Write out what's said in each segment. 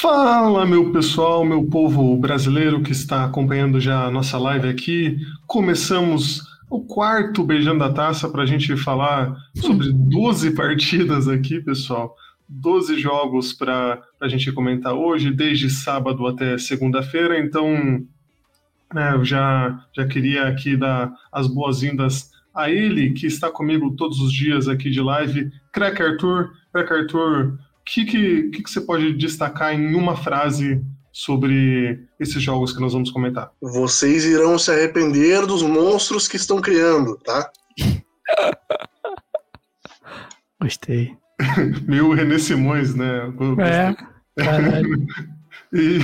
Fala, meu pessoal, meu povo brasileiro que está acompanhando já a nossa live aqui. Começamos o quarto Beijando a Taça para a gente falar sobre 12 partidas aqui, pessoal. 12 jogos para a gente comentar hoje, desde sábado até segunda-feira. Então, né, eu já, já queria aqui dar as boas-vindas a ele, que está comigo todos os dias aqui de live, Crack Arthur. Crack Arthur, que, que, que, que você pode destacar em uma frase sobre esses jogos que nós vamos comentar? Vocês irão se arrepender dos monstros que estão criando, tá? Gostei. Meio René Simões, né? É, caralho. E,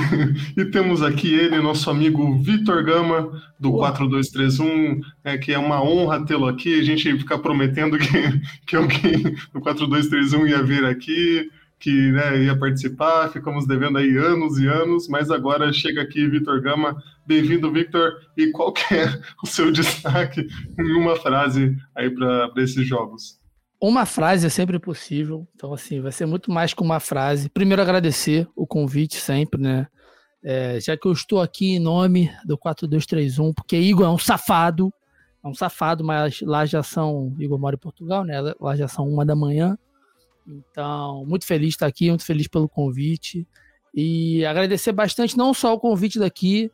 e, temos aqui ele, nosso amigo Vitor Gama, do Boa. 4231, é, que é uma honra tê-lo aqui. A gente fica prometendo que, que alguém do 4231 ia vir aqui que né, ia participar, ficamos devendo aí anos e anos, mas agora chega aqui Vitor Gama. Bem-vindo, Victor. E qual é o seu destaque em uma frase aí para esses jogos? Uma frase é sempre possível, então assim, vai ser muito mais que uma frase. Primeiro agradecer o convite sempre, né? É, já que eu estou aqui em nome do 4231, porque Igor é um safado, é um safado, mas lá já são, Igor mora em Portugal, né? Lá já são uma da manhã, então, muito feliz de estar aqui, muito feliz pelo convite. E agradecer bastante, não só o convite daqui,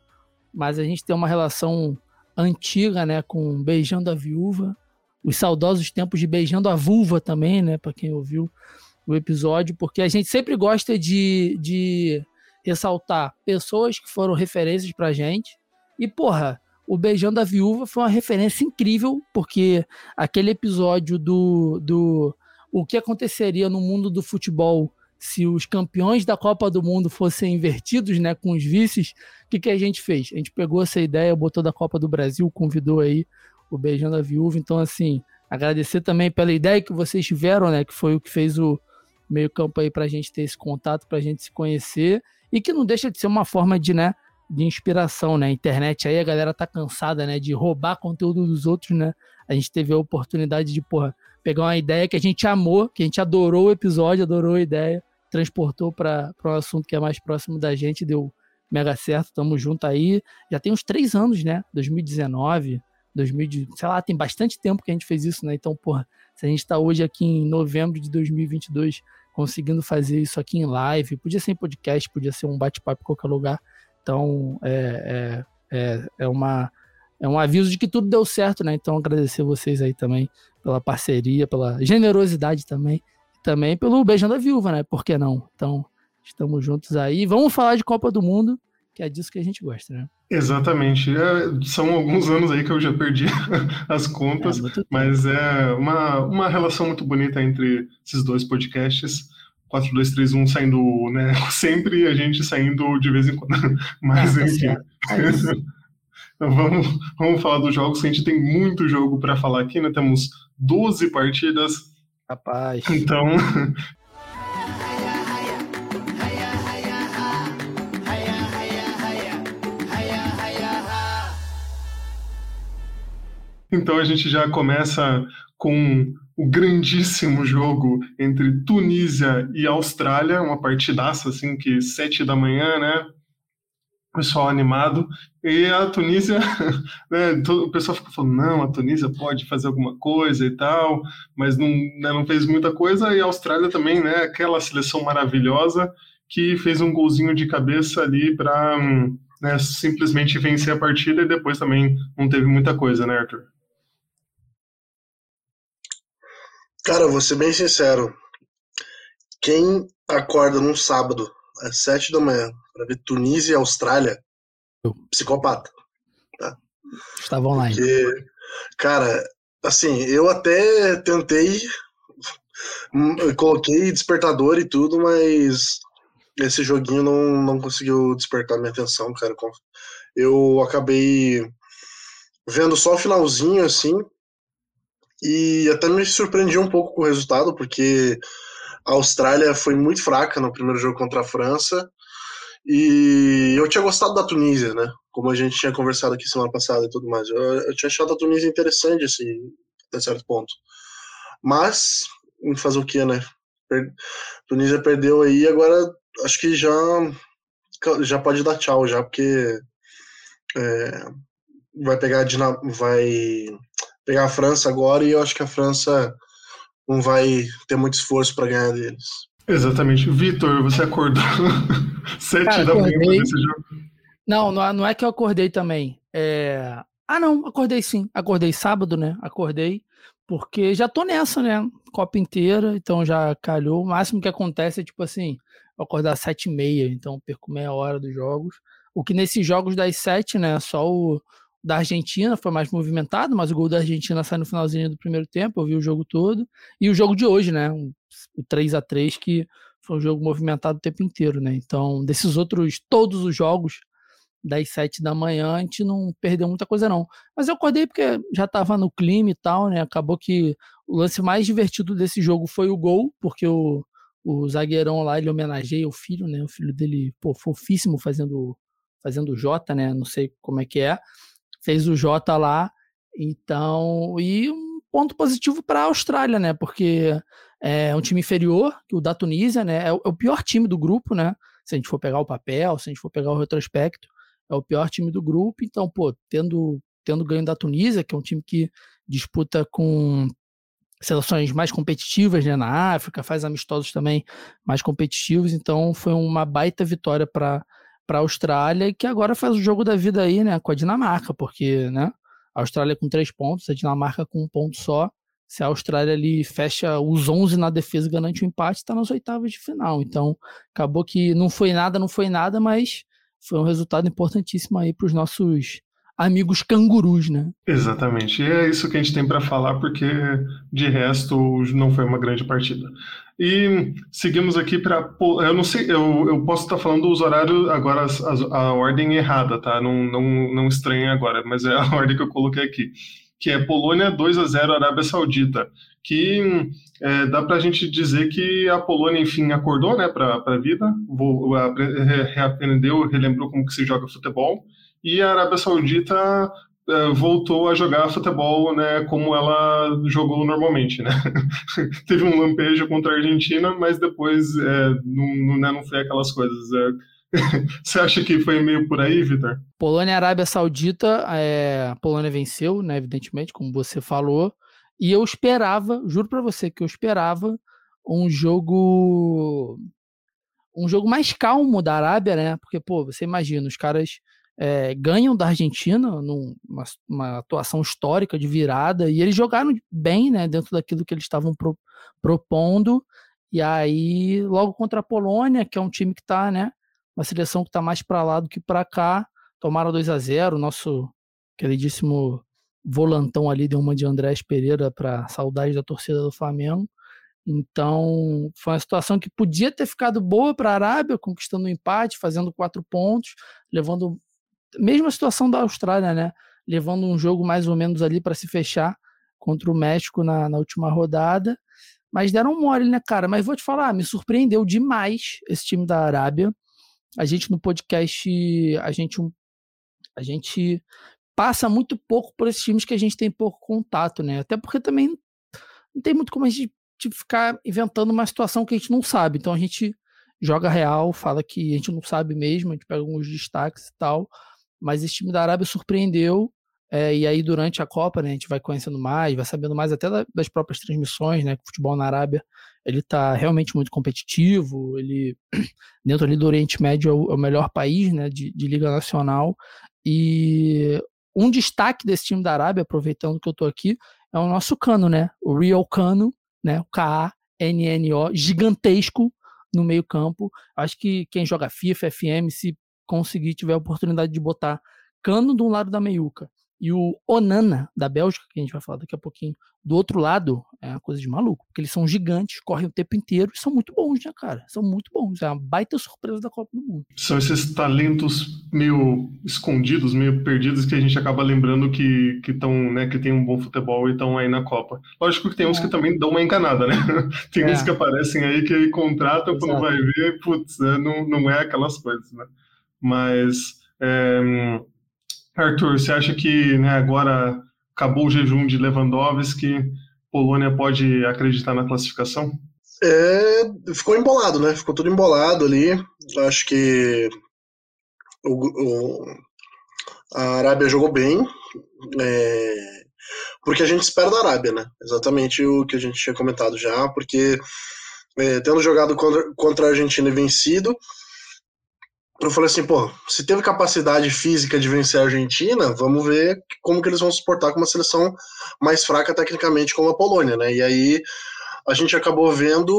mas a gente tem uma relação antiga, né, com Beijando a Viúva, os saudosos tempos de Beijando a Vulva também, né, para quem ouviu o episódio, porque a gente sempre gosta de, de ressaltar pessoas que foram referências pra gente. E, porra, o Beijando a Viúva foi uma referência incrível, porque aquele episódio do, do o que aconteceria no mundo do futebol se os campeões da Copa do Mundo fossem invertidos, né, com os vices, o que, que a gente fez? A gente pegou essa ideia, botou da Copa do Brasil, convidou aí o Beijando a Viúva, então assim, agradecer também pela ideia que vocês tiveram, né, que foi o que fez o meio campo aí pra gente ter esse contato, pra gente se conhecer, e que não deixa de ser uma forma de, né, de inspiração, né, internet aí a galera tá cansada, né, de roubar conteúdo dos outros, né, a gente teve a oportunidade de, porra, pegar uma ideia que a gente amou, que a gente adorou o episódio, adorou a ideia, transportou para um assunto que é mais próximo da gente, deu mega certo, tamo junto aí. Já tem uns três anos, né? 2019, 2000, sei lá, tem bastante tempo que a gente fez isso, né? Então, porra, se a gente está hoje aqui em novembro de 2022 conseguindo fazer isso aqui em live, podia ser em podcast, podia ser um bate-papo em qualquer lugar. Então, é, é, é, é uma é um aviso de que tudo deu certo, né? Então agradecer vocês aí também pela parceria, pela generosidade também, e também pelo beijando a viúva, né? Por que não? Então estamos juntos aí. Vamos falar de Copa do Mundo, que é disso que a gente gosta, né? Exatamente. É, são alguns anos aí que eu já perdi as contas, é, mas é uma, uma relação muito bonita entre esses dois podcasts. 4231 saindo né, sempre a gente saindo de vez em quando. Mas, é, enfim. É então vamos, vamos falar dos jogos, que a gente tem muito jogo para falar aqui, né? Temos 12 partidas. Rapaz. Então. Então a gente já começa com o grandíssimo jogo entre Tunísia e Austrália, uma partidaça assim que sete da manhã, né? pessoal animado. E a Tunísia, né, todo, o pessoal fica falando, não, a Tunísia pode fazer alguma coisa e tal, mas não, né, não fez muita coisa. E a Austrália também, né, aquela seleção maravilhosa que fez um golzinho de cabeça ali para né, simplesmente vencer a partida e depois também não teve muita coisa, né, Arthur? Cara, vou ser bem sincero. Quem acorda num sábado às sete da manhã para ver Tunísia e Austrália, psicopata. Tá? Estava online. Porque, cara, assim, eu até tentei, coloquei despertador e tudo, mas esse joguinho não, não conseguiu despertar minha atenção, cara. Eu acabei vendo só o finalzinho, assim, e até me surpreendi um pouco com o resultado, porque a Austrália foi muito fraca no primeiro jogo contra a França E eu tinha gostado da Tunísia, né? Como a gente tinha conversado aqui semana passada e tudo mais. Eu, eu tinha achado a Tunísia interessante, assim, até certo ponto. Mas, fazer o que, né? Per... Tunísia perdeu aí, agora acho que já, já pode dar tchau, já, porque é, vai pegar a Dinam... vai pegar a França agora e eu acho que a França não vai ter muito esforço para ganhar deles. Exatamente. Vitor, você acordou sete Cara, da manhã desse jogo? Não, não é que eu acordei também. É... Ah, não, acordei sim. Acordei sábado, né? Acordei, porque já tô nessa, né? Copa inteira, então já calhou. O máximo que acontece é tipo assim, eu acordar às sete e meia, então perco meia hora dos jogos. O que nesses jogos das sete, né? Só o da Argentina foi mais movimentado, mas o gol da Argentina sai no finalzinho do primeiro tempo, eu vi o jogo todo. E o jogo de hoje, né? O 3 a 3 que foi um jogo movimentado o tempo inteiro, né? Então, desses outros, todos os jogos das sete da manhã, a gente não perdeu muita coisa, não. Mas eu acordei porque já estava no clima e tal, né? Acabou que o lance mais divertido desse jogo foi o gol, porque o, o zagueirão lá, ele homenageia o filho, né? O filho dele, pô, fofíssimo fazendo fazendo J, né? Não sei como é que é fez o J lá. Então, e um ponto positivo para a Austrália, né? Porque é um time inferior, que o da Tunísia, né? É o, é o pior time do grupo, né? Se a gente for pegar o papel, se a gente for pegar o retrospecto, é o pior time do grupo. Então, pô, tendo, tendo ganho da Tunísia, que é um time que disputa com seleções mais competitivas né, na África, faz amistosos também mais competitivos, então foi uma baita vitória para para a Austrália, que agora faz o jogo da vida aí, né, com a Dinamarca, porque, né, a Austrália com três pontos, a Dinamarca com um ponto só. Se a Austrália ali fecha os 11 na defesa e garante o um empate, está nas oitavas de final. Então, acabou que não foi nada, não foi nada, mas foi um resultado importantíssimo aí para os nossos amigos cangurus, né? Exatamente. E é isso que a gente tem para falar, porque de resto não foi uma grande partida. E seguimos aqui para. Eu não sei, eu, eu posso estar falando os horários agora, a, ordem errada, tá? Não, não, não estranhe agora, mas é a ordem que eu coloquei aqui. Que é Polônia 2 a 0 Arábia Saudita. Que é, dá para a gente dizer que a Polônia, enfim, acordou né, para a vida, reaprendeu, relembrou como que se joga futebol e a Arábia Saudita é, voltou a jogar futebol né, como ela jogou normalmente. Né? Teve um lampejo contra a Argentina, mas depois é, não, né, não foi aquelas coisas. É... Você acha que foi meio por aí, Vitor? Polônia e Arábia Saudita, é, a Polônia venceu, né, evidentemente, como você falou, e eu esperava, juro para você que eu esperava um jogo um jogo mais calmo da Arábia, né? Porque, pô, você imagina, os caras é, ganham da Argentina numa uma atuação histórica de virada e eles jogaram bem, né, dentro daquilo que eles estavam pro, propondo. E aí, logo contra a Polônia, que é um time que está, né, uma seleção que está mais para lá do que para cá, tomaram 2 a 0 Nosso queridíssimo volantão ali deu uma de Andrés Pereira para saudade da torcida do Flamengo. Então, foi uma situação que podia ter ficado boa para a Arábia, conquistando o um empate, fazendo quatro pontos, levando mesma situação da Austrália, né? Levando um jogo mais ou menos ali para se fechar contra o México na, na última rodada. Mas deram mole, né, cara? Mas vou te falar, me surpreendeu demais esse time da Arábia. A gente no podcast, a gente, a gente passa muito pouco por esses times que a gente tem pouco contato, né? Até porque também não tem muito como a gente ficar inventando uma situação que a gente não sabe. Então a gente joga real, fala que a gente não sabe mesmo, a gente pega alguns destaques e tal mas esse time da Arábia surpreendeu. É, e aí, durante a Copa, né, a gente vai conhecendo mais, vai sabendo mais até das próprias transmissões, né? Que o futebol na Arábia ele está realmente muito competitivo. Ele, dentro ali do Oriente Médio, é o, é o melhor país né, de, de, Liga Nacional. E um destaque desse time da Arábia, aproveitando que eu estou aqui, é o nosso Cano, né? O Real Cano, né? O K-A-N-N-O, gigantesco no meio-campo. Acho que quem joga FIFA, FM, se conseguir, tiver a oportunidade de botar Cano de um lado da meiuca E o Onana, da Bélgica, que a gente vai falar daqui a pouquinho, do outro lado, é uma coisa de maluco, porque eles são gigantes, correm o tempo inteiro e são muito bons, né, cara? São muito bons. É uma baita surpresa da Copa do Mundo. São esses talentos meio escondidos, meio perdidos, que a gente acaba lembrando que estão, né, que tem um bom futebol e estão aí na Copa. Lógico que tem uns que é. também dão uma enganada, né? tem é. uns que aparecem aí que contratam, Exato. quando vai ver, putz, né, não, não é aquelas coisas, né? Mas. É, Arthur, você acha que né, agora acabou o jejum de Lewandowski, Polônia pode acreditar na classificação? É, ficou embolado, né? Ficou tudo embolado ali. Acho que o, o, a Arábia jogou bem. É, porque a gente espera da Arábia, né? Exatamente o que a gente tinha comentado já, porque é, tendo jogado contra, contra a Argentina e vencido, eu falei assim, pô, se teve capacidade física de vencer a Argentina, vamos ver como que eles vão se portar com uma seleção mais fraca tecnicamente como a Polônia, né? E aí a gente acabou vendo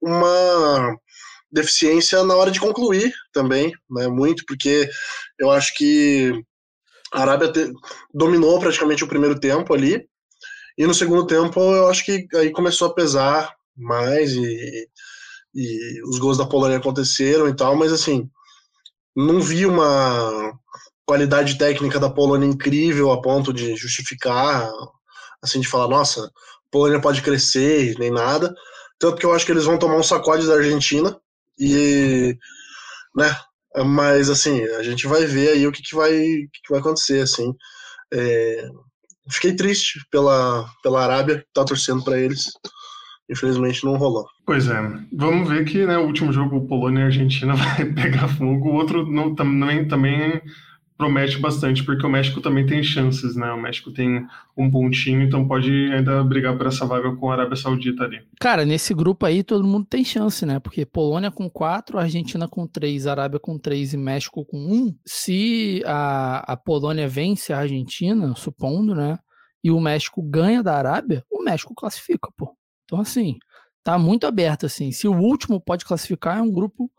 uma deficiência na hora de concluir também, né? Muito, porque eu acho que a Arábia te, dominou praticamente o primeiro tempo ali, e no segundo tempo eu acho que aí começou a pesar mais e, e os gols da Polônia aconteceram e tal, mas assim, não vi uma qualidade técnica da Polônia incrível a ponto de justificar, assim, de falar, nossa, Polônia pode crescer, nem nada. Tanto que eu acho que eles vão tomar um sacode da Argentina e, né, mas assim, a gente vai ver aí o que, que, vai, que, que vai acontecer, assim. É, fiquei triste pela, pela Arábia, tá torcendo para eles. Infelizmente não rolou. Pois é, vamos ver que né, o último jogo Polônia e Argentina vai pegar fogo. O outro não, também, também promete bastante, porque o México também tem chances, né? O México tem um pontinho, então pode ainda brigar por essa vaga com a Arábia Saudita ali. Cara, nesse grupo aí todo mundo tem chance, né? Porque Polônia com quatro, Argentina com três, Arábia com três e México com um. Se a, a Polônia vence a Argentina, supondo, né? E o México ganha da Arábia, o México classifica, pô. Então, assim, tá muito aberto, assim. Se o último pode classificar, é um grupo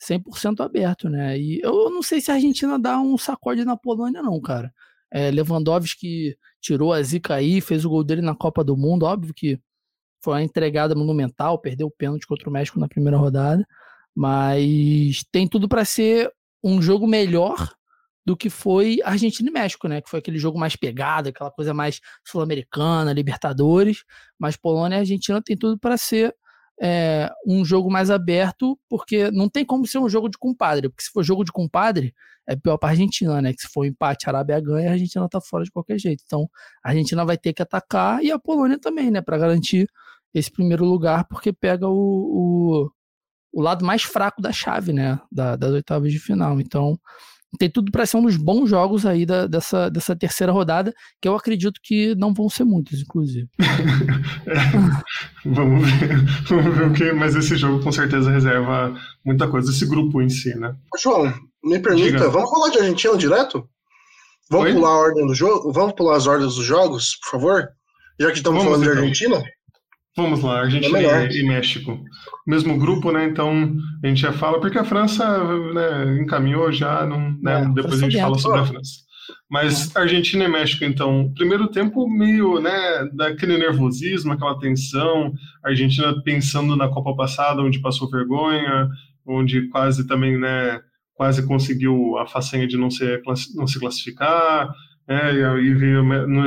100% aberto, né? E eu não sei se a Argentina dá um sacode na Polônia, não, cara. É, Lewandowski tirou a zica aí, fez o gol dele na Copa do Mundo, óbvio que foi uma entregada monumental, perdeu o pênalti contra o México na primeira rodada, mas tem tudo para ser um jogo melhor do que foi Argentina e México, né? Que foi aquele jogo mais pegado, aquela coisa mais sul-americana, Libertadores. Mas Polônia e Argentina tem tudo para ser é, um jogo mais aberto, porque não tem como ser um jogo de compadre, porque se for jogo de compadre, é pior para a Argentina, né? Que se for empate, a Arábia ganha, a Argentina tá fora de qualquer jeito. Então, a Argentina vai ter que atacar e a Polônia também, né? Para garantir esse primeiro lugar, porque pega o, o, o, lado mais fraco da chave, né? Da, das oitavas de final. Então, tem tudo para ser um dos bons jogos aí da, dessa, dessa terceira rodada, que eu acredito que não vão ser muitos, inclusive. é, vamos ver, vamos ver o que, mas esse jogo com certeza reserva muita coisa, esse grupo em si, né? João, me permita, Diga. vamos falar de Argentina direto? Vamos Oi? pular a ordem do jogo? Vamos pular as ordens dos jogos, por favor? Já que estamos vamos, falando então. de Argentina? Vamos lá, Argentina é e, México. Mesmo grupo, né? Então a gente já fala, porque a França né, encaminhou já, não, né, é, depois a gente fala sobre a França. Mas é. Argentina e México, então, primeiro tempo meio, né, daquele nervosismo, aquela tensão, a Argentina pensando na Copa passada, onde passou vergonha, onde quase também, né, quase conseguiu a façanha de não, ser, não se classificar, é, e aí veio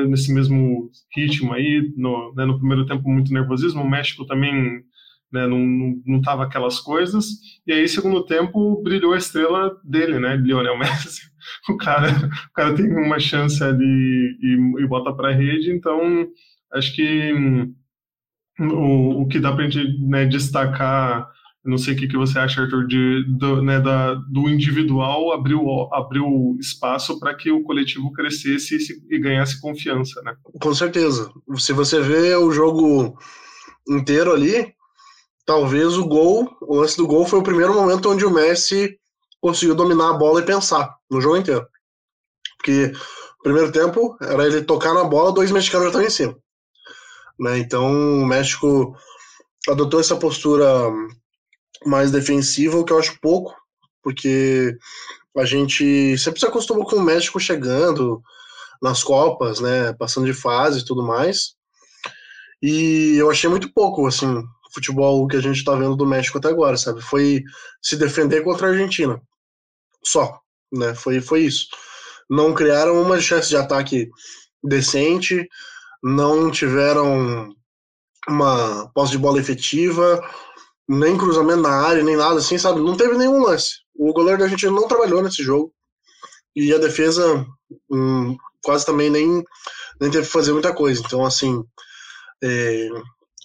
nesse mesmo ritmo aí, no, né, no primeiro tempo muito nervosismo, o México também né, não estava aquelas coisas, e aí segundo tempo brilhou a estrela dele, né, Lionel Messi, o cara, o cara tem uma chance ali e, e bota para rede, então acho que hum, o, o que dá para a gente né, destacar não sei o que, que você acha, Arthur, de, do, né, da, do individual abriu, abriu espaço para que o coletivo crescesse e, e, ganhasse confiança, né? Com certeza. Se você vê o jogo inteiro ali, talvez o gol, o lance do gol foi o primeiro momento onde o Messi conseguiu dominar a bola e pensar no jogo inteiro. Porque no primeiro tempo era ele tocar na bola, dois mexicanos já estavam em cima. Né? Então o México adotou essa postura mais defensiva, o que eu acho pouco, porque a gente sempre se acostumou com o México chegando, nas Copas, né? Passando de fase e tudo mais. E eu achei muito pouco, assim, futebol que a gente tá vendo do México até agora, sabe? Foi se defender contra a Argentina. Só, né? Foi, foi isso. Não criaram uma chance de ataque decente, não tiveram uma posse de bola efetiva, nem cruzamento na área, nem nada assim, sabe? Não teve nenhum lance. O goleiro da Argentina não trabalhou nesse jogo. E a defesa hum, quase também nem, nem teve que fazer muita coisa. Então, assim, é,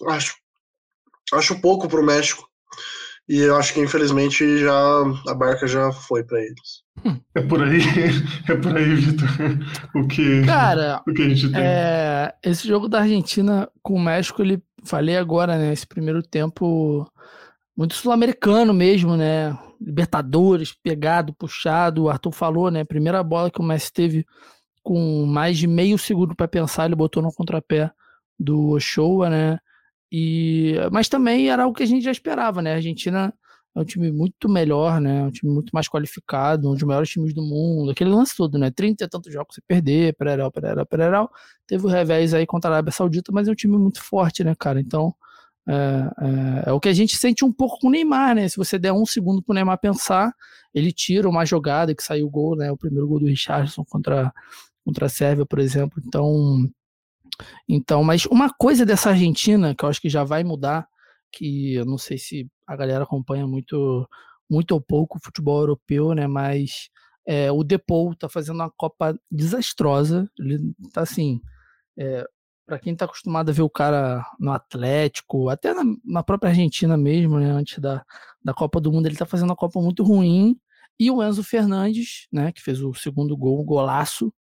acho, acho pouco para o México. E eu acho que infelizmente já a barca já foi para eles. É por aí, é por aí, Vitor. O que, Cara, o que a gente tem. É, esse jogo da Argentina com o México, ele falei agora, né? Esse primeiro tempo muito sul-americano mesmo, né? Libertadores, pegado, puxado. O Arthur falou, né? Primeira bola que o Messi teve com mais de meio segundo para pensar, ele botou no contrapé do Ochoa, né? E, mas também era o que a gente já esperava, né? A Argentina é um time muito melhor, né? Um time muito mais qualificado, um dos maiores times do mundo. Aquele lance todo, né? 30 e tantos jogos sem perder, pereral, pereral, pereral. Teve o revés aí contra a Arábia Saudita, mas é um time muito forte, né, cara? Então, é, é, é, o que a gente sente um pouco com o Neymar, né? Se você der um segundo pro Neymar pensar, ele tira uma jogada que saiu o gol, né? O primeiro gol do Richardson contra, contra a Sérvia, por exemplo. Então, então, mas uma coisa dessa Argentina que eu acho que já vai mudar, que eu não sei se a galera acompanha muito, muito ou pouco o futebol europeu, né? Mas é, o Depou tá fazendo uma Copa desastrosa. Ele tá assim. É, para quem tá acostumado a ver o cara no Atlético, até na, na, própria Argentina mesmo, né, antes da, da Copa do Mundo, ele tá fazendo uma Copa muito ruim. E o Enzo Fernandes, né, que fez o segundo gol, o golaço,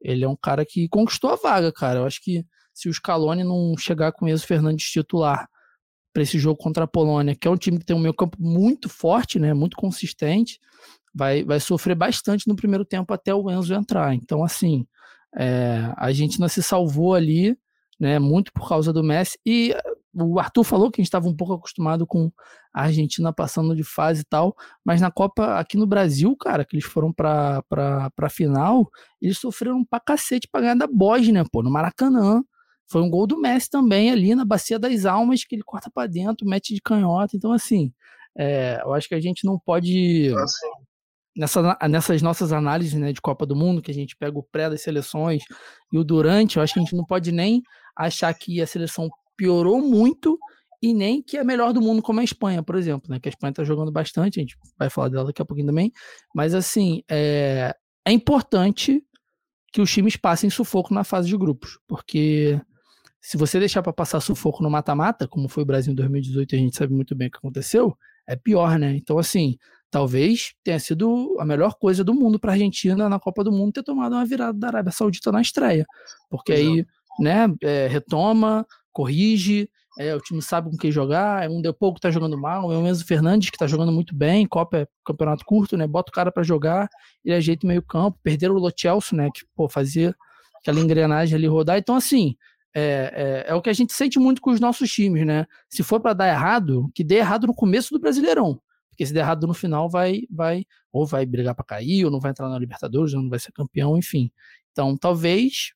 ele é um cara que conquistou a vaga, cara. Eu acho que se o Scaloni não chegar com o Enzo Fernandes titular para esse jogo contra a Polônia, que é um time que tem um meio campo muito forte, né, muito consistente, vai, vai sofrer bastante no primeiro tempo até o Enzo entrar. Então, assim, é, a Argentina se salvou ali, né, muito por causa do Messi. E o Arthur falou que a gente estava um pouco acostumado com a Argentina passando de fase e tal, mas na Copa aqui no Brasil, cara, que eles foram para a final, eles sofreram pra cacete pra ganhar da Bósnia, pô, no Maracanã. Foi um gol do Messi também ali na Bacia das Almas, que ele corta para dentro, mete de canhota. Então, assim, é, eu acho que a gente não pode. Assim. Nessa, nessas nossas análises né, de Copa do Mundo, que a gente pega o pré das seleções e o durante, eu acho que a gente não pode nem achar que a seleção piorou muito e nem que é melhor do mundo como a Espanha, por exemplo, né? Que a Espanha tá jogando bastante, a gente vai falar dela daqui a pouquinho também. Mas assim, é, é importante que os times passem sufoco na fase de grupos, porque se você deixar para passar sufoco no mata-mata, como foi o Brasil em 2018, a gente sabe muito bem o que aconteceu, é pior, né? Então, assim, talvez tenha sido a melhor coisa do mundo para a Argentina na Copa do Mundo ter tomado uma virada da Arábia Saudita na estreia, porque Exato. aí, né, é, retoma, corrige, é, o time sabe com quem jogar, é um Depou que tá jogando mal, é o Enzo Fernandes que tá jogando muito bem, Copa é campeonato curto, né? Bota o cara para jogar, ele ajeita o meio campo, perderam o Lochelso, né? Que, pô, fazia aquela engrenagem ali rodar. Então, assim, é, é, é, o que a gente sente muito com os nossos times, né? Se for para dar errado, que dê errado no começo do Brasileirão. Porque se der errado no final, vai, vai ou vai brigar para cair, ou não vai entrar na Libertadores, ou não vai ser campeão, enfim. Então, talvez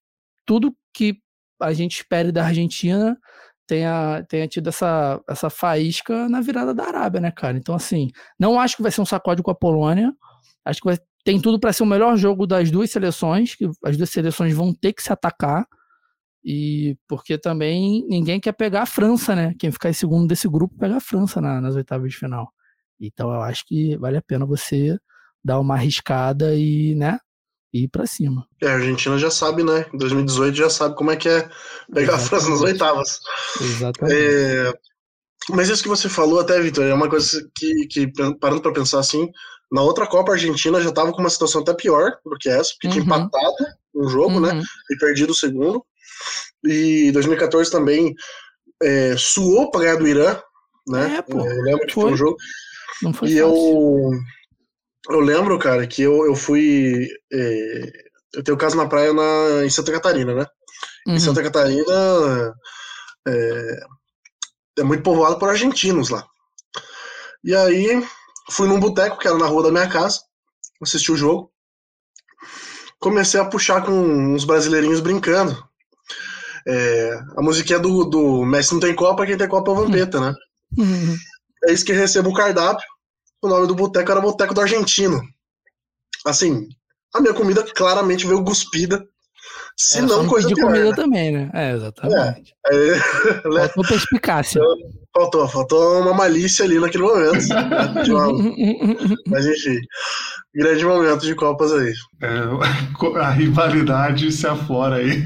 tudo que a gente espere da Argentina tenha, tenha tido essa, essa faísca na virada da Arábia, né, cara? Então, assim, não acho que vai ser um sacode com a Polônia. Acho que vai, tem tudo para ser o melhor jogo das duas seleções, que as duas seleções vão ter que se atacar. E porque também ninguém quer pegar a França, né? Quem ficar em segundo desse grupo pega a França na, nas oitavas de final. Então eu acho que vale a pena você dar uma arriscada e, né, ir para cima. É, a Argentina já sabe, né? Em 2018 já sabe como é que é pegar Exatamente. a França nas oitavas. Exatamente. É, mas isso que você falou até, Vitor, é uma coisa que, que parando para pensar assim, na outra Copa a Argentina já estava com uma situação até pior do que essa, porque uhum. tinha empatado um jogo, né? uhum. né? E perdido o segundo. E 2014 também é, suou para ganhar do Irã, né? É, pô, eu lembro que foi, foi um jogo. Não foi e fácil. eu eu lembro, cara, que eu, eu fui. É, eu tenho casa na praia na, em Santa Catarina, né? Uhum. Em Santa Catarina é, é, muito povoado por argentinos lá. E aí fui num boteco que era na rua da minha casa, assisti o jogo. comecei a puxar com uns brasileirinhos brincando. É, a musiquinha do, do Messi não tem Copa, quem tem Copa é o Vampeta, né? Uhum. É isso que recebo o cardápio. O nome do boteco era Boteco do Argentino. Assim, a minha comida claramente veio cuspida. Se é, não, coisa pior, comida né? também, né? É, exatamente. É, é, Faltou perspicácia. Faltou, faltou uma malícia ali naquele momento. Né? Mas enfim, grande momento de Copas aí. É, a rivalidade se aflora aí.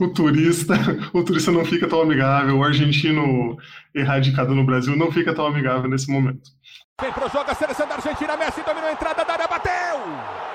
O, o, turista, o turista não fica tão amigável, o argentino erradicado no Brasil não fica tão amigável nesse momento. Vem pro jogo a seleção da Argentina, Messi dominou a entrada da área, bateu!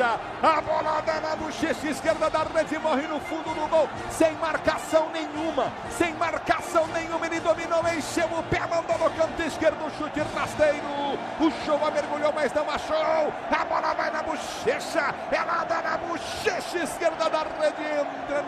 A bola dá na bochecha esquerda da rede, morre no fundo do gol, sem marcação nenhuma, sem marcação nenhuma. Ele dominou, encheu o pé, mandou no canto esquerdo, chute rasteiro. O show mergulhou, mas não achou. A bola vai na bochecha, ela dá na bochecha esquerda da rede, entra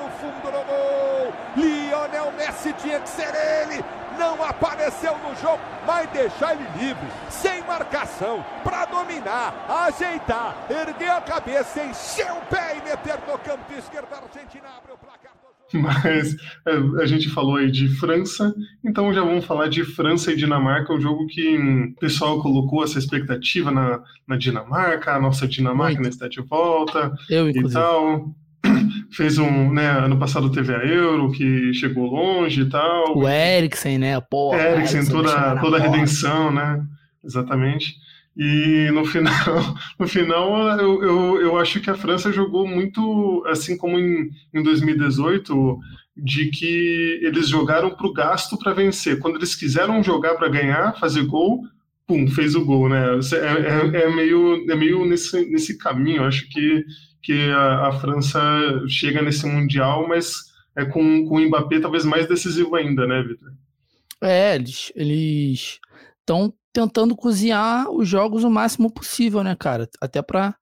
ajeitar, erguer a cabeça, encher o pé e meter no canto esquerdo. A Argentina abre o placar. Mas é, a gente falou aí de França, então já vamos falar de França e Dinamarca, um jogo que hum, o pessoal colocou essa expectativa na, na Dinamarca, a nossa Dinamarca está de volta Eu, e tal. Fez um, né, ano passado teve a Euro, que chegou longe e tal. O Eriksen, né? Porra, Eriksen, toda, toda a redenção, né? Exatamente. E no final, no final eu, eu, eu acho que a França jogou muito, assim como em, em 2018, de que eles jogaram para o gasto para vencer. Quando eles quiseram jogar para ganhar, fazer gol, pum, fez o gol, né? É, é, é, meio, é meio nesse, nesse caminho. Acho que, que a, a, França chega nesse Mundial, mas é com, com o Mbappé talvez mais decisivo ainda, né, Vitor? É, eles estão tentando cozinhar os jogos o máximo possível, né, cara? Até para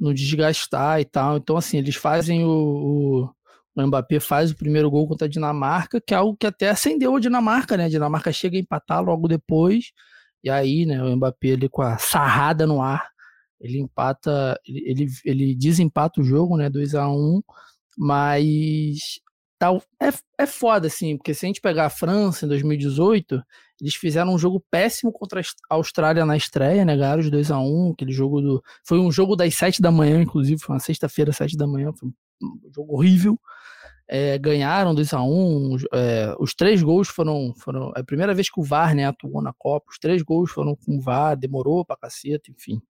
não desgastar e tal. Então, assim, eles fazem o, o, o Mbappé faz o primeiro gol contra a Dinamarca, que é algo que até acendeu a Dinamarca, né? A Dinamarca chega a empatar logo depois, e aí, né, o Mbappé ele com a sarrada no ar, ele empata, ele, ele, desempata o jogo, né, 2 a 1 mas tal é, é foda, assim, porque se a gente pegar a França em 2018, eles fizeram um jogo péssimo contra a Austrália na estreia, né? Ganharam os 2 a 1 aquele jogo do. Foi um jogo das 7 da manhã, inclusive, foi uma sexta-feira, 7 da manhã, foi um jogo horrível. É, ganharam 2 a 1 é, Os três gols foram, foram. É a primeira vez que o VAR né, atuou na Copa. Os três gols foram com o VAR, demorou pra caceta, enfim.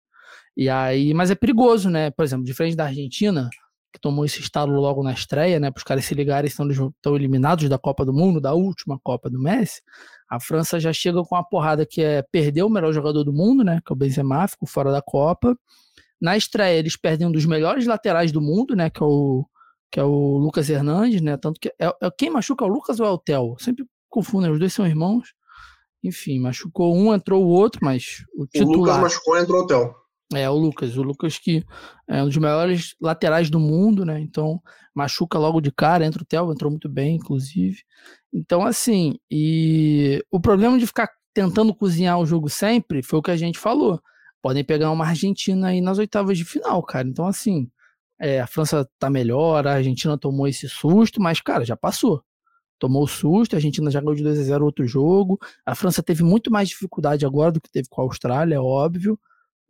E aí, mas é perigoso, né? Por exemplo, diferente da Argentina, que tomou esse estalo logo na estreia, né? Para os caras se ligarem, estão, estão eliminados da Copa do Mundo, da última Copa do Messi. A França já chega com a porrada que é perder o melhor jogador do mundo, né? Que é o Benzema, ficou fora da Copa. Na estreia, eles perdem um dos melhores laterais do mundo, né? Que é o, que é o Lucas Hernandes, né? Tanto que. É, é quem machuca é o Lucas ou é o Theo? Sempre confundem, os dois são irmãos. Enfim, machucou um, entrou o outro, mas o titular. O Lucas machucou, entrou o Theo. É, o Lucas. O Lucas que é um dos melhores laterais do mundo, né? Então, machuca logo de cara, entra o Theo, entrou muito bem, inclusive. Então, assim, e o problema de ficar tentando cozinhar o jogo sempre foi o que a gente falou. Podem pegar uma Argentina aí nas oitavas de final, cara. Então, assim, é, a França tá melhor, a Argentina tomou esse susto, mas, cara, já passou. Tomou susto, a Argentina já ganhou de 2 a 0 outro jogo. A França teve muito mais dificuldade agora do que teve com a Austrália, é óbvio.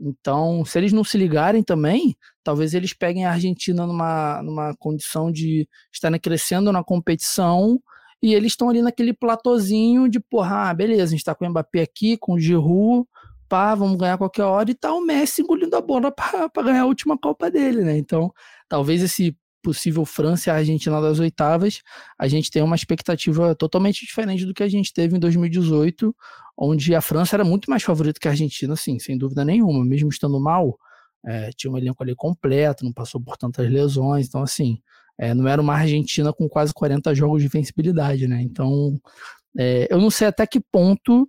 Então, se eles não se ligarem também, talvez eles peguem a Argentina numa, numa condição de estarem crescendo na competição e eles estão ali naquele platôzinho de, porra, ah, beleza, a gente tá com o Mbappé aqui, com o Giroud, pá, vamos ganhar qualquer hora e tá o Messi engolindo a bola para ganhar a última Copa dele, né? Então, talvez esse possível França e Argentina das oitavas, a gente tem uma expectativa totalmente diferente do que a gente teve em 2018, onde a França era muito mais favorita que a Argentina, sim, sem dúvida nenhuma, mesmo estando mal, é, tinha um elenco ali completo, não passou por tantas lesões, então assim, é, não era uma Argentina com quase 40 jogos de vencibilidade, né? Então, é, eu não sei até que ponto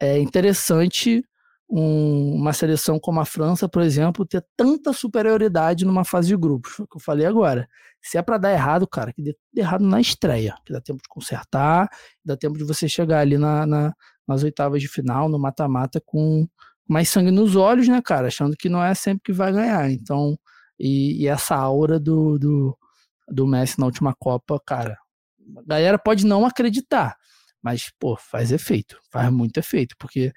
é interessante um, uma seleção como a França, por exemplo, ter tanta superioridade numa fase de grupos. Foi o que eu falei agora. Se é para dar errado, cara, que dê errado na estreia, que dá tempo de consertar, dá tempo de você chegar ali na, na nas oitavas de final, no mata-mata, com mais sangue nos olhos, né, cara? Achando que não é sempre que vai ganhar. Então, e, e essa aura do, do, do Messi na última Copa, cara, a galera pode não acreditar, mas, pô, faz efeito, faz muito efeito, porque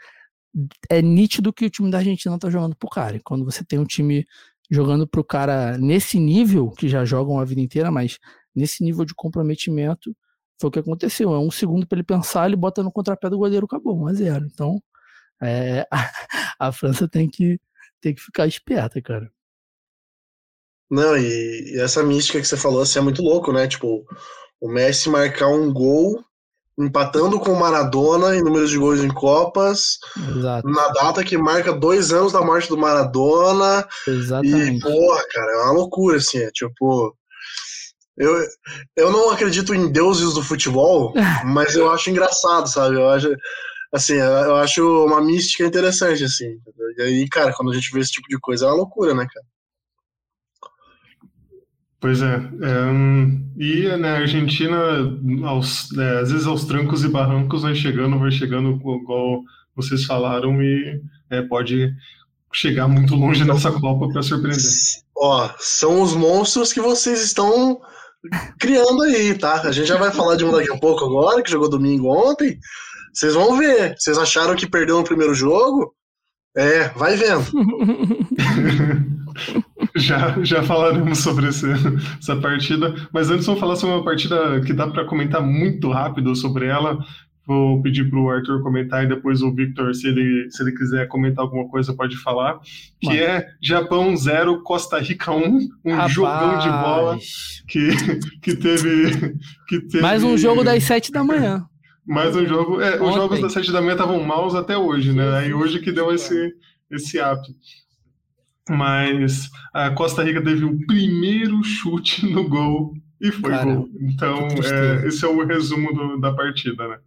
é nítido que o time da Argentina tá jogando pro cara. E quando você tem um time jogando pro cara nesse nível, que já jogam a vida inteira, mas nesse nível de comprometimento, foi o que aconteceu. É um segundo para ele pensar, ele bota no contrapé do goleiro, acabou, 1 a 0 Então, é, a, a, França tem que, tem que ficar esperta, cara. Não, e, e, essa mística que você falou assim, é muito louco, né? Tipo, o Messi marcar um gol empatando com o Maradona em números de gols em Copas, Exato. na data que marca dois anos da morte do Maradona. Exatamente. E, porra, cara, é uma loucura, assim, é tipo. Eu, eu não acredito em deuses do futebol, mas eu acho engraçado, sabe? Eu acho, assim, eu acho uma mística interessante, assim. E aí, cara, quando a gente vê esse tipo de coisa, é uma loucura, né, cara? Pois é. é e na né, Argentina, aos, é, às vezes aos trancos e barrancos, vai chegando, vai chegando, igual vocês falaram, e é, pode chegar muito longe nessa Copa para surpreender. Ó, são os monstros que vocês estão criando aí, tá? A gente já vai falar de um daqui a pouco agora, que jogou domingo ontem. Vocês vão ver. Vocês acharam que perdeu no primeiro jogo? É, vai vendo. já, já falaremos sobre esse, essa partida, mas antes vamos falar sobre uma partida que dá para comentar muito rápido sobre ela. Vou pedir para o Arthur comentar e depois o Victor, se ele, se ele quiser comentar alguma coisa, pode falar. Que Mano. é Japão 0, Costa Rica 1, um Rapaz. jogão de bola que, que, teve, que teve. Mais um jogo das 7 da manhã. Mais um jogo. É, os jogos das 7 da manhã estavam maus até hoje, né? Aí hoje que deu esse, esse ato mas a Costa Rica teve o primeiro chute no gol e foi Cara, gol. Então, é, esse é o resumo do, da partida, né?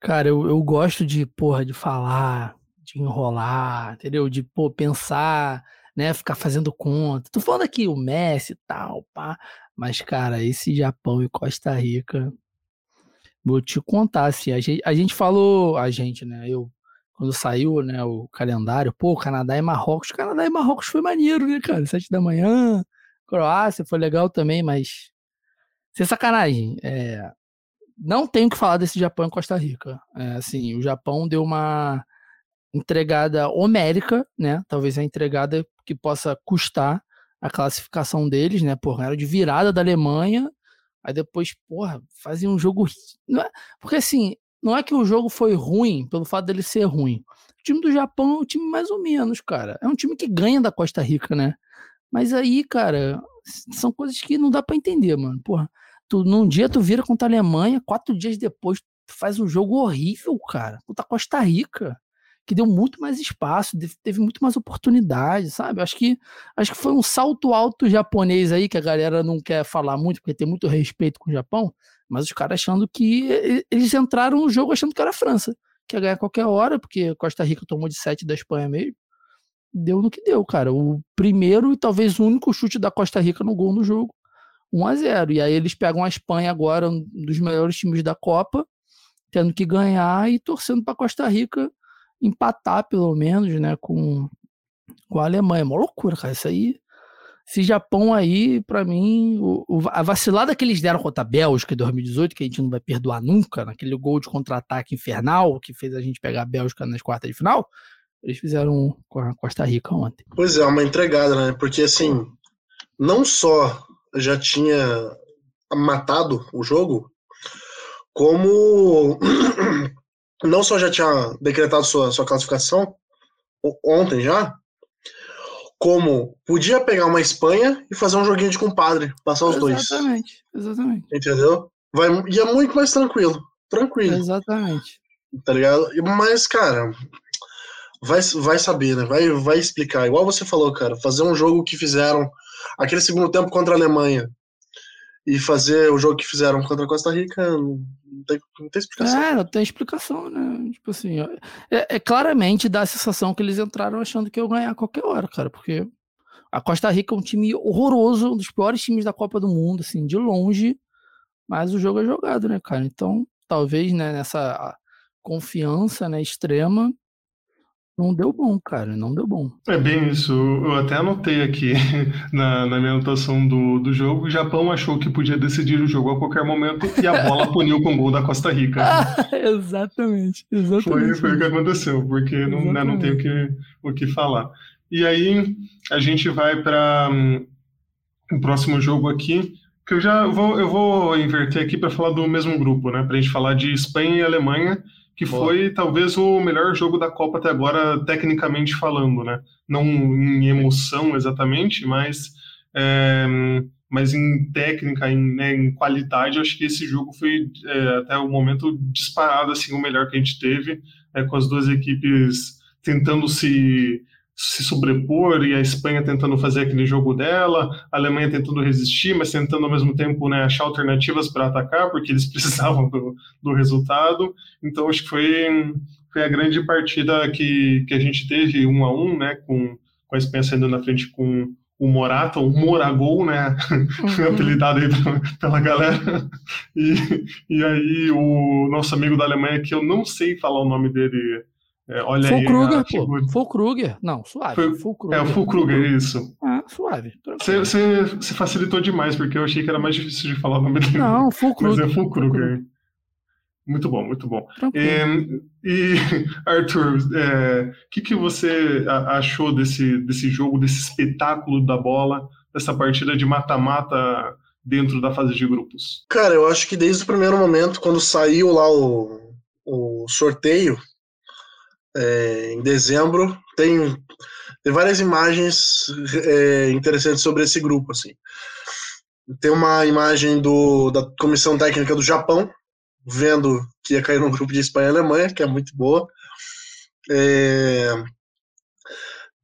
Cara, eu, eu gosto de, porra, de falar, de enrolar, entendeu? De, pô, pensar, né? Ficar fazendo conta. Tô falando aqui o Messi e tal, pá. Mas, cara, esse Japão e Costa Rica, vou te contar, assim, a gente, a gente falou, a gente, né? Eu quando saiu né, o calendário, pô, Canadá e Marrocos. Canadá e Marrocos foi maneiro, né, cara? Sete da manhã, Croácia foi legal também, mas. Sem sacanagem. É... Não tenho que falar desse Japão e Costa Rica. É, assim, o Japão deu uma entregada homérica, né? Talvez a entregada que possa custar a classificação deles, né? Porra, era de virada da Alemanha. Aí depois, porra, fazia um jogo. É, porque assim, não é que o jogo foi ruim pelo fato dele ser ruim. O time do Japão é um time mais ou menos, cara. É um time que ganha da Costa Rica, né? Mas aí, cara, são coisas que não dá para entender, mano. Porra, tu, num dia tu vira contra a Alemanha, quatro dias depois tu faz um jogo horrível, cara. Contra a Costa Rica, que deu muito mais espaço, teve muito mais oportunidade, sabe? Acho que, acho que foi um salto alto japonês aí, que a galera não quer falar muito, porque tem muito respeito com o Japão. Mas os caras achando que eles entraram no jogo achando que era a França, que ia ganhar qualquer hora, porque Costa Rica tomou de 7 da Espanha mesmo. Deu no que deu, cara. O primeiro e talvez o único chute da Costa Rica no gol no jogo. 1 a 0 E aí eles pegam a Espanha agora, um dos melhores times da Copa, tendo que ganhar e torcendo para Costa Rica empatar, pelo menos, né, com, com a Alemanha. É uma loucura, cara. Isso aí esse Japão aí, para mim, o, o, a vacilada que eles deram contra a Bélgica em 2018, que a gente não vai perdoar nunca, naquele gol de contra-ataque infernal que fez a gente pegar a Bélgica nas quartas de final, eles fizeram com a Costa Rica ontem. Pois é, uma entregada, né? Porque assim, não só já tinha matado o jogo, como não só já tinha decretado sua, sua classificação ontem já, como podia pegar uma Espanha e fazer um joguinho de compadre, passar os dois. Exatamente, exatamente. Entendeu? Vai, e é muito mais tranquilo. Tranquilo. Exatamente. Tá ligado? Mas, cara, vai, vai saber, né? Vai, vai explicar. Igual você falou, cara, fazer um jogo que fizeram aquele segundo tempo contra a Alemanha e fazer o jogo que fizeram contra a Costa Rica não tem, não tem explicação. É, não tem explicação, né? Tipo assim, é, é, claramente dá a sensação que eles entraram achando que eu ganhar a qualquer hora, cara, porque a Costa Rica é um time horroroso, um dos piores times da Copa do Mundo, assim, de longe, mas o jogo é jogado, né, cara? Então, talvez, né, nessa confiança, né, extrema, não deu bom, cara, não deu bom. É bem isso. Eu até anotei aqui na, na minha anotação do, do jogo. O Japão achou que podia decidir o jogo a qualquer momento e a bola puniu com o gol da Costa Rica. exatamente, exatamente. Foi, foi o que aconteceu, porque não, né, não tem o que, o que falar. E aí a gente vai para um, o próximo jogo aqui, que eu já vou, eu vou inverter aqui para falar do mesmo grupo, né? Para a gente falar de Espanha e Alemanha que Boa. foi talvez o melhor jogo da Copa até agora, tecnicamente falando, né? Não em emoção exatamente, mas, é, mas em técnica, em, né, em, qualidade, acho que esse jogo foi é, até o momento disparado assim o melhor que a gente teve, é, com as duas equipes tentando se se sobrepor e a Espanha tentando fazer aquele jogo dela, a Alemanha tentando resistir, mas tentando ao mesmo tempo né, achar alternativas para atacar, porque eles precisavam do, do resultado. Então acho que foi, foi a grande partida que, que a gente teve um a um, né, com, com a Espanha saindo na frente com o Morata, o Moragol, né? Foi uhum. apelidado aí pela galera. E, e aí o nosso amigo da Alemanha, que eu não sei falar o nome dele é, olha Full aí, Kruger, pô. Full Kruger. Não, suave. Foi, Full Kruger. É, o Full Kruger, isso. Ah, suave. Você facilitou demais, porque eu achei que era mais difícil de falar o nome dele. Não, Full Kruger. Mas é Full Kruger. Muito bom, muito bom. É, e, Arthur, o é, que, que você achou desse, desse jogo, desse espetáculo da bola, dessa partida de mata-mata dentro da fase de grupos? Cara, eu acho que desde o primeiro momento, quando saiu lá o, o sorteio, é, em dezembro. Tem, tem várias imagens é, interessantes sobre esse grupo. Assim. Tem uma imagem do, da comissão técnica do Japão, vendo que ia cair no grupo de Espanha e Alemanha, que é muito boa. É,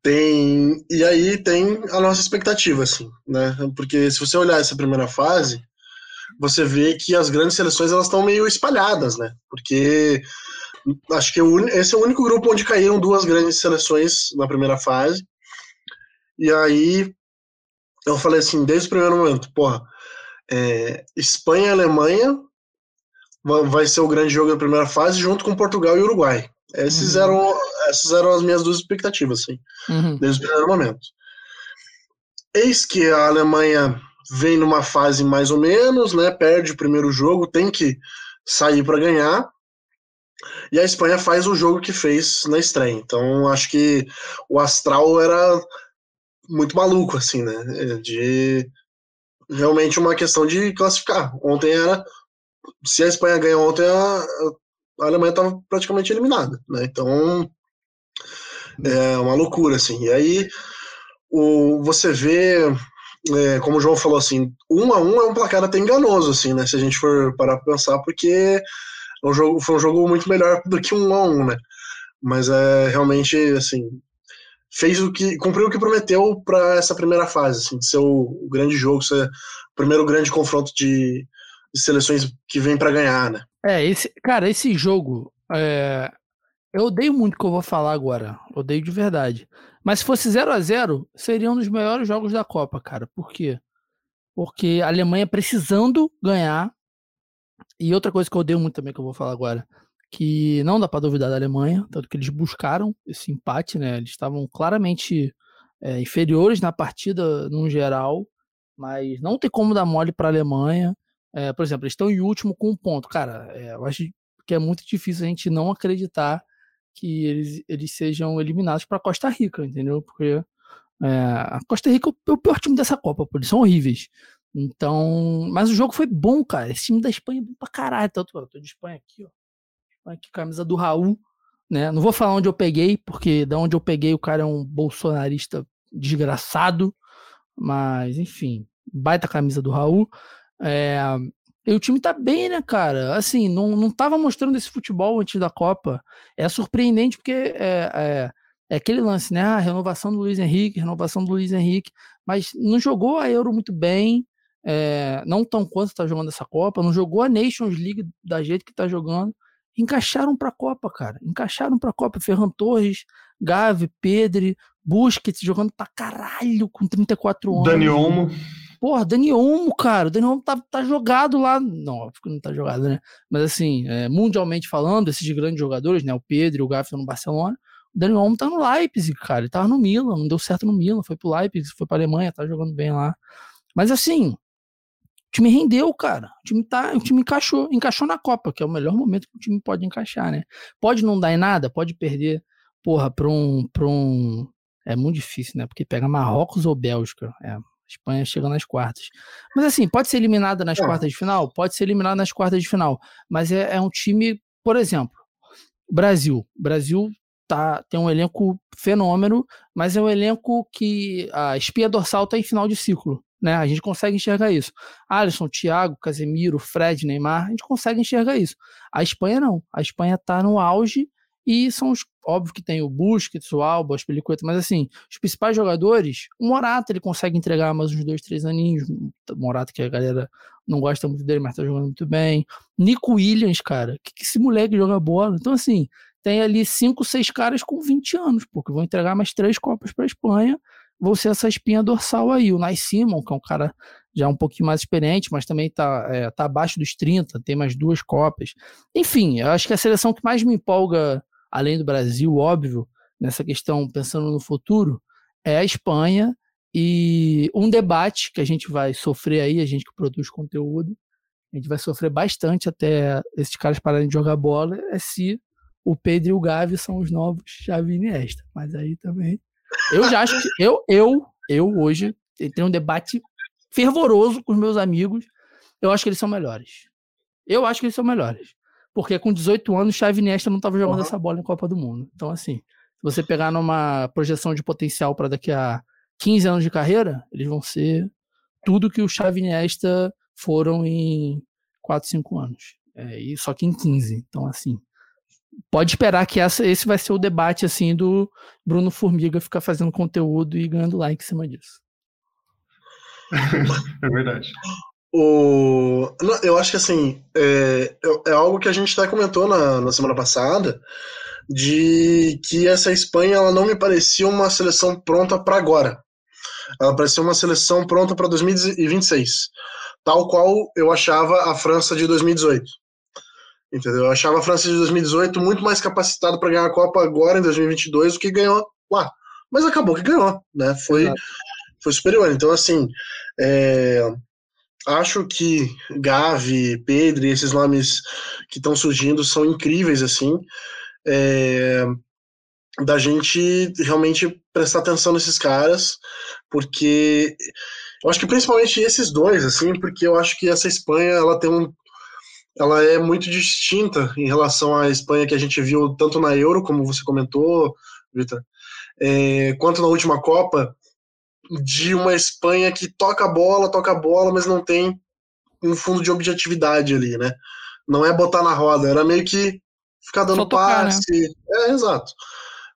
tem e aí tem a nossa expectativa, assim, né? Porque se você olhar essa primeira fase, você vê que as grandes seleções elas estão meio espalhadas, né? Porque acho que esse é o único grupo onde caíram duas grandes seleções na primeira fase. E aí eu falei assim, desde o primeiro momento, porra, é, Espanha e Alemanha vai ser o grande jogo da primeira fase, junto com Portugal e Uruguai. Esses uhum. eram, essas eram as minhas duas expectativas, assim, uhum. desde o primeiro momento. Eis que a Alemanha vem numa fase mais ou menos, né? Perde o primeiro jogo, tem que sair para ganhar. E a Espanha faz o jogo que fez na estreia. Então, acho que o astral era muito maluco, assim, né? De realmente uma questão de classificar. Ontem era. Se a Espanha ganhou ontem, a, a Alemanha estava praticamente eliminada, né? Então. É uma loucura, assim. E aí, o, você vê. É, como o João falou assim, um a um é um placar até enganoso, assim, né? Se a gente for parar para pensar, porque um jogo, foi um jogo muito melhor do que um a um, né? Mas é realmente assim fez o que cumpriu o que prometeu para essa primeira fase, assim, de ser o, o, grande jogo, ser o primeiro grande confronto de, de seleções que vem para ganhar, né? É, esse, cara, esse jogo, é, eu odeio muito o que eu vou falar agora, odeio de verdade. Mas se fosse 0 a 0 seria um dos melhores jogos da Copa, cara. Por quê? Porque a Alemanha precisando ganhar e outra coisa que eu odeio muito também, que eu vou falar agora, que não dá para duvidar da Alemanha, tanto que eles buscaram esse empate, né? Eles estavam claramente é, inferiores na partida no geral, mas não tem como dar mole para a Alemanha. É, por exemplo, eles estão em último com um ponto. Cara, é, eu acho que é muito difícil a gente não acreditar que eles, eles sejam eliminados para Costa Rica, entendeu? Porque é, a Costa Rica é o pior time dessa Copa, pô, eles são horríveis. Então, mas o jogo foi bom, cara. Esse time da Espanha é bom pra caralho. Tanto, eu tô de Espanha aqui, ó. Espanha aqui, camisa do Raul, né? Não vou falar onde eu peguei, porque da onde eu peguei o cara é um bolsonarista desgraçado, mas enfim, baita camisa do Raul. É, e o time tá bem, né, cara? Assim, não, não tava mostrando esse futebol antes da Copa. É surpreendente porque é, é, é aquele lance, né? A renovação do Luiz Henrique, renovação do Luiz Henrique, mas não jogou a Euro muito bem, é, não tão quanto tá jogando essa Copa, não jogou a Nations League da jeito que tá jogando. Encaixaram pra Copa, cara. Encaixaram pra Copa. Ferran Torres, Gavi, Pedri, Busquets jogando pra caralho com 34 anos. Dani Olmo. Porra, Dani Olmo, cara. O Dani Olmo tá, tá jogado lá. Não, óbvio que não tá jogado, né? Mas assim, é, mundialmente falando, esses grandes jogadores, né? O Pedro e o Gavi estão no Barcelona. O Dani Olmo tá no Leipzig, cara. Ele tava no Milan, não deu certo no Milan. Foi pro Leipzig, foi pra Alemanha, tá jogando bem lá. Mas assim, o time rendeu, cara. O time, tá, o time encaixou, encaixou na Copa, que é o melhor momento que o time pode encaixar, né? Pode não dar em nada, pode perder, porra, pra um. Pra um é muito difícil, né? Porque pega Marrocos ou Bélgica. É, Espanha chega nas quartas. Mas assim, pode ser eliminada nas é. quartas de final? Pode ser eliminada nas quartas de final. Mas é, é um time, por exemplo, Brasil. Brasil tá, tem um elenco fenômeno, mas é um elenco que a espia dorsal está em final de ciclo. Né? A gente consegue enxergar isso. Alisson, Thiago, Casemiro, Fred, Neymar, a gente consegue enxergar isso. A Espanha não. A Espanha está no auge e são os. Óbvio que tem o Busquets, o Alba, as Pelicueta, mas assim, os principais jogadores, o Morata ele consegue entregar mais uns dois, três aninhos. Morata, que a galera não gosta muito dele, mas tá jogando muito bem. Nico Williams, cara, que, que esse moleque joga bola. Então, assim, tem ali cinco, seis caras com 20 anos, porque vão entregar mais três Copas para a Espanha. Vão ser essa espinha dorsal aí. O Nai Simon, que é um cara já um pouquinho mais experiente, mas também tá, é, tá abaixo dos 30, tem mais duas Copas. Enfim, eu acho que a seleção que mais me empolga além do Brasil, óbvio, nessa questão, pensando no futuro, é a Espanha e um debate que a gente vai sofrer aí, a gente que produz conteúdo, a gente vai sofrer bastante até esses caras pararem de jogar bola, é se o Pedro e o Gavi são os novos Xavi e Iniesta. Mas aí também... Eu já acho que... Eu, eu, eu hoje tenho um debate fervoroso com os meus amigos. Eu acho que eles são melhores. Eu acho que eles são melhores. Porque com 18 anos, Xavi Iniesta não estava jogando uhum. essa bola em Copa do Mundo. Então, assim, se você pegar numa projeção de potencial para daqui a 15 anos de carreira, eles vão ser tudo que o Xavi Iniesta foram em 4, 5 anos. É, e só que em 15. Então, assim, pode esperar que essa, esse vai ser o debate, assim, do Bruno Formiga ficar fazendo conteúdo e ganhando like em cima disso. é verdade. O... Eu acho que assim, é, é algo que a gente até comentou na, na semana passada, de que essa Espanha ela não me parecia uma seleção pronta para agora. Ela parecia uma seleção pronta para 2026, tal qual eu achava a França de 2018. Entendeu? Eu achava a França de 2018 muito mais capacitada para ganhar a Copa agora em 2022 do que ganhou lá. Mas acabou que ganhou, né? Foi, foi superior. Então, assim, é, acho que Gavi, Pedro esses nomes que estão surgindo são incríveis, assim, é, da gente realmente prestar atenção nesses caras, porque eu acho que principalmente esses dois, assim, porque eu acho que essa Espanha, ela tem um ela é muito distinta em relação à Espanha que a gente viu tanto na Euro, como você comentou, Vitor, é, quanto na última Copa, de uma Espanha que toca a bola, toca a bola, mas não tem um fundo de objetividade ali, né? Não é botar na roda, era meio que ficar dando tocar, né? passe. Né? É, exato.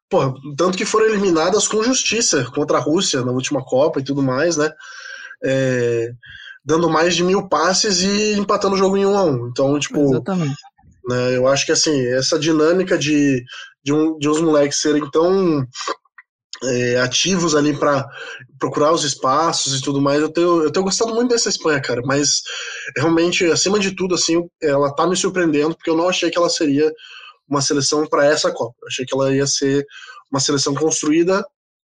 Pô, tanto que foram eliminadas com justiça contra a Rússia na última Copa e tudo mais, né? É, dando mais de mil passes e empatando o jogo em um a um. Então, tipo. Exatamente. Né, eu acho que assim, essa dinâmica de, de, um, de uns moleques serem tão é, ativos ali para procurar os espaços e tudo mais. Eu tenho, eu tenho gostado muito dessa Espanha, cara, mas realmente, acima de tudo, assim, ela tá me surpreendendo, porque eu não achei que ela seria uma seleção para essa Copa. Eu achei que ela ia ser uma seleção construída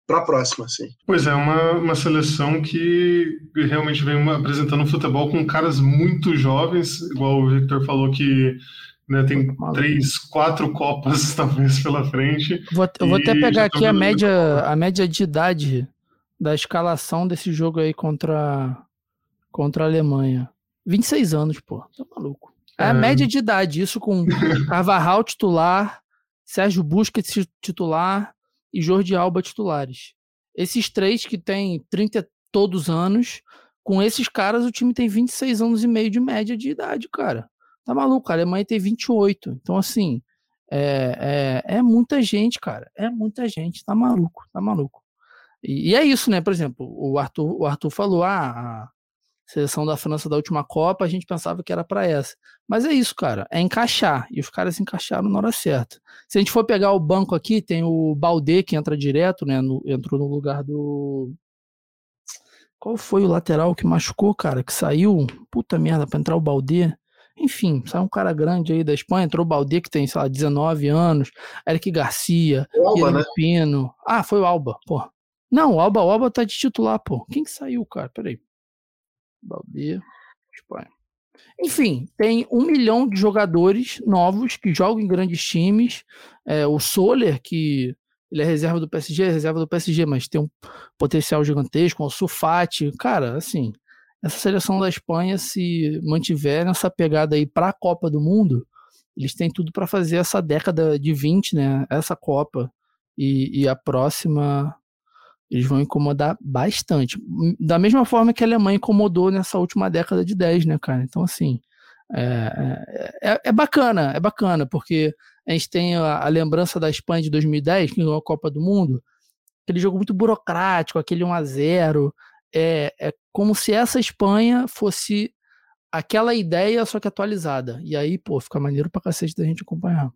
para a próxima, assim. Pois é, uma, uma seleção que realmente vem apresentando um futebol com caras muito jovens, igual o Victor falou que né, tem três, quatro Copas talvez pela frente. Vou, eu vou até pegar aqui a média, a média de idade da escalação desse jogo aí contra, contra a Alemanha. 26 anos, pô. Tá maluco. É, é a média de idade, isso com Carvajal titular, Sérgio Busquets titular e Jordi Alba titulares. Esses três que têm 30 todos anos, com esses caras o time tem 26 anos e meio de média de idade, cara. Tá maluco? A Alemanha tem 28. Então, assim, é, é, é muita gente, cara. É muita gente. Tá maluco, tá maluco. E, e, é isso, né? Por exemplo, o Arthur, o Arthur falou: ah, seleção da França da última Copa, a gente pensava que era para essa. Mas é isso, cara. É encaixar. E os caras encaixaram na hora certa. Se a gente for pegar o banco aqui, tem o Baldé que entra direto, né? No, entrou no lugar do. Qual foi o lateral que machucou, cara? Que saiu? Puta merda, pra entrar o Baldé. Enfim, sai um cara grande aí da Espanha, entrou o Balde, que tem, sei lá, 19 anos, Eric Garcia, Alba, né? Pino. Ah, foi o Alba, pô. Não, o Alba, o Alba tá de titular, pô. Quem que saiu, cara? Peraí. Balde, Espanha. Enfim, tem um milhão de jogadores novos que jogam em grandes times. É, o Soler, que ele é reserva do PSG, é reserva do PSG, mas tem um potencial gigantesco. O Sulfati, cara, assim, essa seleção da Espanha, se mantiver nessa pegada aí para a Copa do Mundo, eles têm tudo para fazer essa década de 20, né? Essa Copa e, e, a próxima eles vão incomodar bastante. Da mesma forma que a Alemanha incomodou nessa última década de 10, né, cara? Então, assim, é, é, é, é bacana, é bacana, porque a gente tem a, a lembrança da Espanha de 2010, que ganhou a Copa do Mundo, aquele jogo muito burocrático, aquele 1 a 0 é, é como se essa Espanha fosse aquela ideia, só que atualizada. E aí, pô, fica maneiro pra cacete da gente acompanhar.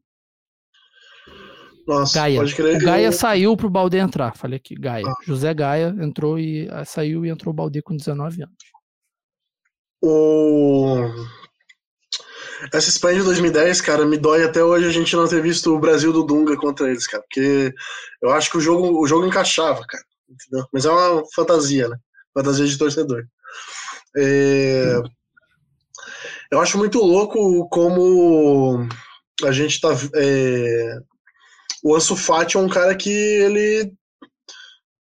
Nossa, Gaia. pode crer. O Gaia saiu pro Balde entrar. Falei aqui, Gaia. Ah. José Gaia entrou e ah, saiu e entrou o Balde com 19 anos. O... Essa Espanha de 2010, cara, me dói até hoje a gente não ter visto o Brasil do Dunga contra eles, cara. Porque eu acho que o jogo, o jogo encaixava, cara. Entendeu? Mas é uma fantasia, né? fantasia de torcedor. É, eu acho muito louco como a gente tá. É, o Ansu Fati é um cara que ele.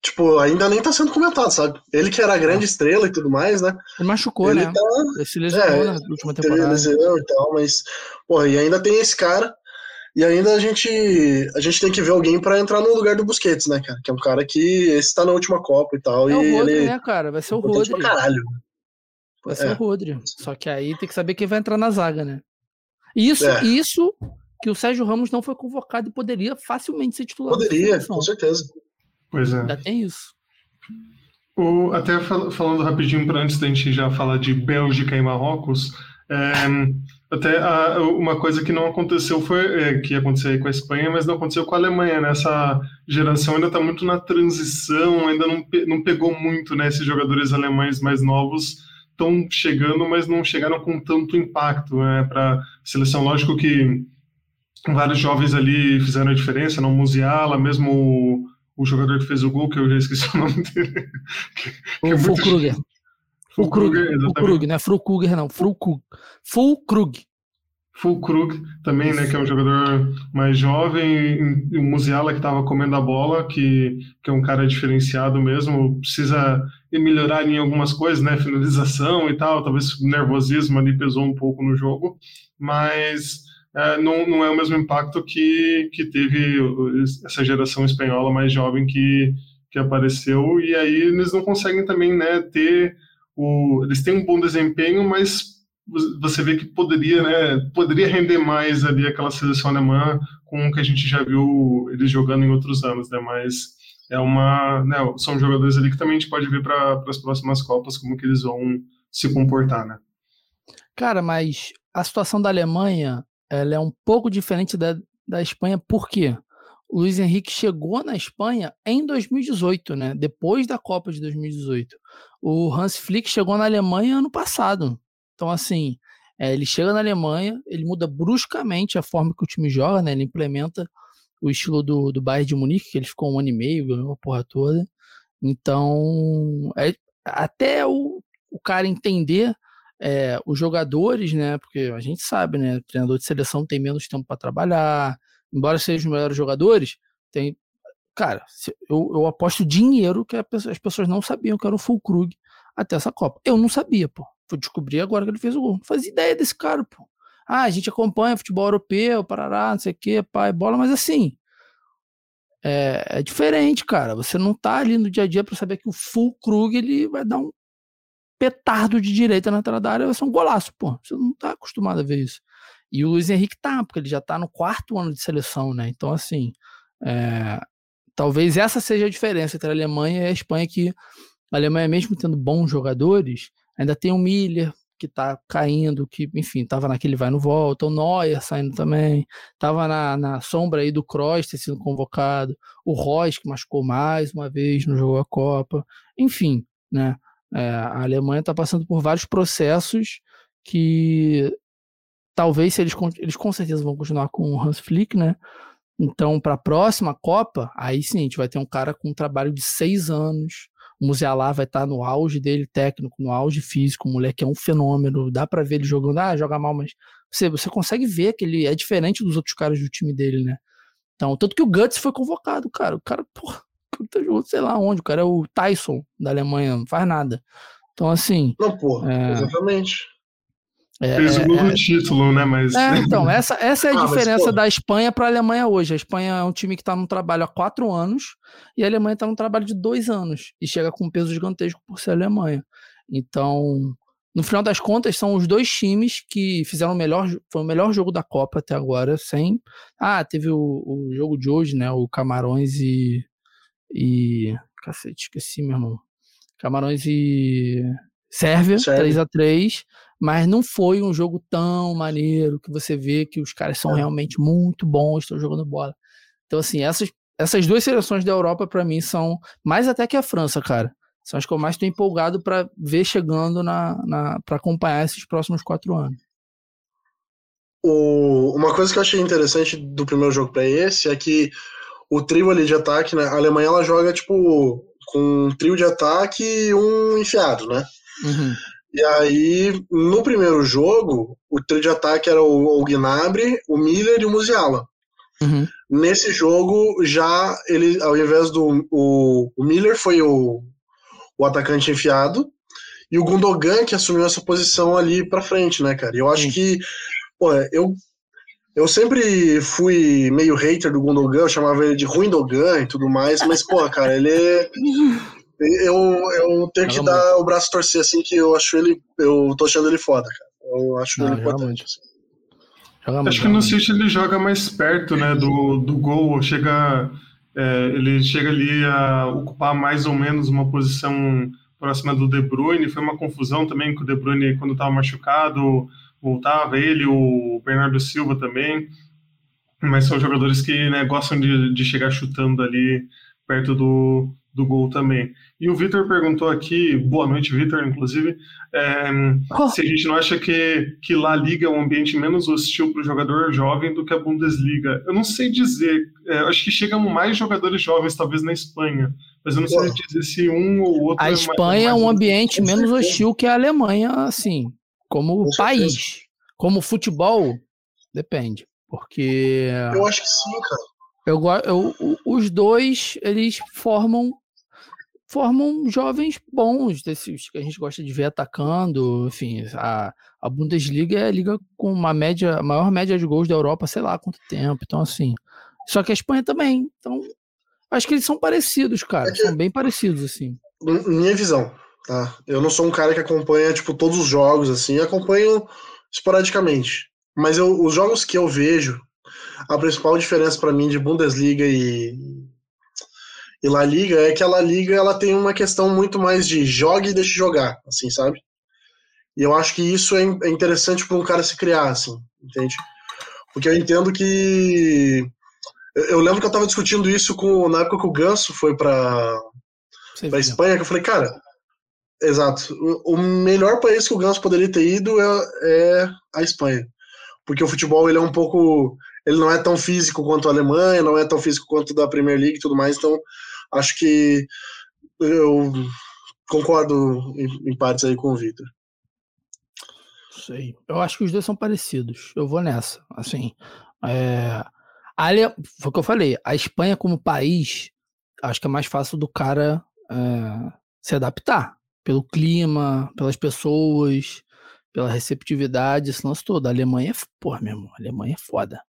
Tipo, ainda nem tá sendo comentado, sabe? Ele que era a grande estrela e tudo mais, né? Ele machucou, ele né? Tá, ele se lesionou é, na última temporada. Lesionou e tal, mas. Porra, e ainda tem esse cara e ainda a gente, a gente tem que ver alguém para entrar no lugar do Busquets, né, cara? Que é um cara que esse tá na última Copa e tal. É e o Rodri, ele... né, cara? Vai ser o Rodri. Caralho. Vai ser é. o Rodri. Só que aí tem que saber quem vai entrar na zaga, né? Isso, é. isso que o Sérgio Ramos não foi convocado e poderia facilmente ser titular. Poderia, com certeza. Pois é. Ainda tem isso. O, até falando rapidinho para antes da gente já falar de Bélgica e Marrocos, é, até a, uma coisa que não aconteceu foi é, que ia acontecer com a Espanha, mas não aconteceu com a Alemanha. Né? Essa geração ainda está muito na transição, ainda não, não pegou muito né, esses jogadores alemães mais novos estão chegando, mas não chegaram com tanto impacto né, para a seleção. Lógico que vários jovens ali fizeram a diferença, não Musiala, mesmo o, o jogador que fez o gol, que eu já esqueci o nome dele. o é Fulkruger. Fulkrug, Fulkrug, não é Fulkruger não, Fulkrug. Fulkrug. Fulkrug também, né, que é um jogador mais jovem, e o Musiala que estava comendo a bola, que, que é um cara diferenciado mesmo, precisa melhorar em algumas coisas, né, finalização e tal, talvez o nervosismo ali pesou um pouco no jogo, mas é, não, não é o mesmo impacto que, que teve essa geração espanhola mais jovem que, que apareceu, e aí eles não conseguem também, né, ter o, eles têm um bom desempenho, mas você vê que poderia, né, poderia render mais ali aquela seleção alemã com o que a gente já viu eles jogando em outros anos, né, mas é uma, né, são jogadores ali que também a gente pode ver para as próximas Copas como que eles vão se comportar, né. Cara, mas a situação da Alemanha, ela é um pouco diferente da, da Espanha, por quê? O Luiz Henrique chegou na Espanha em 2018, né? Depois da Copa de 2018. O Hans Flick chegou na Alemanha ano passado. Então, assim, é, ele chega na Alemanha, ele muda bruscamente a forma que o time joga, né? Ele implementa o estilo do, do Bayern de Munique, que ele ficou um ano e meio, ganhou a porra toda. Então, é, até o, o cara entender é, os jogadores, né? Porque a gente sabe, né? O treinador de seleção tem menos tempo para trabalhar, embora sejam os melhores jogadores, tem. Cara, eu, eu aposto dinheiro que as pessoas não sabiam que era o Fulkrug até essa Copa. Eu não sabia, pô. Fui descobrir agora que ele fez o gol. Não fazia ideia desse cara, pô. Ah, a gente acompanha futebol europeu, parará, não sei o quê, pai, bola, mas assim. é, é, diferente, cara. Você não tá ali no dia a dia para saber que o full Krug ele vai dar um petardo de direita na entrada da área, vai ser um golaço, pô. Você não tá acostumado a ver isso. E o Luiz Henrique tá, porque ele já tá no quarto ano de seleção, né? Então, assim, é, talvez essa seja a diferença entre a Alemanha e a Espanha, que a Alemanha, mesmo tendo bons jogadores, ainda tem o Miller, que tá caindo, que, enfim, tava naquele vai no volta, o Neuer saindo também, tava na, na sombra aí do Kroos ter sido convocado, o Royce que machucou mais uma vez, não jogou a Copa, enfim, né? É, a Alemanha está passando por vários processos que talvez se eles, eles com certeza vão continuar com o Hans Flick, né? Então, para a próxima Copa, aí sim, a gente vai ter um cara com um trabalho de seis anos. O Musiala vai estar tá no auge dele técnico, no auge físico. O moleque é um fenômeno. Dá para ver ele jogando. Ah, joga mal, mas você, você consegue ver que ele é diferente dos outros caras do time dele, né? Então, tanto que o Guts foi convocado, cara. O cara, porra, sei lá onde, o cara é o Tyson da Alemanha, não faz nada. Então, assim. Não, pô, é... exatamente. É, Fez o gol é, do título, né? Mas... É, então, essa, essa é a ah, diferença mas, da Espanha para a Alemanha hoje. A Espanha é um time que está num trabalho há quatro anos e a Alemanha está num trabalho de dois anos e chega com um peso gigantesco por ser a Alemanha. Então, no final das contas, são os dois times que fizeram o melhor, foi o melhor jogo da Copa até agora, sem. Ah, teve o, o jogo de hoje, né? O Camarões e e. Cacete, esqueci, meu irmão. Camarões e. Sérvia, 3x3, mas não foi um jogo tão maneiro que você vê que os caras são é. realmente muito bons, estão jogando bola. Então, assim, essas, essas duas seleções da Europa, para mim, são mais até que a França, cara. São as que eu mais estou empolgado para ver chegando na, na para acompanhar esses próximos quatro anos. O, uma coisa que eu achei interessante do primeiro jogo para esse é que o trio ali de ataque, né? A Alemanha ela joga tipo com um trio de ataque e um enfiado, né? Uhum. E aí, no primeiro jogo, o trio de ataque era o, o Gnabry, o Miller e o Musiala. Uhum. Nesse jogo, já ele, ao invés do. O, o Miller foi o, o atacante enfiado, e o Gundogan que assumiu essa posição ali pra frente, né, cara? E eu acho uhum. que. Pô, eu eu sempre fui meio hater do Gundogan, eu chamava ele de ruim Dogan e tudo mais, mas, pô, cara, ele é. Eu, eu tenho que dar o braço torcer, assim, que eu acho ele. Eu tô achando ele foda, cara. Eu acho Não, ele importante. Assim. Acho que no City ele joga mais perto, né, do, do gol, chega. É, ele chega ali a ocupar mais ou menos uma posição próxima do De Bruyne. Foi uma confusão também com o De Bruyne quando estava machucado voltava, ele, o Bernardo Silva também, mas são jogadores que né, gostam de, de chegar chutando ali perto do, do gol também. E o Vitor perguntou aqui, boa noite, Vitor, inclusive, é, oh. se a gente não acha que, que La Liga é um ambiente menos hostil para o jogador jovem do que a Bundesliga. Eu não sei dizer, é, acho que chegam mais jogadores jovens, talvez na Espanha, mas eu não sei dizer se um ou outro. A é Espanha mais, mais é um ambiente menos hostil que a Alemanha, assim. Como Com país. Certeza. Como futebol, depende. Porque. Eu acho que sim, cara. Eu, eu, os dois, eles formam formam jovens bons, desses que a gente gosta de ver atacando. Enfim, a, a Bundesliga é a liga com uma média, a maior média de gols da Europa, sei lá quanto tempo. Então, assim. Só que a Espanha também. Então, acho que eles são parecidos, cara. É que, são bem parecidos, assim. Minha visão. Tá? Eu não sou um cara que acompanha tipo todos os jogos assim, acompanho esporadicamente. Mas eu, os jogos que eu vejo, a principal diferença para mim de Bundesliga e e La Liga é que a La Liga ela tem uma questão muito mais de jogue e deixe jogar, assim, sabe? E eu acho que isso é, é interessante para um cara se criar, assim, entende? Porque eu entendo que eu lembro que eu estava discutindo isso com na época que o Ganso foi para para Espanha, que eu falei, cara, Exato. O, melhor país que o Ganso poderia ter ido é, é, a Espanha. Porque o futebol ele é um pouco. Ele não é tão físico quanto a Alemanha, não é tão físico quanto da Premier League e tudo mais. Então, acho que eu concordo em, em partes aí com o Victor. Sei. Eu acho que os dois são parecidos. Eu vou nessa. Assim. É... Ale... Foi o que eu falei. A Espanha, como país, acho que é mais fácil do cara é... se adaptar pelo clima, pelas pessoas, pela receptividade, esse lance todo. A Alemanha é, porra, meu irmão, a Alemanha é foda.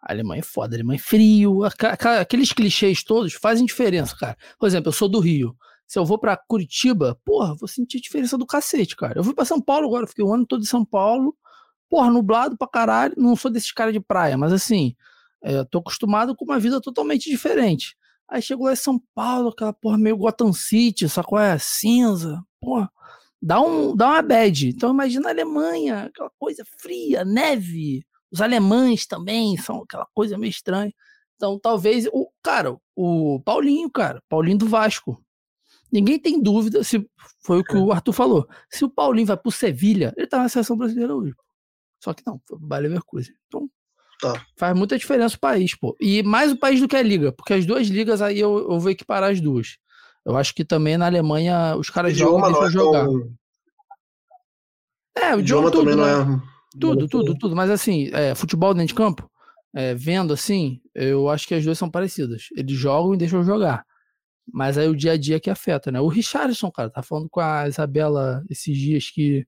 A Alemanha é foda, a Alemanha é frio. Aqueles clichês todos fazem diferença, cara. Por exemplo, eu sou do Rio. Se eu vou para Curitiba, porra, vou sentir diferença do cacete, cara. Eu fui para São Paulo agora, fiquei o ano todo em São Paulo. Porra, nublado pra caralho. Não sou desses caras de praia, mas assim, é, tô acostumado com uma vida totalmente diferente. Aí chego lá em São Paulo, aquela porra meio Gotham City, só qual é? Cinza. Porra, dá, um, dá uma bad. Então imagina a Alemanha, aquela coisa fria, neve. Os alemães também são aquela coisa meio estranha. Então talvez, o cara, o Paulinho, cara, Paulinho do Vasco. Ninguém tem dúvida se foi o que o Arthur falou. Se o Paulinho vai pro Sevilha, ele tá na seleção brasileira hoje. Só que não, foi pro Bayer Leverkusen. Então, tá. faz muita diferença o país, pô. E mais o país do que a liga, porque as duas ligas aí eu, eu vou equiparar as duas. Eu acho que também na Alemanha os caras jogam e é jogar. Tão... É, o idioma, idioma tudo, também né? não é. Tudo, tudo, tudo. Mas assim, é, futebol dentro de campo, é, vendo assim, eu acho que as duas são parecidas. Eles jogam e deixam jogar. Mas aí o dia a dia que afeta, né? O Richardson, cara, tá falando com a Isabela esses dias que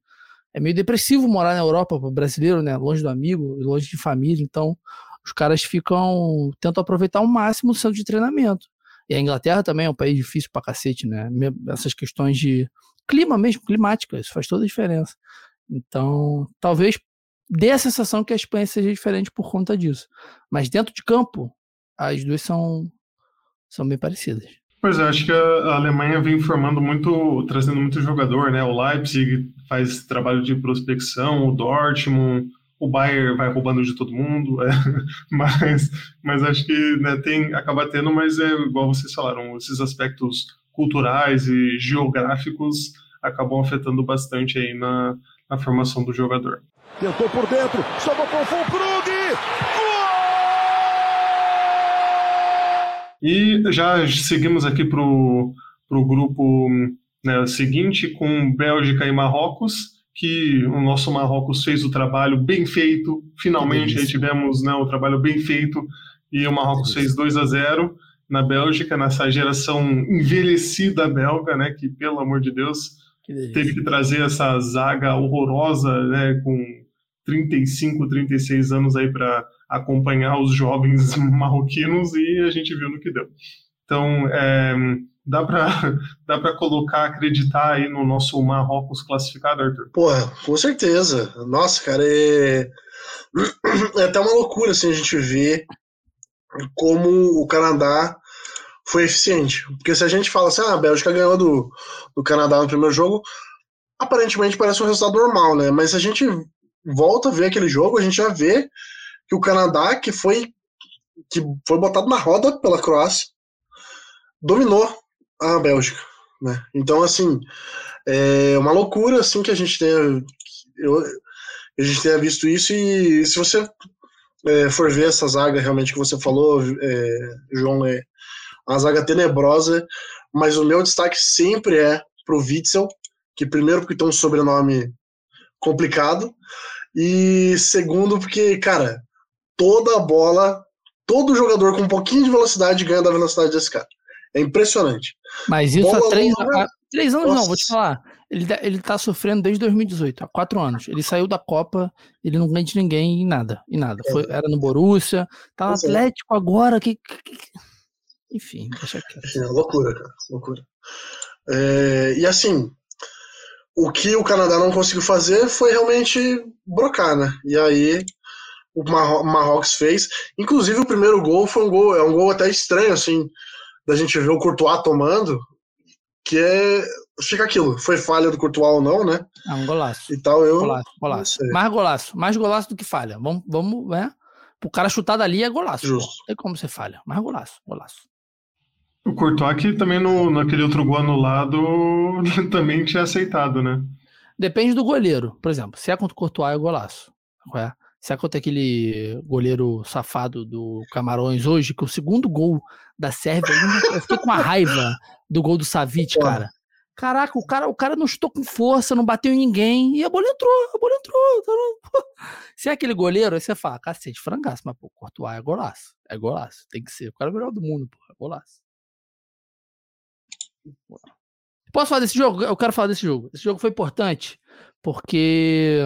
é meio depressivo morar na Europa para brasileiro, né? Longe do amigo, longe de família. Então, os caras ficam. tentam aproveitar ao máximo o centro de treinamento. E a Inglaterra também é um país difícil pra cacete, né? Essas questões de clima mesmo, climática, isso faz toda a diferença. Então, talvez dê a sensação que a Espanha seja diferente por conta disso. Mas dentro de campo, as duas são, são bem parecidas. Pois é, acho que a Alemanha vem formando muito, trazendo muito jogador, né? O Leipzig faz trabalho de prospecção, o Dortmund, o Bayern vai roubando de todo mundo, é, mas, mas acho que né, tem, acaba tendo, mas é igual vocês falaram, esses aspectos culturais e geográficos acabam afetando bastante aí na, na formação do jogador. Tentou por dentro, chamou para o Fulkrug! E já seguimos aqui para o grupo né, seguinte, com Bélgica e Marrocos, que o nosso Marrocos fez o trabalho bem feito. Finalmente aí tivemos né, o trabalho bem feito e o Marrocos fez 2 a 0 na Bélgica, nessa geração envelhecida belga, né, que pelo amor de Deus teve que trazer essa zaga horrorosa, né, com 35, 36 anos aí para acompanhar os jovens marroquinos e a gente viu no que deu. Então, é, dá para dá para colocar, acreditar aí no nosso Marrocos classificado, Arthur? Porra, com certeza. Nossa, cara, é, é até uma loucura assim, a gente ver como o Canadá foi eficiente. Porque se a gente fala assim, ah, a Bélgica ganhou do, do Canadá no primeiro jogo, aparentemente parece um resultado normal, né? Mas se a gente volta a ver aquele jogo, a gente já vê que o Canadá, que foi, que foi botado na roda pela Croácia, dominou a Bélgica. Né? Então, assim, é uma loucura assim que a gente tenha, eu, a gente tenha visto isso. E se você é, for ver essa zaga realmente que você falou, é, João, é uma zaga tenebrosa, mas o meu destaque sempre é pro Witzel, que primeiro porque tem um sobrenome complicado, e segundo porque, cara, toda a bola, todo jogador com um pouquinho de velocidade ganha da velocidade desse cara. É impressionante. Mas isso bola há três, há três anos Nossa. não, vou te falar. Ele, tá, ele tá sofrendo desde 2018, há quatro anos. Ele saiu da Copa, ele não ganha de ninguém em nada, em nada. Foi, é. era no Borussia, tá no é. Atlético agora, que, que, Enfim, deixa quieto. É loucura, cara, loucura. É, e assim, o que o Canadá não conseguiu fazer foi realmente brocar, né? E aí o Marrocos fez. Inclusive o primeiro gol foi um gol, é um gol até estranho assim, da gente ver o Courtois tomando, que é fica aquilo, foi falha do Courtois ou não, né? É um golaço. E tal, eu golaço, golaço. Mais golaço, mais golaço do que falha. Vamos, vamos, né? O cara chutar dali é golaço. Justo. Não tem como você falha, mais golaço, golaço. O Courtois que também no, naquele outro gol anulado também tinha aceitado, né? Depende do goleiro. Por exemplo, se é contra o Courtois, é golaço. É? Se é contra aquele goleiro safado do Camarões hoje, que o segundo gol da Sérvia, eu fiquei com uma raiva do gol do Savic, cara. Caraca, o cara, o cara não chutou com força, não bateu em ninguém, e a bola entrou, a bola entrou. Tá se é aquele goleiro, aí você fala, cacete, frangaço, mas pô, Courtois é golaço, é golaço, tem que ser. O cara é o melhor do mundo, pô, é golaço. Posso falar desse jogo? Eu quero falar desse jogo. Esse jogo foi importante porque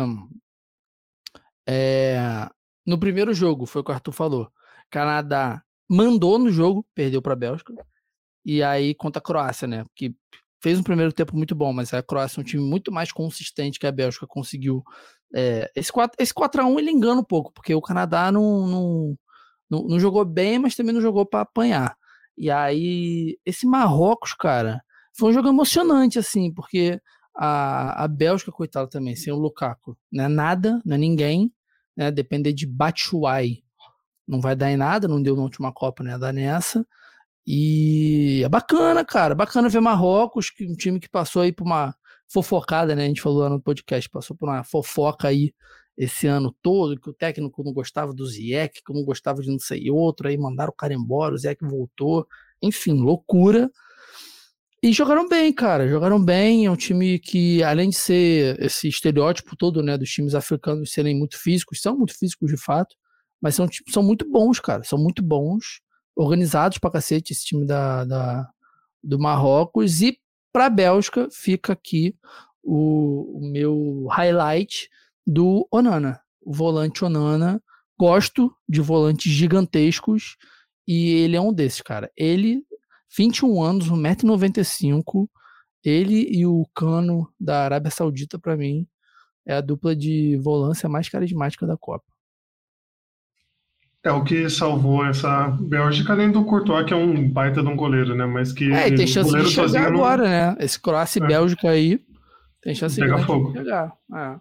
é, no primeiro jogo, foi o que o Arthur falou. Canadá mandou no jogo, perdeu para a Bélgica. E aí contra a Croácia, né? Que fez um primeiro tempo muito bom, mas a Croácia é um time muito mais consistente que a Bélgica conseguiu. É, esse, 4, esse 4x1 ele engana um pouco, porque o Canadá não, não, não, não jogou bem, mas também não jogou para apanhar. E aí, esse Marrocos, cara, foi um jogo emocionante, assim, porque a, a Bélgica, coitada também, sem o Lukaku, não é nada, não é ninguém, né? Depender de Batshuayi não vai dar em nada, não deu na última Copa, né? Dar nessa. E é bacana, cara, bacana ver Marrocos, que um time que passou aí por uma fofocada, né? A gente falou lá no podcast, passou por uma fofoca aí esse ano todo, que o técnico não gostava do Ziek, que não gostava de não sei outro, aí mandaram o cara embora, o Ziek voltou, enfim, loucura. E jogaram bem, cara, jogaram bem. É um time que, além de ser esse estereótipo todo, né, dos times africanos serem muito físicos, são muito físicos de fato, mas são, tipo, são muito bons, cara, são muito bons, organizados pra cacete, esse time da, da do Marrocos. E pra Bélgica fica aqui o, o meu highlight do Onana, o volante Onana. Gosto de volantes gigantescos e ele é um desses, cara. Ele 21 anos, 1,95m. Ele e o Cano da Arábia Saudita, para mim, é a dupla de volância mais carismática da Copa. É o que salvou essa Bélgica, além do Courtois, que é um baita de um goleiro, né? Mas que. É, e tem chance de chegar agora, não... né? Esse Croácia e é. Bélgica aí tem chance Pega fogo. de chegar. É.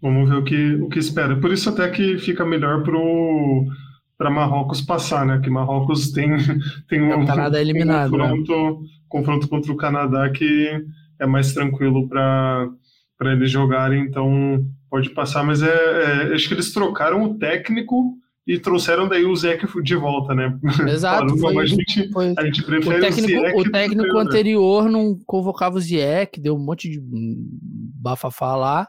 Vamos ver o que, o que espera. Por isso até que fica melhor pro para Marrocos passar, né? Que Marrocos tem, tem é, um, Canadá eliminado, um confronto, né? confronto contra o Canadá que é mais tranquilo para eles jogarem, então pode passar. Mas é, é, acho que eles trocaram o técnico e trouxeram daí o Zeke de volta, né? Exato. foi, a, gente, foi. a gente prefere o técnico, o, o técnico anterior não convocava o Ziek, deu um monte de bafafá lá.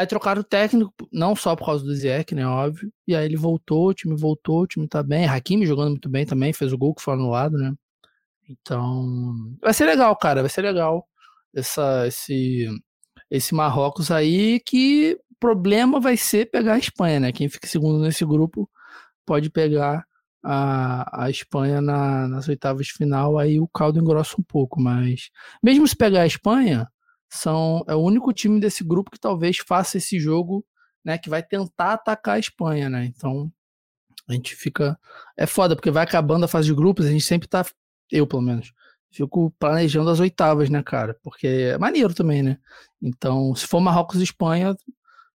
Aí trocaram o técnico, não só por causa do Ziek, né, óbvio. E aí ele voltou, o time voltou, o time tá bem. Hakimi jogando muito bem também, fez o gol que foi anulado, né? Então, vai ser legal, cara, vai ser legal essa, esse, esse Marrocos aí que o problema vai ser pegar a Espanha, né? Quem fica segundo nesse grupo pode pegar a, a Espanha na, nas oitavas de final, aí o caldo engrossa um pouco, mas mesmo se pegar a Espanha, são é o único time desse grupo que talvez faça esse jogo, né, que vai tentar atacar a Espanha, né? Então, a gente fica é foda porque vai acabando a fase de grupos, a gente sempre tá eu pelo menos fico planejando as oitavas, né, cara? Porque é maneiro também, né? Então, se for Marrocos e Espanha,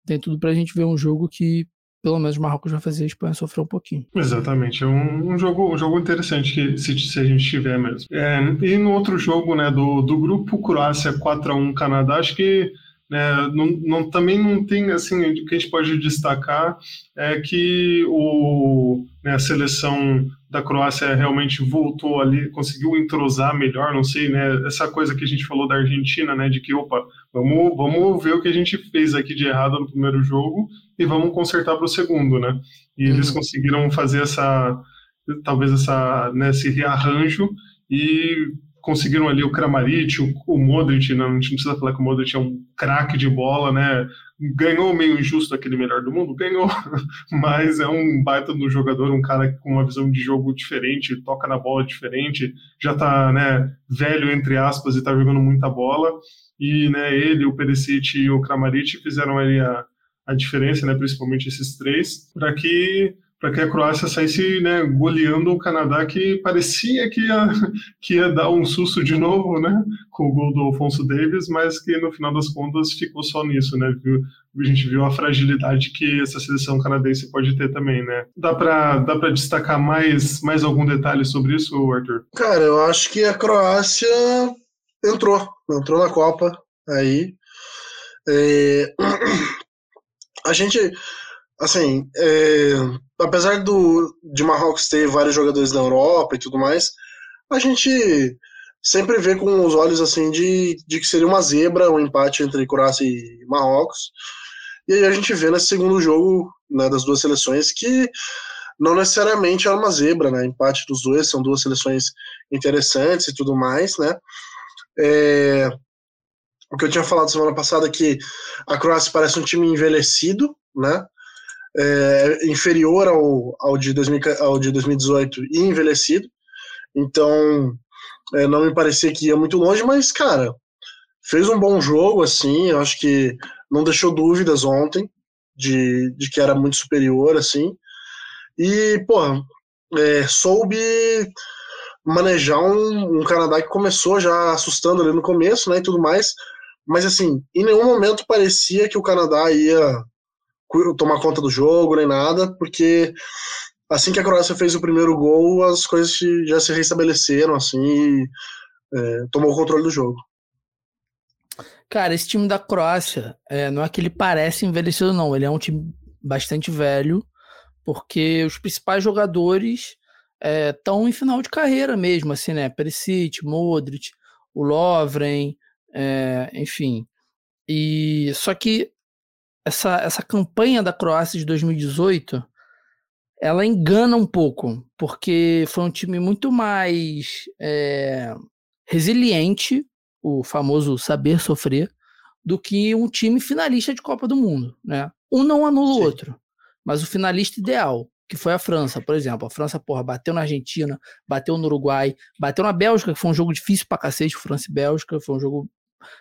tem tudo pra gente ver um jogo que pelo menos o Marrocos vai fazer a Espanha sofrer um pouquinho. Exatamente, é um, um jogo, um jogo interessante que se, se a gente tiver mesmo. É, e no outro jogo, né, do, do grupo Croácia 4 a 1 Canadá, acho que né, não, não, também não tem assim o que a gente pode destacar é que o, né, a seleção da Croácia realmente voltou ali, conseguiu entrosar melhor, não sei, né, essa coisa que a gente falou da Argentina, né, de que opa, vamos, vamos ver o que a gente fez aqui de errado no primeiro jogo e vamos consertar para o segundo, né? E uhum. eles conseguiram fazer essa, talvez essa, né, esse rearranjo e conseguiram ali o Kramaric, o, o Modric, não, a gente não precisa falar que o Modric é um craque de bola, né? Ganhou meio injusto aquele melhor do mundo, ganhou, mas é um baita do jogador, um cara com uma visão de jogo diferente, toca na bola diferente, já tá, né, velho entre aspas e tá jogando muita bola. E, né, ele, o Perisic e o Kramaric fizeram ali a, a diferença, né, principalmente esses três, para que para que a Croácia saísse né, goleando o Canadá, que parecia que ia, que ia dar um susto de novo, né, com o gol do Alfonso Davis, mas que no final das contas ficou só nisso, né, viu? A gente viu a fragilidade que essa seleção canadense pode ter também, né? Dá para dá para destacar mais, mais algum detalhe sobre isso, Arthur? Cara, eu acho que a Croácia entrou, entrou na Copa aí. É... A gente, assim, é apesar do, de Marrocos ter vários jogadores da Europa e tudo mais, a gente sempre vê com os olhos assim de, de que seria uma zebra um empate entre Croácia e Marrocos. E aí a gente vê nesse segundo jogo né, das duas seleções que não necessariamente é uma zebra, né? Empate dos dois, são duas seleções interessantes e tudo mais, né? É, o que eu tinha falado semana passada é que a Croácia parece um time envelhecido, né? é, inferior ao, ao, de 2000, ao de 2018 e envelhecido. Então, é, não me parecia que ia muito longe, mas, cara, fez um bom jogo, assim, eu acho que não deixou dúvidas ontem de, de que era muito superior, assim. E, pô, é, soube manejar um, um, Canadá que começou já assustando ali no começo, né, e tudo mais, mas assim, em nenhum momento parecia que o Canadá ia tomar conta do jogo nem nada, porque assim que a Croácia fez o primeiro gol, as coisas já se restabeleceram, assim, e é, tomou o controle do jogo. Cara, esse time da Croácia, é, não é que ele parece envelhecido, não. Ele é um time bastante velho, porque os principais jogadores estão é, em final de carreira mesmo, assim, né? Perisic, Modric, o Lovren, é, enfim. E só que essa, essa campanha da Croácia de 2018 ela engana um pouco, porque foi um time muito mais é, resiliente, o famoso saber sofrer, do que um time finalista de Copa do Mundo, né? Um não anula o outro, mas o finalista ideal, que foi a França, por exemplo. A França, porra, bateu na Argentina, bateu no Uruguai, bateu na Bélgica, que foi um jogo difícil pra cacete, França e Bélgica, foi um jogo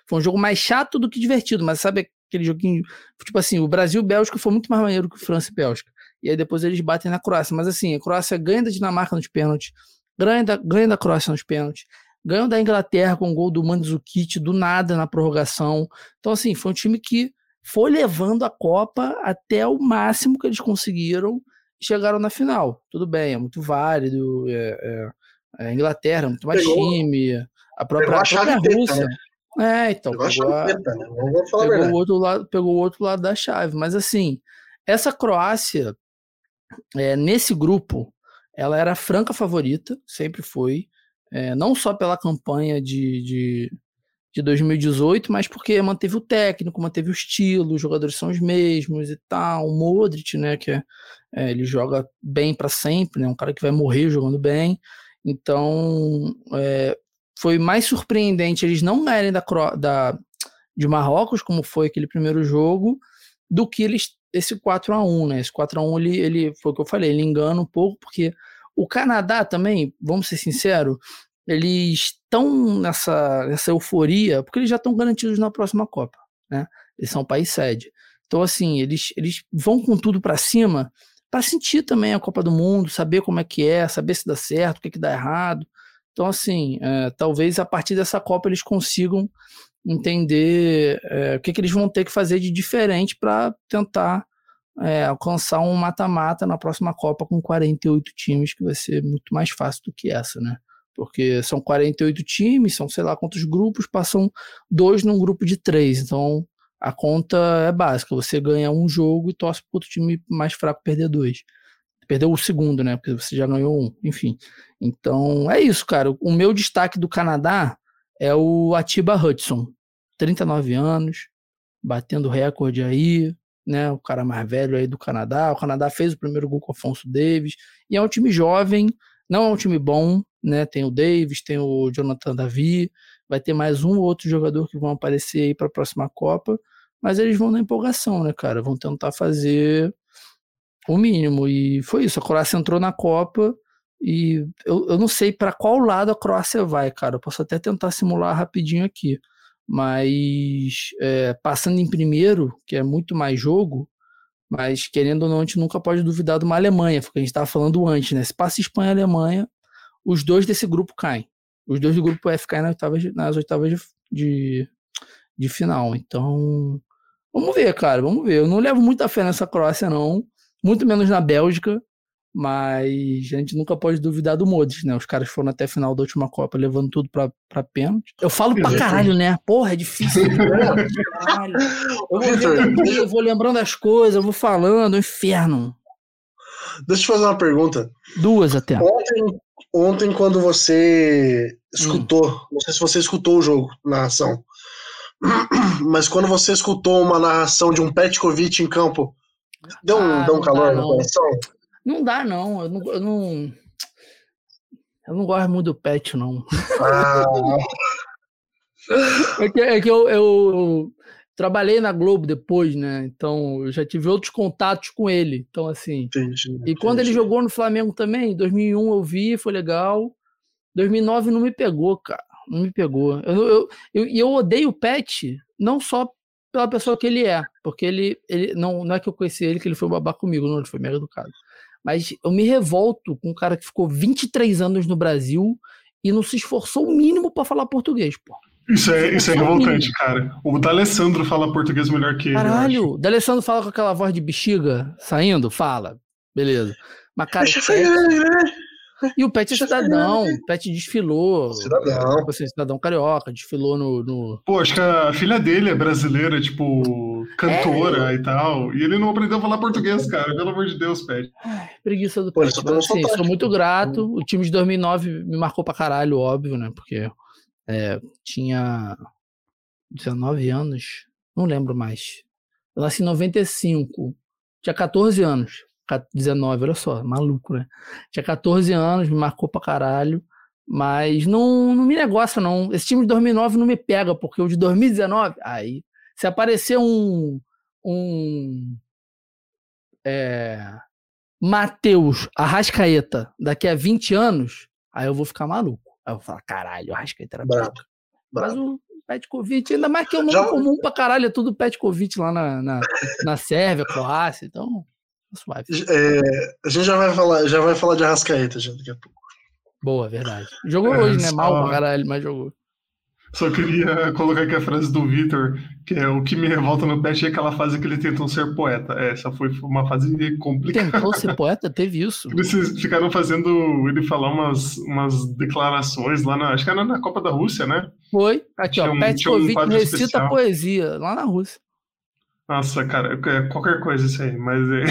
foi um jogo mais chato do que divertido, mas sabe aquele joguinho, tipo assim, o Brasil e Bélgica foi muito mais maneiro que França e Bélgica. E aí depois eles batem na Croácia, mas assim, a Croácia ganha da Dinamarca nos pênaltis, ganha da, ganha da Croácia nos pênaltis, ganham da Inglaterra com o gol do Mandzukic do nada na prorrogação. Então, assim, foi um time que foi levando a Copa até o máximo que eles conseguiram chegaram na final. Tudo bem, é muito válido. É, é, é a Inglaterra, muito mais pegou, time. A própria, a própria Rússia. Né? É, então. Pegou, a, né? pegou o outro lado, pegou o outro lado da chave. Mas assim, essa Croácia, é, nesse grupo, ela era a franca favorita, sempre foi é, não só pela campanha de, de, de 2018, mas porque manteve o técnico, manteve o estilo, os jogadores são os mesmos e tal. O Modric, né, que é, é ele joga bem para sempre, né, um cara que vai morrer jogando bem. Então, é, foi mais surpreendente eles não ganharem da, da, de Marrocos, como foi aquele primeiro jogo, do que eles esse 4 a 1 né? Esse 4 a 1 ele, ele foi o que eu falei, ele engana um pouco, porque o Canadá também, vamos ser sinceros, eles estão nessa, nessa euforia porque eles já estão garantidos na próxima Copa, né? Eles são país sede. Então, assim, eles, eles vão com tudo para cima para sentir também a Copa do Mundo, saber como é que é, saber se dá certo, o que, que dá errado. Então, assim, é, talvez a partir dessa Copa eles consigam entender é, o que, que eles vão ter que fazer de diferente para tentar é, alcançar um mata-mata na próxima Copa com 48 times, que vai ser muito mais fácil do que essa, né? Porque são 48 times, são sei lá quantos grupos, passam dois num grupo de três. Então a conta é básica: você ganha um jogo e torce para outro time mais fraco perder dois. Perdeu o segundo, né? Porque você já ganhou um, enfim. Então é isso, cara. O meu destaque do Canadá é o Atiba Hudson, 39 anos, batendo recorde aí, né? O cara mais velho aí do Canadá. O Canadá fez o primeiro gol com o Afonso Davis. E é um time jovem, não é um time bom, né? Tem o Davis, tem o Jonathan Davi, vai ter mais um ou outro jogador que vão aparecer aí para a próxima Copa, mas eles vão na empolgação, né, cara? Vão tentar fazer o mínimo. E foi isso. A Croácia entrou na Copa. E eu, eu não sei para qual lado a Croácia vai, cara. Eu posso até tentar simular rapidinho aqui mas é, passando em primeiro, que é muito mais jogo, mas querendo ou não, a gente nunca pode duvidar de uma Alemanha, porque a gente estava falando antes, né? Se passa Espanha e Alemanha, os dois desse grupo caem. Os dois do grupo F caem nas oitavas, nas oitavas de, de, de final. Então, vamos ver, cara, vamos ver. Eu não levo muita fé nessa Croácia, não. Muito menos na Bélgica. Mas a gente nunca pode duvidar do Modric, né? Os caras foram até a final da última Copa levando tudo pra, pra pênalti. Eu falo pra caralho, né? Porra, é difícil. caralho. Eu vou, eu vou lembrando as coisas, eu vou falando, inferno. Deixa eu te fazer uma pergunta. Duas até. Ontem, ontem quando você escutou, hum. não sei se você escutou o jogo, narração, mas quando você escutou uma narração de um Petkovic em campo, deu um, ah, deu um calor no coração? Não dá, não. Eu não. Eu não, eu não gosto muito do pet, não. Ah. é que, é que eu, eu, trabalhei na Globo depois, né? Então eu já tive outros contatos com ele. Então, assim. Entendi, E quando ele entendi. jogou no Flamengo também, em 2001 eu vi, foi legal. 2009 não me pegou, cara. Não me pegou. Eu, eu, eu, e eu odeio o Pet, não só pela pessoa que ele é, porque ele, ele não, não é que eu conheci ele, que ele foi babar comigo, não, ele foi mega educado. Mas eu me revolto com um cara que ficou 23 anos no Brasil e não se esforçou o mínimo pra falar português, pô. Isso é, isso é revoltante, cara. O D'Alessandro fala português melhor que ele. eu acho. Caralho, o D'Alessandro fala com aquela voz de bexiga saindo? Fala. Beleza. Mas, cara, e o Pet é cidadão, o Pet desfilou. Cidadão. Tipo assim, cidadão carioca, desfilou no. no... Pô, acho que a filha dele é brasileira, tipo, cantora e tal. E ele não aprendeu a falar português, cara. Pelo amor de Deus, Pet. Preguiça do Pô, ele Pet. Mas, assim, sou muito grato. O time de 2009 me marcou pra caralho, óbvio, né? Porque é, tinha 19 anos, não lembro mais. Eu nasci em 95, tinha 14 anos. Ca- 19, olha só, maluco, né? Tinha 14 anos, me marcou pra caralho. Mas não, não me negocia, não. Esse time de 2009 não me pega, porque o de 2019, aí, se aparecer um. um é, Matheus Arrascaeta daqui a 20 anos, aí eu vou ficar maluco. Aí eu vou falar, caralho, o Arrascaeta era Brabo. Mas o Petkovic, ainda mais que eu não Já- comum pra caralho, é tudo Petkovic lá na, na, na Sérvia, Croácia, então. tá. É, a gente já vai falar, já vai falar de Arrascaeta já daqui a pouco. Boa, verdade. Jogou É, hoje, né? Mal pra caralho, mas jogou. Só queria colocar aqui a frase do Vitor, que é o que me revolta no Pet é aquela fase que ele tentou ser poeta. É, Essa foi uma fase complicada. Tentou ser poeta, teve isso. Eles ficaram fazendo ele falar umas, umas declarações lá na. Acho que era na Copa da Rússia, né? Foi. Aqui, Tinha ó. um- Petkovic um recita especial. poesia lá na Rússia. Nossa, cara, é qualquer coisa isso aí, mas é.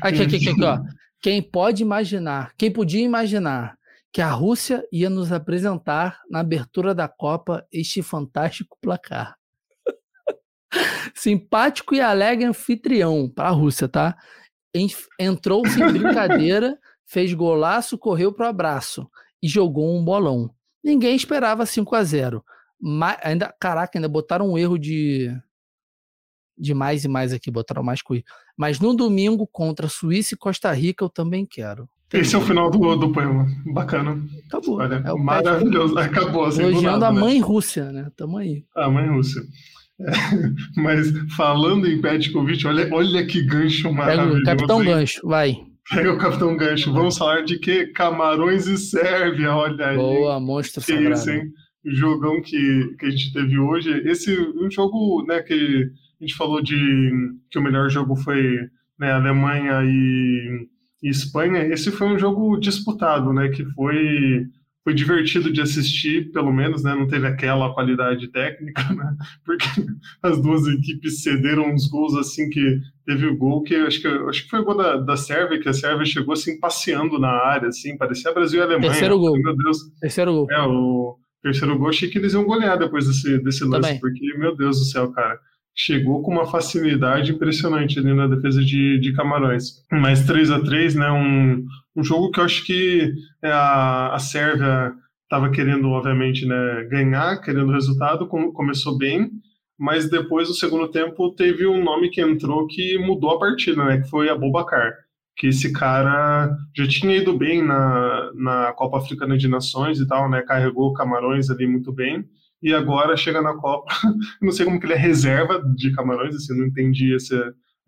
Aqui, aqui, aqui, aqui, ó. Quem pode imaginar, quem podia imaginar que a Rússia ia nos apresentar na abertura da Copa este fantástico placar. Simpático e alegre anfitrião para a Rússia, tá? En- Entrou sem brincadeira, fez golaço, correu pro abraço e jogou um bolão. Ninguém esperava 5 a 0 mas ainda, caraca, ainda botaram um erro de de mais e mais aqui, botaram mais coisa. Mas no domingo contra Suíça e Costa Rica eu também quero. Esse é o final do, do poema. Bacana. Acabou. Olha, é o maravilhoso. Acabou assim. do Elogiando nada, a né? mãe Rússia, né? Tamo aí. A mãe Rússia. É, mas falando em Petkovic, olha, olha que gancho Pega maravilhoso. o Capitão hein? Gancho, vai. Pega o Capitão Gancho. Vamos falar de quê? Camarões e Sérvia. Olha aí. Boa, monstro Que isso, sagrado. hein? O jogão que, que a gente teve hoje. Esse um jogo, né, que a gente falou de que o melhor jogo foi né, Alemanha e, e Espanha. Esse foi um jogo disputado, né? Que foi foi divertido de assistir, pelo menos, né? Não teve aquela qualidade técnica, né? Porque as duas equipes cederam uns gols assim que teve o gol que eu acho que acho que foi o gol da, da Sérvia, que a Sérvia chegou assim passeando na área, assim, parecia Brasil e Alemanha. Terceiro gol. Meu Deus, Terceiro gol. é, o terceiro gol, achei que eles iam golear depois desse, desse lance, Também. porque, meu Deus do céu, cara, chegou com uma facilidade impressionante ali na defesa de, de Camarões. Mas 3 a 3 né, um, um jogo que eu acho que é, a, a Sérvia estava querendo, obviamente, né, ganhar, querendo resultado, com- começou bem, mas depois, no segundo tempo, teve um nome que entrou que mudou a partida, né, que foi a Bobacar que esse cara já tinha ido bem na, na Copa Africana de Nações e tal, né? Carregou Camarões ali muito bem. E agora chega na Copa, não sei como que ele é reserva de Camarões, assim, não entendi esse,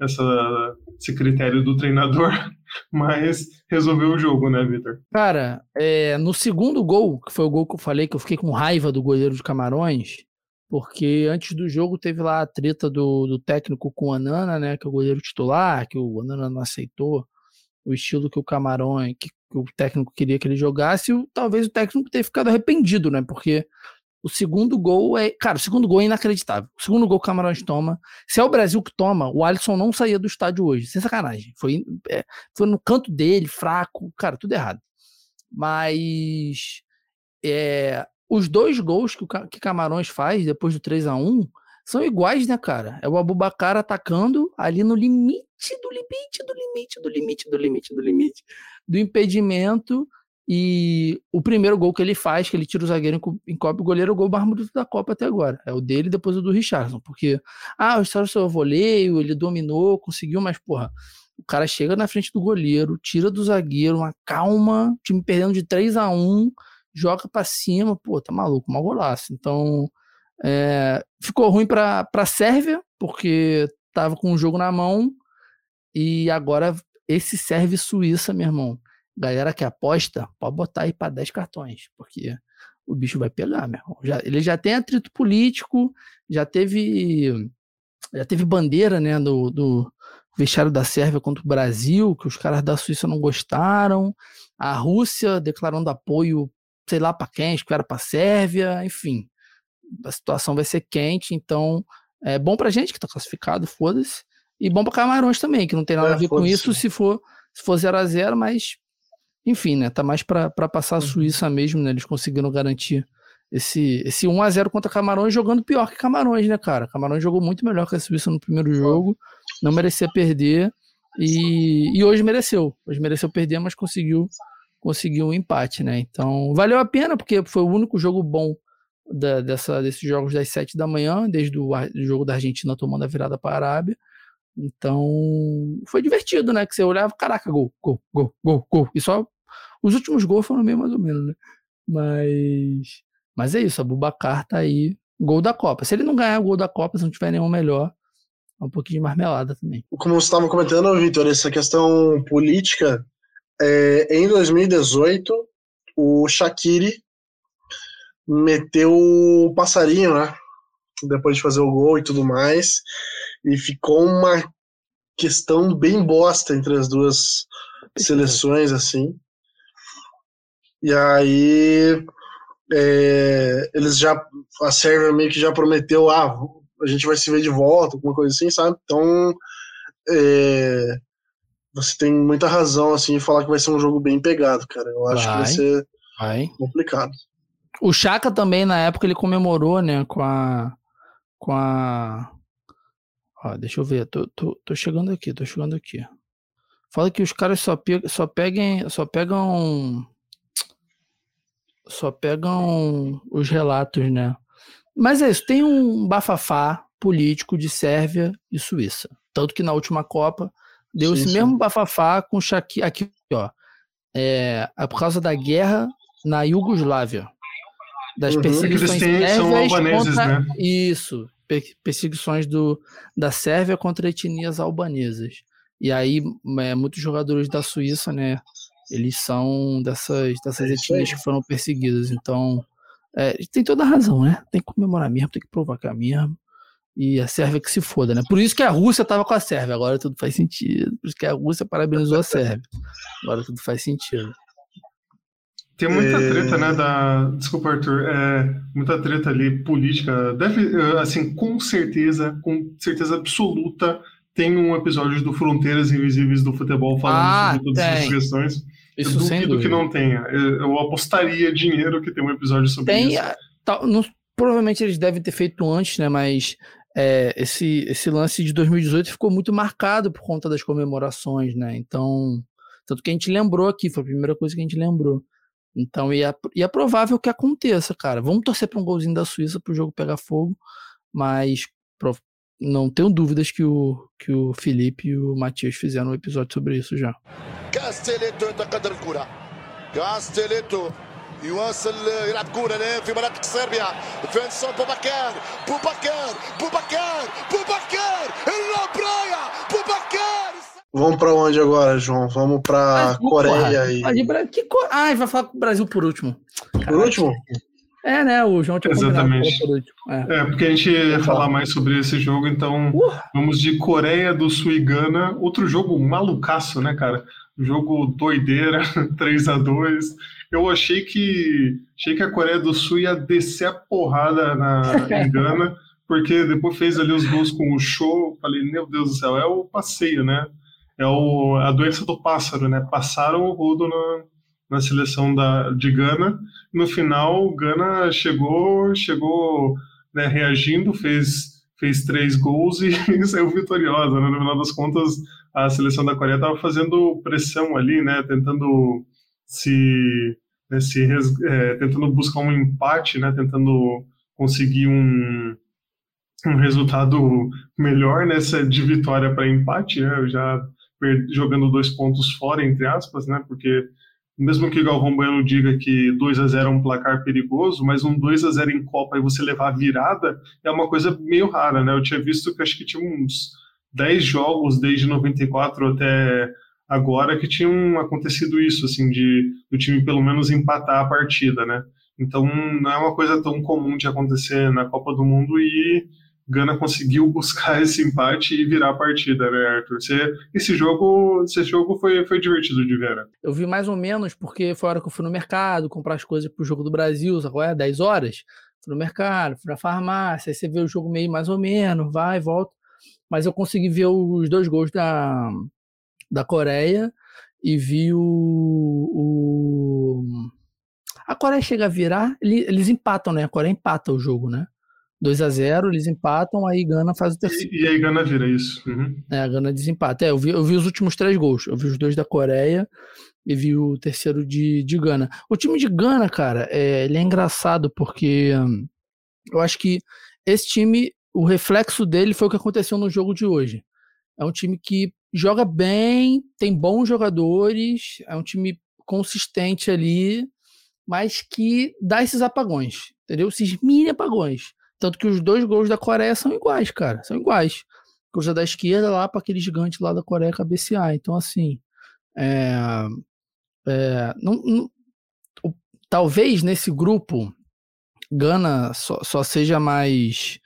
essa, esse critério do treinador, mas resolveu o jogo, né, Vitor? Cara, é, no segundo gol, que foi o gol que eu falei, que eu fiquei com raiva do goleiro de Camarões, porque antes do jogo teve lá a treta do, do técnico com o Anana, né? Que é o goleiro titular, que o Anana não aceitou o estilo que o Camarões, que, que o técnico queria que ele jogasse, e talvez o técnico tenha ficado arrependido, né? Porque o segundo gol é. Cara, o segundo gol é inacreditável. O segundo gol que o Camarões toma. Se é o Brasil que toma, o Alisson não saía do estádio hoje. Sem sacanagem. Foi, é, foi no canto dele, fraco, cara, tudo errado. Mas é, os dois gols que o que Camarões faz depois do 3 a 1 são iguais, né, cara? É o Abubacar atacando ali no limite do limite, do limite, do limite, do limite, do limite do impedimento E o primeiro gol que ele faz, que ele tira o zagueiro em Copa, o goleiro é o gol mais bonito da Copa até agora. É o dele depois o do Richardson. Porque, ah, o Richardson voleio, ele dominou, conseguiu, mas, porra, o cara chega na frente do goleiro, tira do zagueiro, uma calma, time perdendo de 3 a 1 joga para cima, pô, tá maluco, uma golaço. Então, é, ficou ruim para a Sérvia, porque tava com o jogo na mão, e agora esse serve Suíça, meu irmão. Galera que aposta, pode botar aí para 10 cartões, porque o bicho vai pegar, meu irmão. Já, ele já tem atrito político, já teve já teve bandeira, né, do, do vestiário da Sérvia contra o Brasil, que os caras da Suíça não gostaram. A Rússia declarando apoio, sei lá para quem, acho que era para a Sérvia, enfim. A situação vai ser quente, então é bom pra gente que tá classificado, foda-se. E bom para Camarões também, que não tem nada é, a ver com isso se for se for 0 a 0 mas enfim, né? Tá mais para passar a uhum. Suíça mesmo, né? Eles conseguiram garantir esse, esse 1 a 0 contra Camarões jogando pior que Camarões, né, cara? Camarões jogou muito melhor que a Suíça no primeiro jogo, não merecia perder e, e hoje mereceu. Hoje mereceu perder, mas conseguiu conseguiu um empate, né? Então, valeu a pena porque foi o único jogo bom da, dessa, desses jogos das 7 da manhã, desde o jogo da Argentina tomando a virada para a Arábia. Então, foi divertido, né? Que você olhava, caraca, gol, gol, gol, gol, gol. E só os últimos gols foram meio mais ou menos, né? Mas, mas é isso, a Bubacar tá aí, gol da Copa. Se ele não ganhar o gol da Copa, se não tiver nenhum melhor, é um pouquinho de marmelada também. Como você estava comentando, Vitor, essa questão política, é, em 2018, o Shaqiri meteu o passarinho, né? Depois de fazer o gol e tudo mais. E ficou uma questão bem bosta entre as duas seleções, assim. E aí é, eles já. A Sérvia meio que já prometeu, ah, a gente vai se ver de volta, alguma coisa assim, sabe? Então. É, você tem muita razão, assim, em falar que vai ser um jogo bem pegado, cara. Eu acho vai, que vai ser vai. complicado. O Chaka também, na época, ele comemorou, né, com a. Com a. Ó, deixa eu ver, tô, tô, tô chegando aqui, tô chegando aqui. Fala que os caras só, pe só, peguem, só pegam. Só pegam os relatos, né? Mas é isso, tem um bafafá político de Sérvia e Suíça. Tanto que na última Copa deu sim, esse sim. mesmo bafafá com Shaqiri. Aqui, ó. É, é por causa da guerra na Iugoslávia das uhum, perseguições sérvias contra né? isso, perseguições do, da Sérvia contra etnias albanesas. E aí é, muitos jogadores da Suíça, né, eles são dessas dessas é etnias que foram perseguidas. Então, é, tem toda a razão, né? Tem que comemorar mesmo, tem que provocar mesmo. E a Sérvia que se foda, né? Por isso que a Rússia estava com a Sérvia, agora tudo faz sentido. Por isso que a Rússia parabenizou a Sérvia. Agora tudo faz sentido. Tem muita é... treta, né, da... Desculpa, Arthur. É, muita treta ali política. Deve, assim, com certeza, com certeza absoluta, tem um episódio do Fronteiras Invisíveis do Futebol falando ah, sobre todas essas questões. Isso eu duvido que não tenha. Eu apostaria dinheiro que tem um episódio sobre tem, isso. Tá, não, provavelmente eles devem ter feito antes, né, mas é, esse, esse lance de 2018 ficou muito marcado por conta das comemorações, né? Então, tanto que a gente lembrou aqui, foi a primeira coisa que a gente lembrou. Então, e é, e é provável que aconteça, cara. Vamos torcer para um golzinho da Suíça para o jogo pegar fogo, mas não tenho dúvidas que o, que o Felipe e o Matias fizeram um episódio sobre isso já. Castelletto يتقدم الكرة Castelletto يواصل يلعب كرة الآن في مناطق صربيا ديفنسون بوباكار بوباكار بوباكار بوباكار البرايا بوباكار Vamos para onde agora, João? Vamos para Coreia e. Que co... Ai, vai falar com o Brasil por último. Por último? É, né? O João tinha Exatamente. Por último. É. é. porque a gente ia falar mais sobre esse jogo, então uh. vamos de Coreia do Sul e Gana. Outro jogo malucaço, né, cara? Jogo doideira, 3 a 2 Eu achei que achei que a Coreia do Sul ia descer a porrada na, em Gana, porque depois fez ali os gols com o show. Falei, meu Deus do céu, é o passeio, né? É o, a doença do pássaro, né? Passaram o rodo na, na seleção da, de Gana. No final, Gana chegou, chegou né, reagindo, fez, fez três gols e saiu vitoriosa. Né? No final das contas, a seleção da Coreia estava fazendo pressão ali, né? Tentando se, né, se é, tentando buscar um empate, né, tentando conseguir um, um resultado melhor nessa de vitória para empate, né, já jogando dois pontos fora, entre aspas, né, porque mesmo que o Galvão Bueno diga que 2 a 0 é um placar perigoso, mas um 2 a 0 em Copa e você levar virada é uma coisa meio rara, né? Eu tinha visto que acho que tinha uns 10 jogos desde 94 até agora que tinham acontecido isso, assim, de o time pelo menos empatar a partida, né? Então não é uma coisa tão comum de acontecer na Copa do Mundo e Gana conseguiu buscar esse empate e virar a partida, né, Arthur? Você, esse jogo, esse jogo foi, foi divertido de ver. Né? Eu vi mais ou menos porque foi a hora que eu fui no mercado comprar as coisas pro jogo do Brasil, agora é 10 horas. Fui no mercado, fui na farmácia, aí você vê o jogo meio mais ou menos, vai, volta. Mas eu consegui ver os dois gols da, da Coreia e vi o, o... A Coreia chega a virar, eles empatam, né? A Coreia empata o jogo, né? 2 a 0 eles empatam, aí Gana faz o terceiro. E, e aí Gana vira isso. Uhum. É, a Gana desempata. É, eu vi, eu vi os últimos três gols. Eu vi os dois da Coreia e vi o terceiro de, de Gana. O time de Gana, cara, é, ele é engraçado porque hum, eu acho que esse time, o reflexo dele foi o que aconteceu no jogo de hoje. É um time que joga bem, tem bons jogadores, é um time consistente ali, mas que dá esses apagões, entendeu? Esses mini apagões. Tanto que os dois gols da Coreia são iguais, cara. São iguais. Cruza da esquerda lá para aquele gigante lá da Coreia cabecear. Então, assim. É, é, não, não, talvez nesse grupo Gana só, só seja mais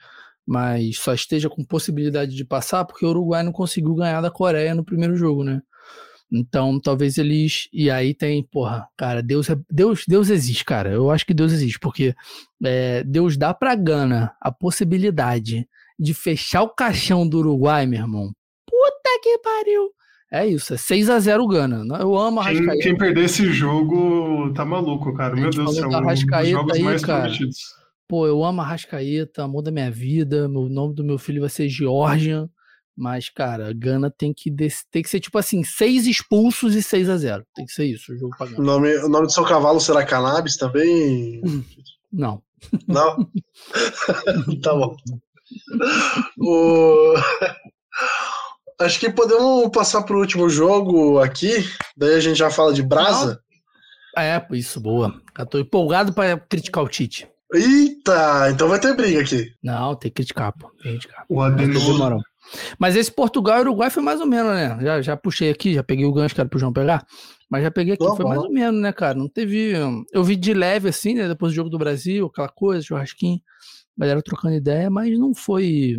mas só esteja com possibilidade de passar porque o Uruguai não conseguiu ganhar da Coreia no primeiro jogo, né? Então, talvez eles. E aí tem, porra, cara, Deus, é, Deus, Deus existe, cara. Eu acho que Deus existe, porque é, Deus dá pra Gana a possibilidade de fechar o caixão do Uruguai, meu irmão. Puta que pariu! É isso, é 6 a 0 Gana. Eu amo a Rascaeta. Quem, quem perder esse jogo tá maluco, cara. Meu Deus do céu. Um dos jogos aí, mais cara. prometidos. Pô, eu amo a Rascaeta, muda minha vida. O nome do meu filho vai ser Georgian. Mas, cara, Gana tem que, tem que ser tipo assim, seis expulsos e 6 a 0 Tem que ser isso, o jogo pra O nome, o nome do seu cavalo será cannabis também? Não. Não? tá bom. O... Acho que podemos passar pro último jogo aqui. Daí a gente já fala de brasa. É, isso, boa. Eu tô empolgado para criticar o Tite. Eita, então vai ter briga aqui. Não, tem que criticar, pô. Tem que criticar. O Adenor, mas esse Portugal e Uruguai foi mais ou menos, né? Já, já puxei aqui, já peguei o gancho que era pro João pegar. Mas já peguei aqui, foi mais ou menos, né, cara? Não teve. Eu vi de leve, assim, né? Depois do jogo do Brasil, aquela coisa, churrasquinho, galera trocando ideia, mas não foi.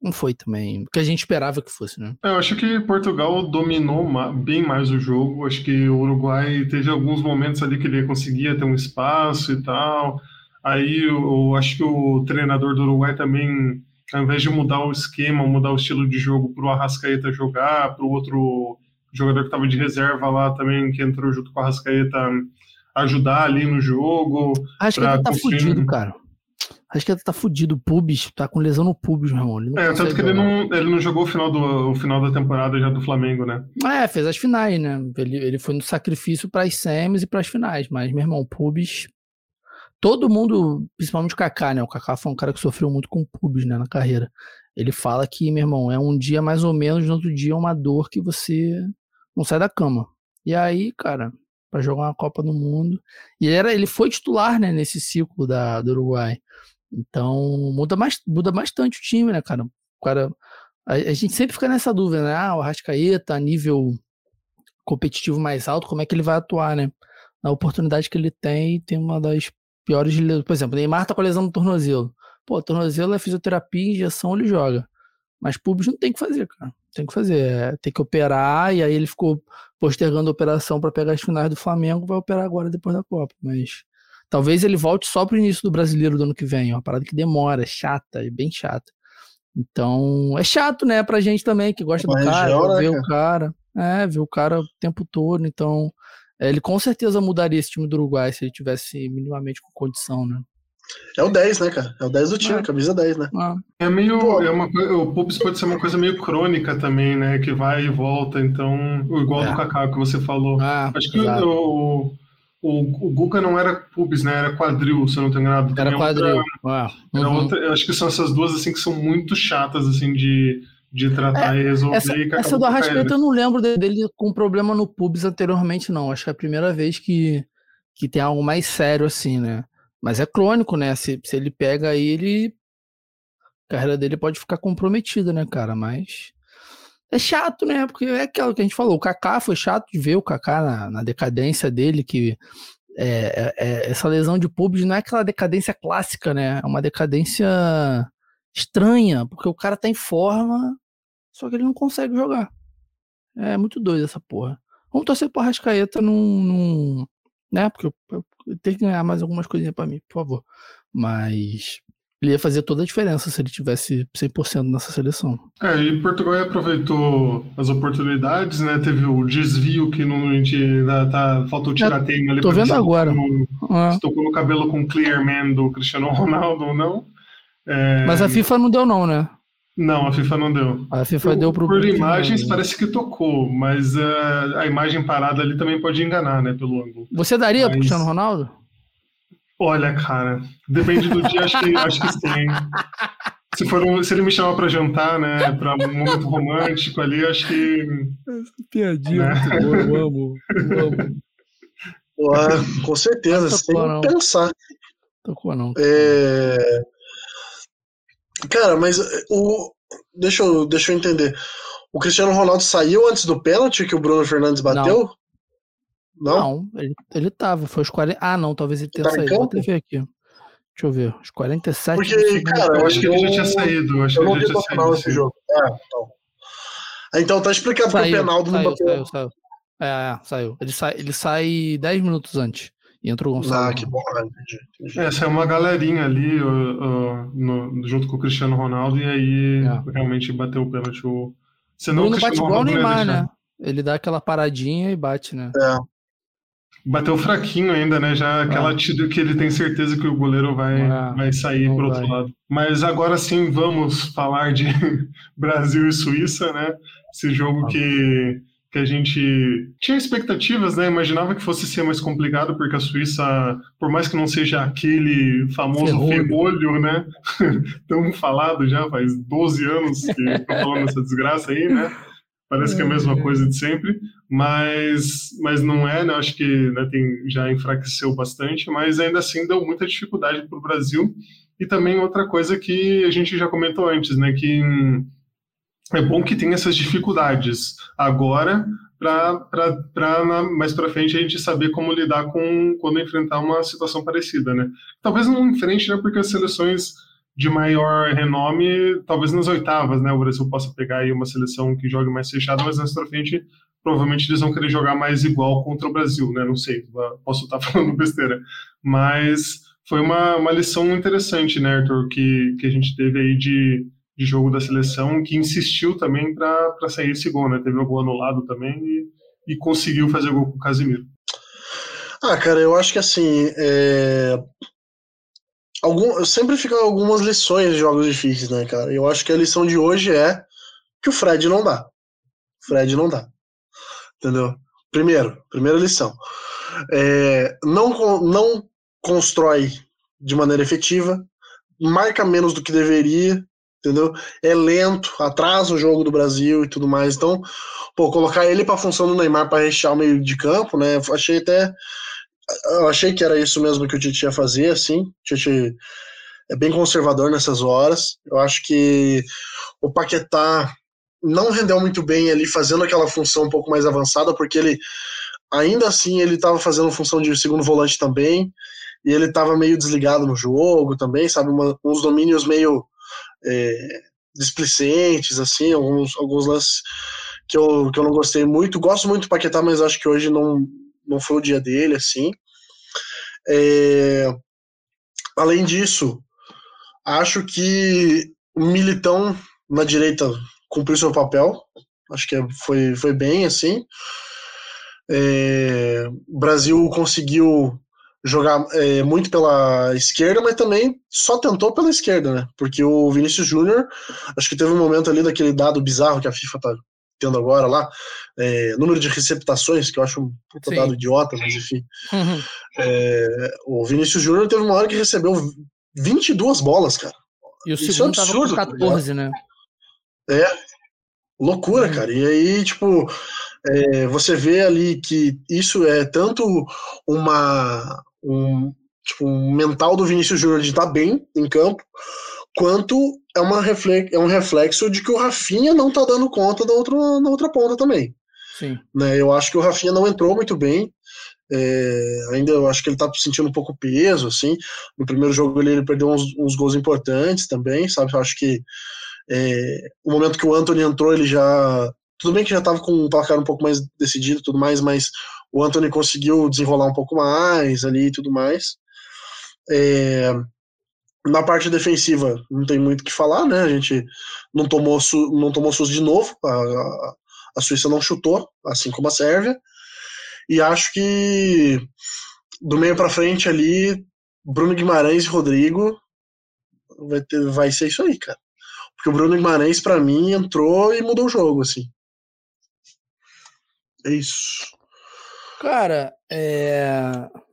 Não foi também o que a gente esperava que fosse, né? É, eu acho que Portugal dominou bem mais o jogo. Acho que o Uruguai teve alguns momentos ali que ele conseguia ter um espaço e tal. Aí eu, eu acho que o treinador do Uruguai também ao invés de mudar o esquema, mudar o estilo de jogo para o Arrascaeta jogar, para o outro jogador que estava de reserva lá também, que entrou junto com o Arrascaeta, ajudar ali no jogo. Acho que ele tá fudido, cara. Acho que ele tá fudido. O Pubis, tá com lesão no Pubis, meu irmão. é, tanto que ele não, ele não jogou o final, do, o final da temporada já do Flamengo, né? É, fez as finais, né? Ele, ele foi no sacrifício para as semis e para as finais. Mas, meu irmão, o Pubis todo mundo, principalmente o Kaká, né? O Kaká foi um cara que sofreu muito com pubs, né, na carreira. Ele fala que, meu irmão, é um dia mais ou menos, no outro dia é uma dor que você não sai da cama. E aí, cara, para jogar uma Copa do Mundo. E ele, era, ele foi titular, né, nesse ciclo da, do Uruguai. Então, muda, mais, muda bastante o time, né, cara? O cara a, a gente sempre fica nessa dúvida, né? Ah, o Arrascaeta, nível competitivo mais alto, como é que ele vai atuar, né? Na oportunidade que ele tem, tem uma das piores lesões. Por exemplo, Neymar tá com a lesão no tornozelo. Pô, tornozelo é fisioterapia, injeção, ele joga. Mas público não tem que fazer, cara. Tem que fazer. É, tem que operar, e aí ele ficou postergando a operação para pegar as finais do Flamengo, vai operar agora depois da Copa. Mas talvez ele volte só pro início do brasileiro do ano que vem. É uma parada que demora, é chata, é bem chata. Então, é chato, né, pra gente também, que gosta Mas do cara, ver o cara. É, ver o cara o tempo todo. Então, ele com certeza mudaria esse time do Uruguai se ele tivesse minimamente com condição, né? É o 10, né, cara? É o 10 do time, É. camisa 10, né? Ah, É meio. Pô. É uma, o Pubs pode ser uma coisa meio crônica também, né? Que vai e volta. Então, igual É. do Kaká que você falou. ah, Acho que o, o, o Guga não era Pubs, né? Era quadril, se eu não tô enganado. Era é quadril. outra- Ah, era uhum. outra- eu acho que são essas duas assim que são muito chatas assim de, de tratar e resolver. É, Essa, e essa do Arrascaeta eu não lembro de- dele com problema no pubs anteriormente, não. Acho que é a primeira vez que, que tem algo mais sério assim, né? Mas é crônico, né? Se, se ele pega aí, ele. A carreira dele pode ficar comprometida, né, cara? Mas. É chato, né? Porque é aquilo que a gente falou. O Kaká foi chato de ver o Kaká na, na decadência dele, que é, é- é- essa lesão de pubs não é aquela decadência clássica, né? É uma decadência estranha, porque o cara tá em forma, só que ele não consegue jogar. É muito doido essa porra. Vamos torcer pro Arrascaeta num. num né? Porque eu, eu- eu tenho que ganhar mais algumas coisinhas pra mim, por favor. Mas ele ia fazer toda a diferença se ele tivesse 100% nessa seleção. É, e Portugal aproveitou as oportunidades, né? Teve o desvio que não a gente ainda tá, faltou tirar tema ali. tô vendo agora. Ah, Se tocou no cabelo com Clear Man do Cristiano Ronaldo ou não. É, Mas a FIFA não deu, não, né? Não, a FIFA não deu. A FIFA Por, deu pro. por pro- imagens parece que tocou, mas eh, a imagem parada ali também pode enganar, né, pelo ângulo. Você daria pro Mas- Cristiano Ronaldo? Olha, cara, depende do dia, acho que, acho que sim. Se, for um- se ele me chamar pra jantar, né, pra um momento romântico ali, acho que. Piadinha Né? muito boa, eu amo. Eu amo. Porra, com certeza, sem tocou, não. pensar. Tocou não. É... Cara, mas o. Deixa eu, deixa eu entender. O Cristiano Ronaldo saiu antes do pênalti que o Bruno Fernandes bateu? Não? Não, ele, ele tava. Foi os 40. Ah, não, talvez ele tenha Tá saído. Vou até ver aqui. Deixa eu ver. Os 47 Porque, cara, Eu acho que ele já tinha saído. Eu acho Eu que não ele já tinha o final saído. desse sim. jogo. Ah, então. Ah, Então tá explicado que o Saiu, Penaldo não saiu, bateu. saiu, saiu. É, é, saiu. Ele sai, ele sai 10 minutos antes. E entra o Gonçalo. Ah, que bom. Ah, entendi, entendi. É, saiu uma galerinha ali ó, ó, no- junto com o Cristiano Ronaldo e aí É. realmente bateu o pênalti. O... Senão Bruno o bate igual o não ia Neymar, né? Ele dá aquela paradinha e bate, né? Bateu fraquinho ainda, né? Já aquela tida que ele tem certeza que o goleiro vai, É, vai sair não pro outro vai. lado. Mas agora sim, vamos falar de Brasil e Suíça, né? Esse jogo que, que a gente tinha expectativas, né? Imaginava que fosse ser mais complicado, porque a Suíça, por mais que não seja aquele famoso Ferrolho. ferrolho, né? Tão falado já, faz 12 anos que estão falando essa desgraça aí, né? Parece que é a mesma coisa de sempre, mas, mas não é, né? Acho que né, tem, já enfraqueceu bastante, mas ainda assim deu muita dificuldade para o Brasil. E também outra coisa que a gente já comentou antes, né? Que é bom que tem essas dificuldades agora para mais para frente a gente saber como lidar com quando enfrentar uma situação parecida, né? Talvez não enfrente, né? Porque as seleções de maior renome, talvez nas oitavas, né? O Brasil possa pegar aí uma seleção que jogue mais fechada, mas mais para frente provavelmente eles vão querer jogar mais igual contra o Brasil, né? Não sei, posso estar falando besteira, mas foi uma, uma lição interessante, né, Arthur, que, que a gente teve aí de, de jogo da seleção, que insistiu também para sair esse gol, né? Teve o gol anulado também e, e conseguiu fazer gol com o Casimiro. Ah, cara, eu acho que assim, é... Algum, sempre ficam algumas lições de jogos difíceis, né, cara? Eu acho que a lição de hoje é que o Fred não dá. Fred não dá. Entendeu? Primeiro, primeira lição. É, não, não constrói de maneira efetiva, marca menos do que deveria, entendeu? É lento, atrasa o jogo do Brasil e tudo mais. Então, pô, colocar ele para função do Neymar para rechear o meio de campo, né? Achei até eu achei que era isso mesmo que o Tite ia fazer, assim. O Tite é bem conservador nessas horas. Eu acho que o Paquetá não rendeu muito bem ali fazendo aquela função um pouco mais avançada, porque ele ainda assim ele estava fazendo função de segundo volante também, e ele estava meio desligado no jogo também, sabe, uma, uns domínios meio é, displicentes, assim, alguns, alguns lances que eu, que eu não gostei muito. Gosto muito do Paquetá, mas acho que hoje não, não foi o dia dele, assim. É... Além disso, acho que o Militão na direita cumpriu seu papel. Acho que foi, foi bem, assim. É... O Brasil conseguiu jogar é, muito pela esquerda, mas também só tentou pela esquerda, né? Porque o Vinícius Júnior, acho que teve um momento ali daquele dado bizarro que a FIFA tá tendo agora lá, é, número de receptações, que eu acho um puta dado idiota, mas enfim. Uhum. É, o Vinícius Júnior teve uma hora que recebeu 22 bolas, cara. E o Isso é segundo tava absurdo, com tá 14, né? Loucura, Uhum. cara. E aí, tipo, é, você vê ali que isso é tanto uma. Um, tipo, um mental do Vinícius Júnior de estar bem em campo, quanto é, uma é um reflexo de que o Rafinha não tá dando conta da outra, na outra ponta também. Sim. Né? Eu acho que o Rafinha não entrou muito bem. é, ainda eu acho que ele tá sentindo um pouco peso, assim. No primeiro jogo ele, ele perdeu uns, uns gols importantes também, sabe? Eu acho que é, o momento que o Anthony entrou, ele já. Tudo bem que já estava com um placar um pouco mais decidido tudo mais, mas o Anthony conseguiu desenrolar um pouco mais ali e tudo mais. É, na parte defensiva, não tem muito o que falar, né? A gente não tomou, não tomou SUS de novo, a, a, a Suíça não chutou, assim como a Sérvia. E acho que do meio para frente ali, Bruno Guimarães e Rodrigo vai, ter, vai ser isso aí, cara. Porque o Bruno Guimarães, para mim, entrou e mudou o jogo, assim. É isso. Cara, é...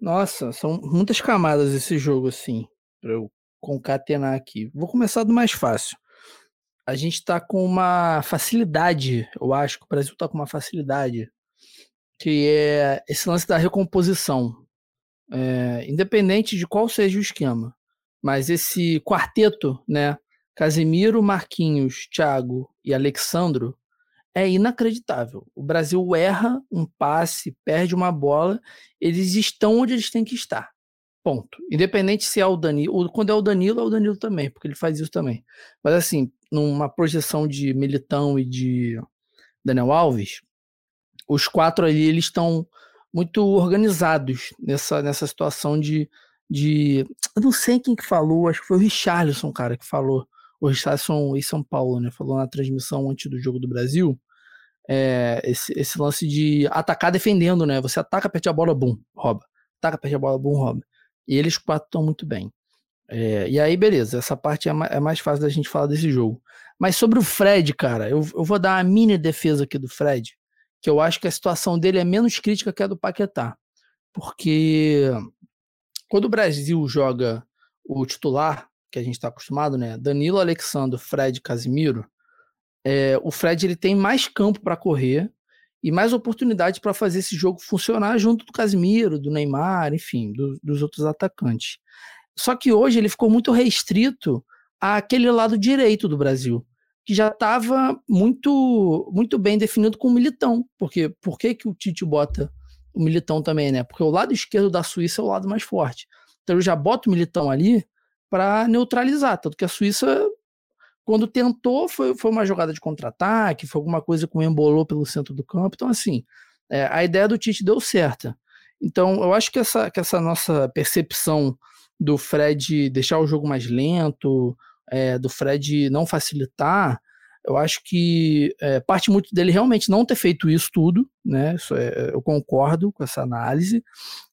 nossa, são muitas camadas esse jogo, assim, pra eu concatenar aqui. Vou começar do mais fácil. A gente tá com uma facilidade, eu acho que o Brasil tá com uma facilidade, que é esse lance da recomposição. É, independente de qual seja o esquema. Mas esse quarteto, né? Casemiro, Marquinhos, Thiago e Alexandro, é inacreditável. O Brasil erra um passe, perde uma bola, eles estão onde eles têm que estar. Ponto. Independente se é o Danilo, quando é o Danilo, é o Danilo também, porque ele faz isso também. Mas assim, numa projeção de Militão e de Daniel Alves, os quatro ali eles estão muito organizados nessa, nessa situação de, de. Eu não sei quem que falou, acho que foi o Richarlison, cara, que falou. O Richarlison em São Paulo, né? Falou na transmissão antes do jogo do Brasil. É, esse, esse lance de atacar defendendo, né? Você ataca, perde a bola, bum, rouba. Ataca, perde a bola, bum, rouba. E eles quatro estão muito bem. É, e aí, beleza, essa parte é, ma é, mais fácil da gente falar desse jogo. Mas sobre o Fred, cara, eu, eu vou dar uma mini defesa aqui do Fred, que eu acho que a situação dele é menos crítica que a do Paquetá. Porque quando o Brasil joga o titular, que a gente está acostumado, né? Danilo, Alexandre, Fred, Casimiro. É, o Fred ele tem mais campo para correr e mais oportunidade para fazer esse jogo funcionar junto do Casimiro, do Neymar, enfim, do, dos outros atacantes. Só que hoje ele ficou muito restrito àquele lado direito do Brasil, que já estava muito muito bem definido com o Militão. Porque por que, que o Tite bota o Militão também, né? Porque o lado esquerdo da Suíça é o lado mais forte. Então eu já boto o Militão ali para neutralizar. Tanto que a Suíça, quando tentou, foi, foi uma jogada de contra-ataque, foi alguma coisa que embolou pelo centro do campo. Então, assim, é, a ideia do Tite deu certa. Então, eu acho que essa, que essa nossa percepção do Fred deixar o jogo mais lento, é, do Fred não facilitar, eu acho que é, parte muito dele realmente não ter feito isso tudo, né? Isso é, eu concordo com essa análise,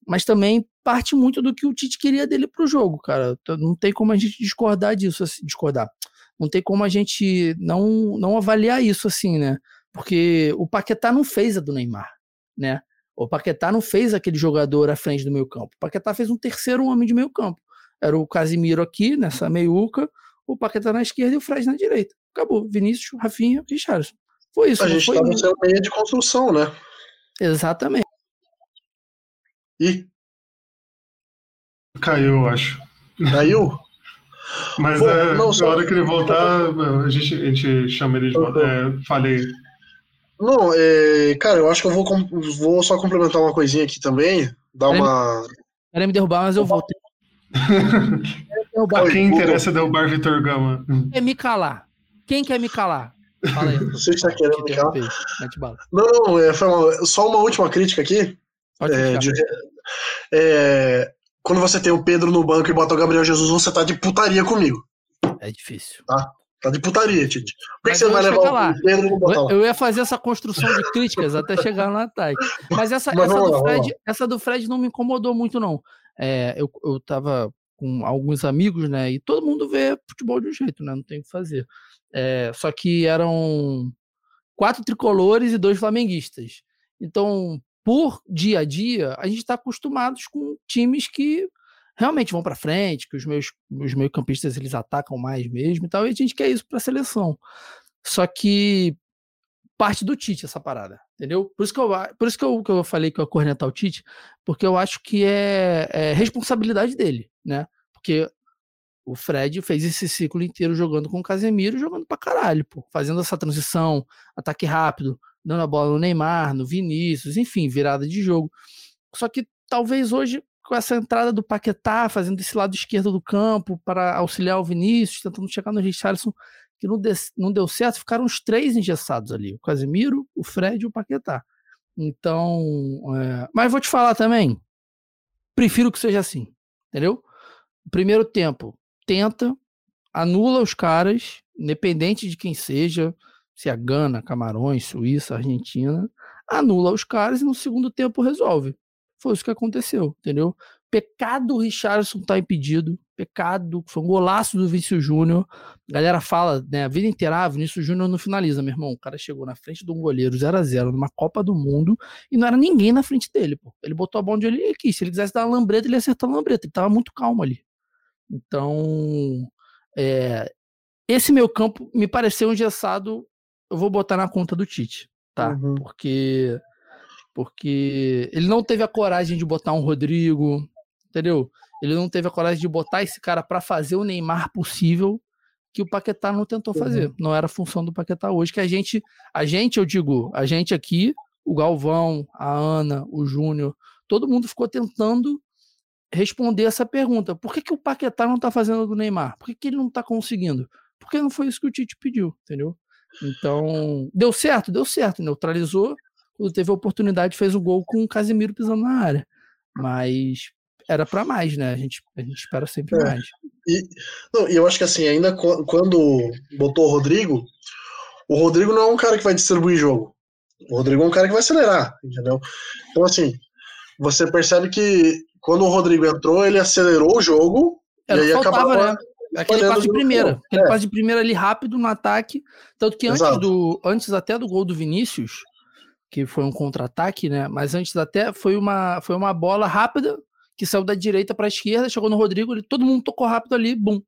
mas também parte muito do que o Tite queria dele para o jogo, cara. Não tem como a gente discordar disso, assim, discordar. Não tem como a gente não, não avaliar isso assim, né? Porque o Paquetá não fez a do Neymar, né? O Paquetá não fez aquele jogador à frente do meio campo. O Paquetá fez um terceiro homem de meio campo. Era o Casimiro aqui, nessa meiuca, o Paquetá na esquerda e o Fred na direita. Acabou. Vinícius, Rafinha, Richardson. Foi isso. A gente estava sendo meio de construção, né? Exatamente. E Caiu, eu acho. caiu? Mas Pô, é, não, na só- hora que ele voltar, a gente, a gente chama ele de volta. É, falei. Não, é, cara, eu acho que eu vou, vou só complementar uma coisinha aqui também. Dar uma. Querem me derrubar, mas eu voltei. derrubar. A quem interessa derrubar Vitor Gama? Quer me calar? Quem quer me calar? Fala aí. Você está querendo me calar? Não, não, é, foi uma- só uma última crítica aqui. Pode É, de- é, quando você tem o Pedro no banco e bota o Gabriel Jesus, você tá de putaria comigo. É difícil. Tá de putaria, Tite. Por que Mas você eu vai ia levar lá. o Pedro botar lá? Eu ia fazer essa construção de críticas até chegar no ataque. Mas essa, Mas essa, do lá, Fred, essa do Fred não me incomodou muito, não. é, eu, eu tava com alguns amigos, né? E todo mundo vê futebol de um jeito, né? Não tem o que fazer. É, só que eram quatro tricolores e dois flamenguistas. Então, por dia a dia, a gente está acostumados com times que realmente vão para frente, que os meus os meio-campistas eles atacam mais mesmo e tal, e a gente quer isso para a seleção. Só que parte do Tite essa parada, entendeu? Por isso que eu, por isso que eu, que eu falei que eu ia cornetar o Tite, porque eu acho que é, é responsabilidade dele, né? Porque o Fred fez esse ciclo inteiro jogando com o Casemiro, jogando pra caralho, pô, fazendo essa transição, ataque rápido, dando a bola no Neymar, no Vinícius, enfim, virada de jogo. Só que talvez hoje com essa entrada do Paquetá, fazendo esse lado esquerdo do campo para auxiliar o Vinícius, tentando chegar no Richarlison, que não, de, não deu certo, ficaram os três engessados ali: o Casemiro, o Fred e o Paquetá. Então, é... mas vou te falar também, prefiro que seja assim, entendeu? Primeiro tempo, tenta, anula os caras, independente de quem seja, se é Gana, Camarões, Suíça, Argentina, anula os caras e no segundo tempo resolve. Foi isso que aconteceu, entendeu? Pecado o Richardson tá impedido. Pecado, foi um golaço do Vinícius Júnior. A galera fala, né, a vida inteira, ah, Vinícius Júnior não finaliza, meu irmão. O cara chegou na frente de um goleiro 0 a 0 numa Copa do Mundo e não era ninguém na frente dele, pô. Ele botou a bola onde ele quis. Se ele quisesse dar uma lambreta, ele ia acertar a lambreta. Ele tava muito calmo ali. Então, é, esse meu campo me pareceu engessado. Eu vou botar na conta do Tite, tá? Uhum. Porque porque ele não teve a coragem de botar um Rodrigo, entendeu? Ele não teve a coragem de botar esse cara para fazer o Neymar possível que o Paquetá não tentou uhum. fazer. Não era a função do Paquetá hoje que a gente, a gente, eu digo, a gente aqui, o Galvão, a Ana, o Júnior, todo mundo ficou tentando responder essa pergunta. Por que, que o Paquetá não tá fazendo do Neymar? Por que, que ele não tá conseguindo? Porque não foi isso que o Tite pediu, entendeu? Então, deu certo? Deu certo, neutralizou, quando teve a oportunidade, fez o gol com o Casemiro pisando na área. Mas era para mais, né? A gente, a gente espera sempre é. mais. E não, eu acho que assim, ainda quando botou o Rodrigo, o Rodrigo não é um cara que vai distribuir jogo. O Rodrigo é um cara que vai acelerar, entendeu? Então, assim, você percebe que quando o Rodrigo entrou, ele acelerou o jogo era e aí acabava. Né? Aquele passe de primeira. Aquele é. de primeira ali rápido no ataque. Tanto que antes, do, antes até do gol do Vinícius, que foi um contra-ataque, né? Mas antes até foi uma, foi uma bola rápida que saiu da direita para a esquerda, chegou no Rodrigo, ele, todo mundo tocou rápido ali, bum.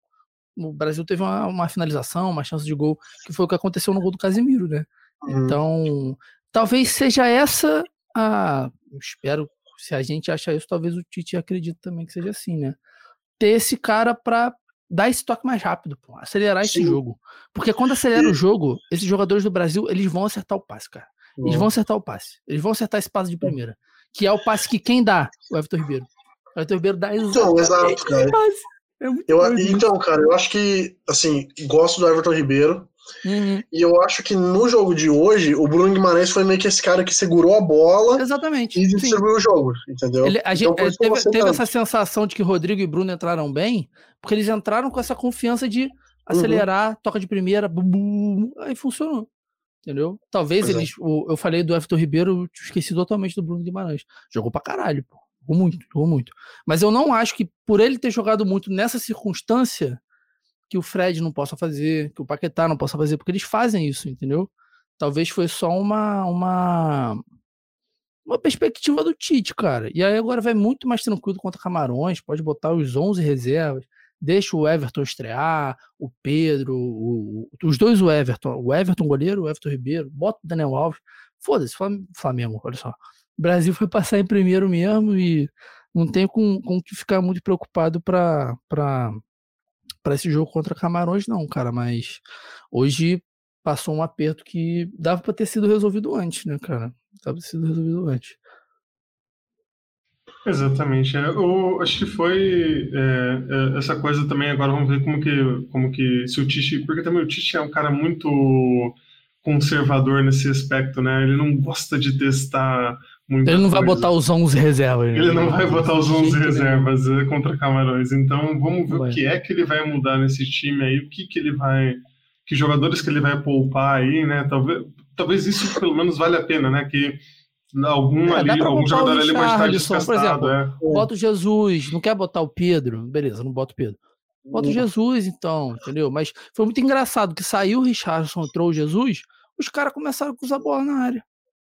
O Brasil teve uma, uma, finalização, uma chance de gol, que foi o que aconteceu no gol do Casimiro, né? Uhum. Então, talvez seja essa a. espero, se a gente acha isso, talvez o Tite acredite também que seja assim, né? Ter esse cara para dar esse toque mais rápido, pô, acelerar Sim. esse jogo. Porque quando acelera o jogo, esses jogadores do Brasil, eles vão acertar o passe, cara. Eles vão acertar o passe. Eles vão acertar esse passe de primeira. Que é o passe que quem dá? O Everton Ribeiro. O Everton Ribeiro dá então, exato, cara. É eu, então, cara, eu acho que, assim, gosto do Everton Ribeiro. Uhum. E eu acho que no jogo de hoje, o Bruno Guimarães foi meio que esse cara que segurou a bola Exatamente. e distribuiu o jogo, entendeu? Ele, a gente, então, teve, teve essa sensação de que Rodrigo e Bruno entraram bem, porque eles entraram com essa confiança de acelerar, uhum. toca de primeira, bum, bum, aí funcionou entendeu? Talvez pois é. eles. É. O, eu falei do Everton Ribeiro, esqueci totalmente do Bruno Guimarães. Jogou pra caralho, pô. Jogou muito, jogou muito. Mas eu não acho que por ele ter jogado muito nessa circunstância, que o Fred não possa fazer, que o Paquetá não possa fazer, porque eles fazem isso, entendeu? Talvez foi só uma. uma uma perspectiva do Tite, cara. E aí agora vai muito mais tranquilo contra Camarões, pode botar os 11 reservas deixa o Everton estrear, o Pedro, o, os dois o Everton, o Everton goleiro, o Everton Ribeiro, bota o Daniel Alves, foda-se, Flamengo, olha só. Brasil foi passar em primeiro mesmo e não tem com, com que ficar muito preocupado para esse jogo contra Camarões não, cara, mas hoje passou um aperto que dava para ter sido resolvido antes, né, cara? Dava ter sido resolvido antes. Exatamente. É, eu acho que foi é, é, essa coisa também. Agora vamos ver como que, como que se o Tite, porque também o Tite é um cara muito conservador nesse aspecto, né? Ele não gosta de testar muito. Ele não coisa. vai botar os 11 reservas. Né? Ele não vai botar os 11 reservas né? contra Camarões. Então vamos ver vai. o que é que ele vai mudar nesse time aí, o que que ele vai, que jogadores que ele vai poupar aí, né? Talvez, talvez isso pelo menos vale a pena, né? Que Algum É, ali, algum jogador ali pode estar desgastado. É. Bota o Jesus, não quer botar o Pedro? Beleza, não bota o Pedro. Bota o Jesus, então, entendeu? Mas foi muito engraçado que saiu o Richardson, entrou o Jesus, os caras começaram a cruzar a bola na área.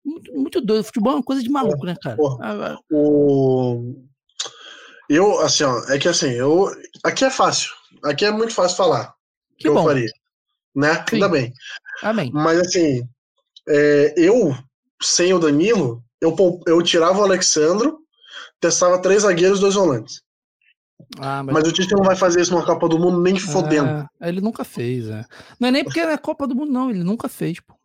Muito, muito doido. Futebol é uma coisa de maluco, né, cara? Porra. Ah, O... Eu, assim, ó, é que assim, eu. Aqui é fácil. Aqui é muito fácil falar. Que que eu faria. Né? Sim. Ainda bem. Amém. Mas assim, é, eu, sem o Danilo, eu, eu tirava o Alexandro, testava três zagueiros e dois volantes. Ah, mas, Mas o Tite não vai fazer isso numa Copa do Mundo nem fodendo. É, ele nunca fez, é. Não é nem porque é Copa do Mundo, não. Ele nunca fez, pô.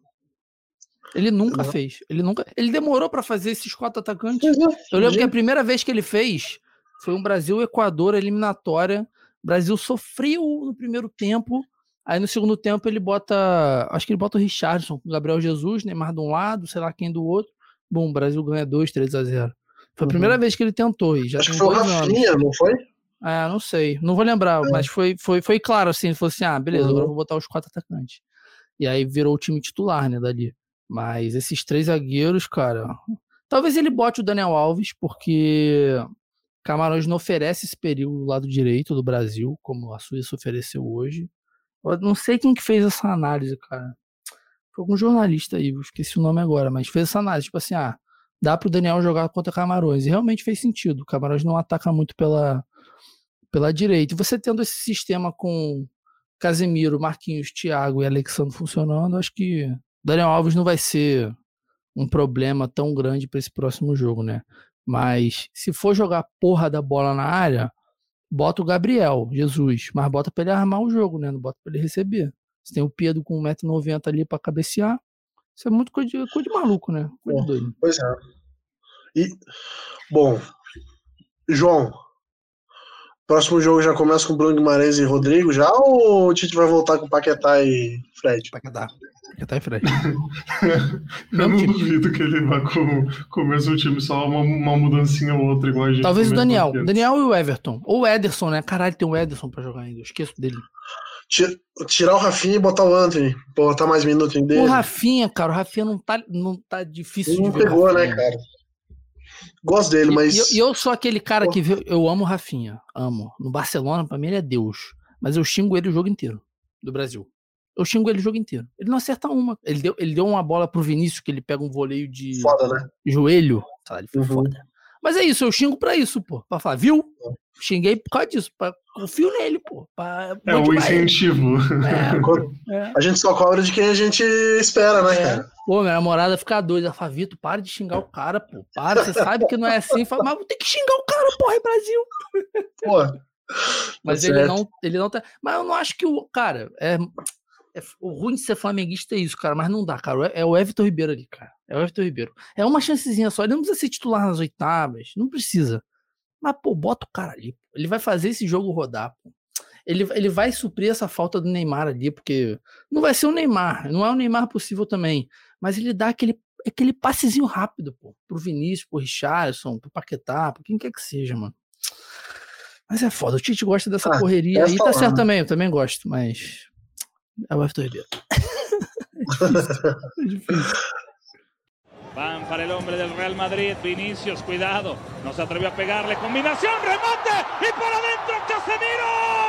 Ele nunca Não. fez. Ele nunca. Ele demorou pra fazer esses quatro atacantes. É, Eu lembro que a primeira vez que ele fez foi um Brasil-Equador eliminatória. O Brasil sofreu no primeiro tempo. Aí no segundo tempo ele bota. Acho que ele bota o Richardson com o Gabriel Jesus, Neymar de um lado, sei lá quem do outro. Bom, o Brasil ganha 2, 3 a 0. Foi a Uhum. primeira vez que ele tentou. E já Acho que foi o. Rafinha, não foi? É, não sei. Não vou lembrar, mas foi, foi, foi claro assim. Ele falou assim: ah, beleza, agora eu vou botar os quatro atacantes. E aí virou o time titular, né, dali. Mas esses três zagueiros, cara. Talvez ele bote o Daniel Alves, porque Camarões não oferece esse período do lado direito do Brasil, como a Suíça ofereceu hoje. Eu não sei quem que fez essa análise, cara. Foi algum jornalista aí, eu esqueci o nome agora, mas fez essa análise, tipo assim, ah, dá pro Daniel jogar contra Camarões. E realmente fez sentido. Camarões não ataca muito pela, pela direita. Você tendo esse sistema com Casemiro, Marquinhos, Thiago e Alexandre funcionando, acho que Daniel Alves não vai ser um problema tão grande para esse próximo jogo, né? Mas se for jogar a porra da bola na área, bota o Gabriel, Jesus, mas bota pra ele armar o jogo, né? Não bota pra ele receber. Você tem o Pedro com 1,90m ali pra cabecear. Isso é muito coisa de, coisa de maluco, né? Coisa de doido. Pois é. E, bom, João, próximo jogo já começa com Bruno Guimarães e Rodrigo já ou o Tite vai voltar com Paquetá e Fred? Paquetá. Paquetá e Fred. Eu Mesmo não time. duvido que ele vá com, com o mesmo time, só uma, uma mudancinha ou outra, igual a gente Talvez o Daniel. aqui. Daniel e o Everton. Ou o Ederson, né? Caralho, tem o Ederson pra jogar ainda. Eu esqueço dele. Ti- Tirar o Rafinha e botar o Anthony, botar mais minutos em dele. O Rafinha, cara, o Rafinha não tá, não tá difícil Ele de não ver. pegou, né, cara? Gosto dele, E- mas. E eu, e eu sou aquele cara que vê, eu amo o Rafinha, amo. No Barcelona, pra mim, ele é Deus. Mas eu xingo ele o jogo inteiro do Brasil. Eu xingo ele o jogo inteiro. Ele não acerta uma. Ele deu, ele deu uma bola pro Vinícius que ele pega um voleio de Foda, né? joelho. Caralho, foi Uhum. foda. Mas é isso, eu xingo pra isso, pô. Pra falar, viu? Xinguei por causa disso. Pra, confio nele, pô. Pra, É o demais. incentivo. É, é. A gente só cobra de quem a gente espera, né, É. cara? Pô, minha namorada fica doida. Ela fala, Vitor, para de xingar o cara, pô. Para, você sabe que não é assim. Fala, mas vou ter que xingar o cara, porra, é Brasil. Pô. Mas Tá ele certo. não, ele não tá. Mas eu não acho que o. Cara, é, é- o ruim de ser flamenguista é isso, cara. Mas não dá, cara. É o Everton Ribeiro ali, cara. É o Everton Ribeiro. É uma chancezinha só. Ele não precisa ser titular nas oitavas. Não precisa. Mas, pô, bota o cara ali. Ele vai fazer esse jogo rodar, pô. Ele, ele vai suprir essa falta do Neymar ali, porque não vai ser o Neymar. Não é o Neymar possível também. Mas ele dá aquele, aquele passezinho rápido, pô. Pro Vinícius, pro Richardson, pro Paquetá, pra quem quer que seja, mano. Mas é foda. O Tite gosta dessa Ah, correria é aí. Tá certo também, eu também gosto, mas. Difícil. Van para el hombre del Real Madrid, Vinicius, cuidado, no se atrevió a pegarle, combinación, remate y para adentro Casemiro.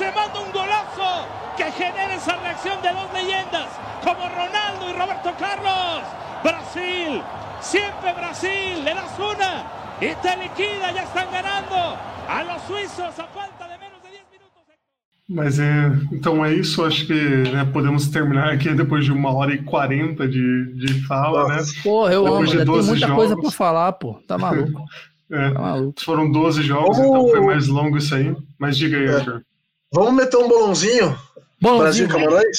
Se manda un golazo que genera esa reacción de dos leyendas como Ronaldo y Roberto Carlos. Brasil, siempre Brasil, le das una y te liquida, ya están ganando a los suizos a falta de menos de 10 minutos. Mas é, então é isso, acho que né, podemos terminar aqui depois de uma hora e quarenta de, de fala, né? Porra, eu Depois amo. de Já tem 12 muita coisa jogos. pra falar, pô. Tá maluco. É, Tá foram 12 jogos, Vamos- então foi mais longo isso aí. Mas diga aí, É. Arthur. Vamos meter um bolãozinho? Bom, Brasil e Camarões?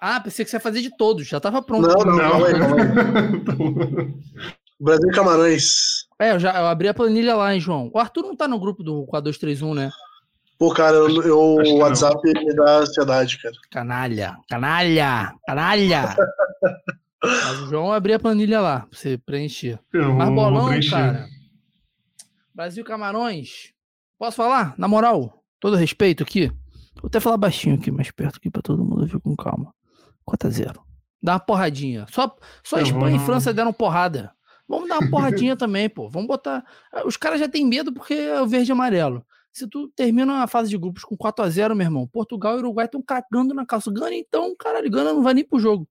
Ah, pensei que você ia fazer de todos. Já tava pronto. Não, não, calma calma. Então, Brasil e Camarões. É, eu já eu abri a planilha lá, hein, João. O Arthur não tá no grupo do 4231, né? Pô, cara, eu, eu- o não. WhatsApp me dá ansiedade, cara. Canalha, canalha, canalha. Mas o João vai abrir a planilha lá, pra você preencher. Eu Mas bolão, cara. Brasil Camarões. Posso falar? Na moral, todo respeito aqui. Vou até falar baixinho aqui, mais perto aqui pra todo mundo ver com calma. 4x0. Dá uma porradinha. Só, só Eu Espanha e França deram porrada. Vamos dar uma porradinha também, pô. Vamos botar. Os caras já têm medo porque é o verde e amarelo. Se tu termina a fase de grupos com 4x0, meu irmão, Portugal e Uruguai estão cagando na calça. Gana então, caralho, Gana não vai nem pro jogo.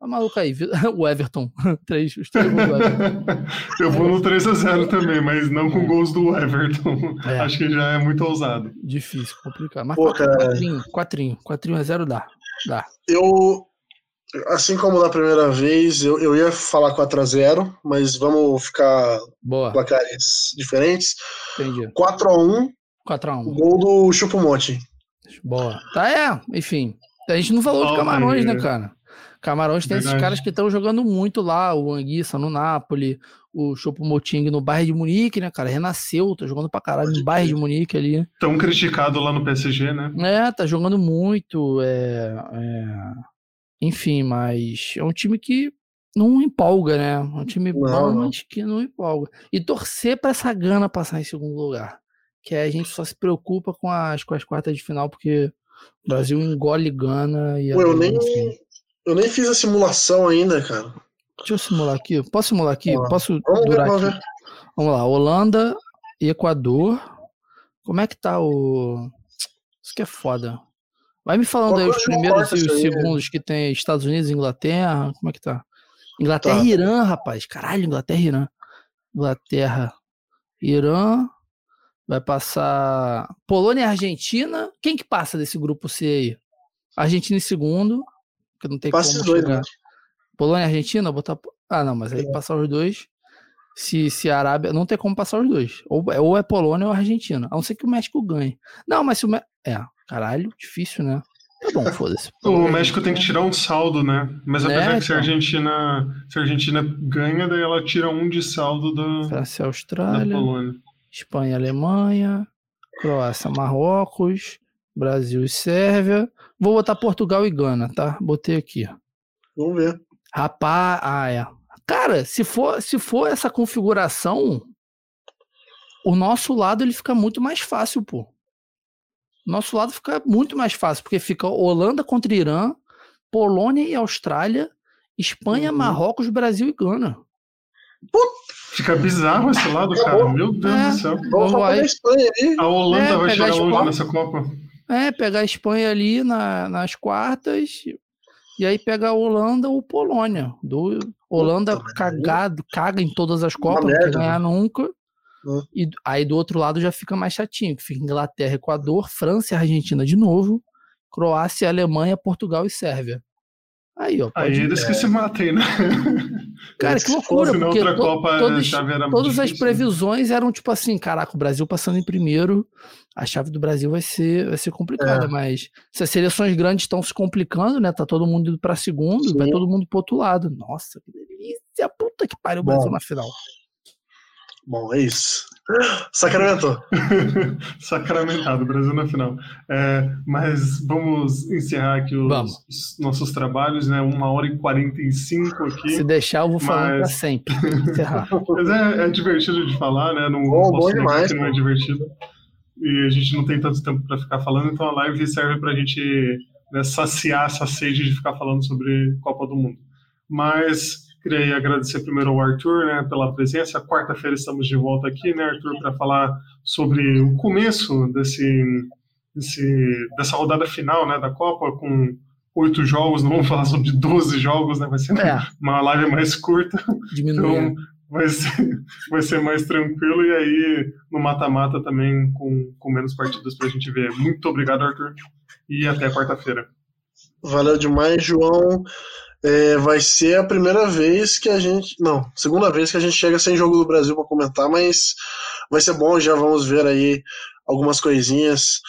Tá maluco aí. O Everton. três, os três gols do Everton. Eu vou no 3x0 também, mas não com gols do Everton. É. Acho que já é muito ousado. Difícil, complicado. Mas Pô, cara. quatrinho, quatrinho, quatrinho a zero dá. Dá. Eu, assim como da primeira vez, eu, eu ia falar 4x0, mas vamos ficar Boa, placares diferentes. entendi. 4x1, 4x1. gol do Chupomonte. Boa. Tá, é, enfim. A gente não falou de Ó, Camarões, né, cara? Camarões tem esses Verdade. caras que estão jogando muito lá, o Anguissa no Napoli, o Chopo Moting no Bayern de Munique, né, cara? Renasceu, tá jogando pra caralho no Bayern de. Munique ali. Tão criticado lá no PSG, né? É, tá jogando muito. É, é, Enfim, mas é um time que não empolga, né? É um time bom, mas que não empolga. E torcer pra essa Gana passar em segundo lugar. Que aí a gente só se preocupa com as, com as quartas de final, porque o Brasil engole Gana e Pô, eu nem. Eu nem fiz a simulação ainda, cara. Deixa eu simular aqui. Posso simular aqui? Vamos lá. Posso Vamos ver, durar vamos ver. Vamos lá, Holanda e Equador. Como é que tá o. Isso que é foda. Vai me falando Qualquer aí os não primeiros e os aí, né? segundos que tem Estados Unidos e Inglaterra. Como é que tá? Inglaterra Tá. e Irã, rapaz. Caralho, Inglaterra e Irã. Inglaterra, Irã. Vai passar Polônia e Argentina. Quem que passa desse grupo C aí? Argentina em segundo. Que não tem Passa como os dois, chegar. né? Polônia e Argentina, botar. Ah, não, mas aí É. passar os dois. Se, se a Arábia. Não tem como passar os dois. Ou, é- ou é Polônia ou Argentina. A não ser que o México ganhe. Não, mas se o México. É, caralho, difícil, né? Tá bom, foda-se. O México tem que tirar um saldo, né? Mas Né, apesar que se a então. Argentina, se a Argentina ganha, daí ela tira um de saldo da, França e da Austrália. Polônia. Espanha e Alemanha. Croácia, Marrocos. Brasil e Sérvia. Vou botar Portugal e Gana, tá? Botei aqui. Vamos ver. Rapaz, ah, é. Cara, se for, se for essa configuração, o nosso lado ele fica muito mais fácil, pô. Nosso lado fica muito mais fácil, porque fica Holanda contra Irã, Polônia e Austrália, Espanha, Uhum. Marrocos, Brasil e Gana. Fica bizarro esse lado, cara. Meu Deus É. do céu. Vamos da Espanha aí. A Holanda É, vai chegar a longe nessa Copa. É, pegar a Espanha ali na- nas quartas, e aí pegar a Holanda ou Polônia. Do, Holanda Puta, cagado, caga em todas as Copas, não quer ganhar nunca. Hum. E aí do outro lado já fica mais chatinho, que fica Inglaterra, Equador, França e Argentina de novo, Croácia, Alemanha, Portugal e Sérvia. Aí, ó, Aí eles que se matem, né? Cara, que loucura, porque outra to- Copa todos- todas as previsões eram tipo assim, caraca, o Brasil passando em primeiro, a chave do Brasil vai ser, vai ser complicada, É. mas se as seleções grandes estão se complicando, né? Tá todo mundo indo pra segundo, vai Sim. todo mundo pro outro lado. Nossa, que delícia, puta que pariu o Bom. Brasil na final. Bom, é isso. Sacramento. Sacramentado, Brasil na final. É, mas vamos encerrar aqui os, Vamos. os nossos trabalhos, né? Uma hora e 45 aqui. Se deixar, eu vou falando pra Mas- sempre. Encerrar. Mas é, é divertido de falar, né? Não Bom, posso bom demais, que não é divertido. E a gente não tem tanto tempo para ficar falando, então a live serve para a gente né, saciar essa sede de ficar falando sobre Copa do Mundo. Mas queria agradecer primeiro ao Arthur né, pela presença. Quarta-feira estamos de volta aqui, né, Arthur, para falar sobre o começo desse, desse, dessa rodada final né, da Copa, com oito jogos, não vamos falar sobre 12 jogos, né? Vai ser É, uma live mais curta. diminuir. Então vai ser, vai ser mais tranquilo e aí no mata-mata também com, com menos partidas pra gente ver. Muito obrigado, Arthur. E até quarta-feira. Valeu demais, João. É, vai ser a primeira vez que a gente. Não, segunda vez que a gente chega sem jogo do Brasil para comentar, mas vai ser bom, já vamos ver aí algumas coisinhas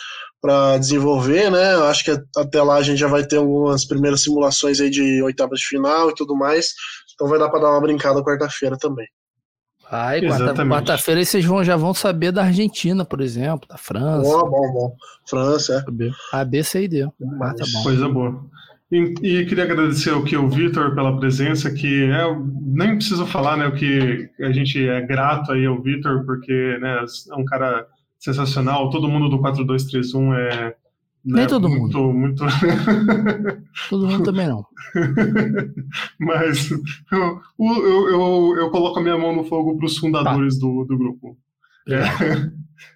para desenvolver, né? Eu Acho que até lá a gente já vai ter algumas primeiras simulações aí de oitavas de final e tudo mais. Então vai dar para dar uma brincada quarta-feira também. Aí, quarta-feira vocês vão, já vão saber da Argentina, por exemplo, da França. Bom, bom, bom. França, é. A, B, C e D. Tá bom. Coisa boa. E, e, queria agradecer aqui ao Vitor pela presença, que né, nem preciso falar né, o que a gente é grato aí ao Vitor, porque né, é um cara sensacional. Todo mundo do 4231 é nem né, todo muito, mundo. Muito... todo mundo também não. Mas eu, eu, eu, eu, coloco a minha mão no fogo para os fundadores tá. do, do grupo. É,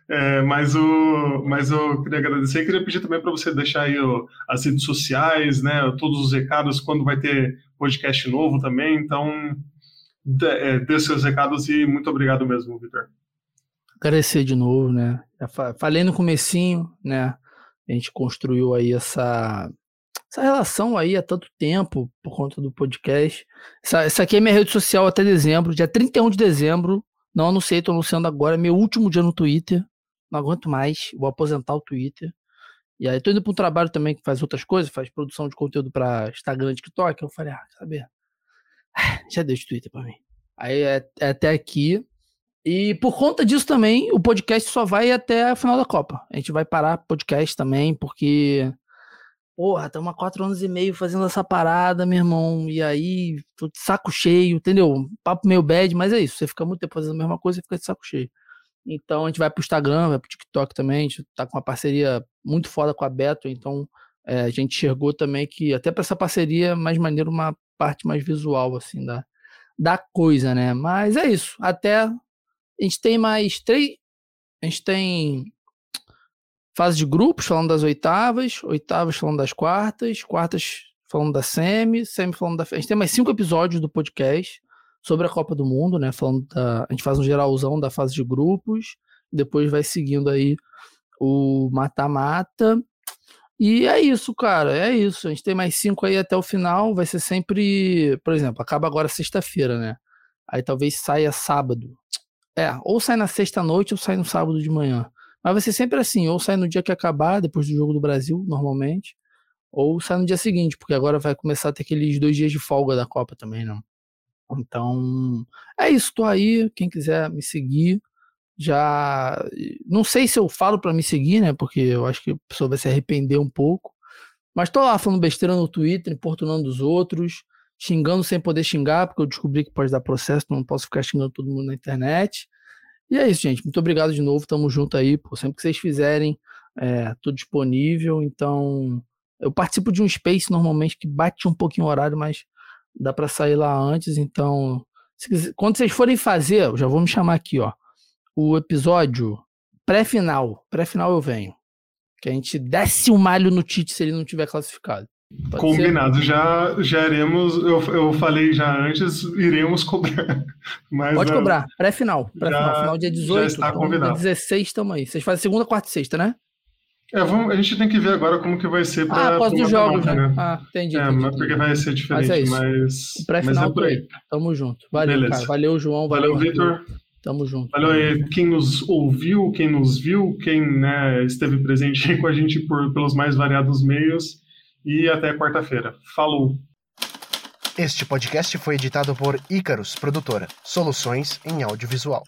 é, mas, o, mas eu queria agradecer e queria pedir também para você deixar aí o, as redes sociais, né, todos os recados, quando vai ter podcast novo também. Então, dê, é, dê seus recados e muito obrigado mesmo, Vitor. Agradecer de novo, né? Falei no comecinho, né? A gente construiu aí essa, essa relação aí há tanto tempo por conta do podcast. Essa, essa aqui é minha rede social até dezembro, dia 31 de dezembro. Não anunciei, tô anunciando agora. Meu último dia no Twitter. Não aguento mais, vou aposentar o Twitter. E aí tô indo para um trabalho também que faz outras coisas, faz produção de conteúdo para Instagram e TikTok. Eu falei, ah, saber? Já deixa o Twitter para mim. Aí é, é até aqui. E por conta disso também, o podcast só vai até a final da Copa. A gente vai parar podcast também, porque. Porra, estamos há quatro anos e meio fazendo essa parada, meu irmão. E aí, tô de saco cheio, entendeu? Papo meio bad, mas é isso. Você fica muito tempo fazendo a mesma coisa e fica de saco cheio. Então a gente vai pro Instagram, vai pro TikTok também. A gente tá com uma parceria muito foda com a Beto. Então é, a gente enxergou também que, até para essa parceria, é mais maneiro uma parte mais visual, assim, da, da coisa, né? Mas é isso. Até a gente tem mais três. A gente tem fase de grupos falando das oitavas, oitavas falando das quartas, quartas falando da semi, semi falando da. A gente tem mais cinco episódios do podcast sobre a Copa do Mundo, né? Falando da. A gente faz um geralzão da fase de grupos, depois vai seguindo aí o mata-mata. E é isso, cara, é isso. A gente tem mais cinco aí até o final. Vai ser sempre. Por exemplo, acaba agora sexta-feira, né? Aí talvez saia sábado. É, ou sai na sexta-noite ou sai no sábado de manhã. Mas vai ser sempre assim, ou sai no dia que acabar, depois do jogo do Brasil, normalmente, ou sai no dia seguinte, porque agora vai começar a ter aqueles dois dias de folga da Copa também, não. Né? Então, é isso, tô aí, quem quiser me seguir, já não sei se eu falo para me seguir, né, porque eu acho que a pessoa vai se arrepender um pouco, mas tô lá falando besteira no Twitter, importunando os outros, xingando sem poder xingar, porque eu descobri que pode dar processo, não posso ficar xingando todo mundo na internet. E é isso, gente. Muito obrigado de novo. Tamo junto aí. Pô, sempre que vocês fizerem, é, tô disponível. Então, eu participo de um space normalmente que bate um pouquinho o horário, mas dá para sair lá antes. Então, quiser, quando vocês forem fazer, eu já vou me chamar aqui, ó. O episódio pré-final. Pré-final eu venho. Que a gente desce o malho no Tite se ele não tiver classificado. Pode Combinado, já, já iremos, eu, eu falei já antes, iremos cobrar. Mas, Pode cobrar, pré-final. Pré-final, final dia 18. Já está combinado. Dia 16 estamos aí. Vocês fazem segunda, quarta e sexta, né? É, vamos, a gente tem que ver agora como que vai ser para. Ah, após dos jogos, né? né? Ah, entendi. É, entendi, mas porque vai ser diferente, mas. É mas o pré-final é aí. Tamo junto. Valeu, Beleza. cara. Valeu, João. Valeu, valeu Vitor. Tamo junto. Valeu aí, quem nos ouviu, quem nos viu, quem né, esteve presente com a gente por, pelos mais variados meios e até quarta-feira. Falou! Este podcast foi editado por Icarus Produtora, soluções em audiovisual.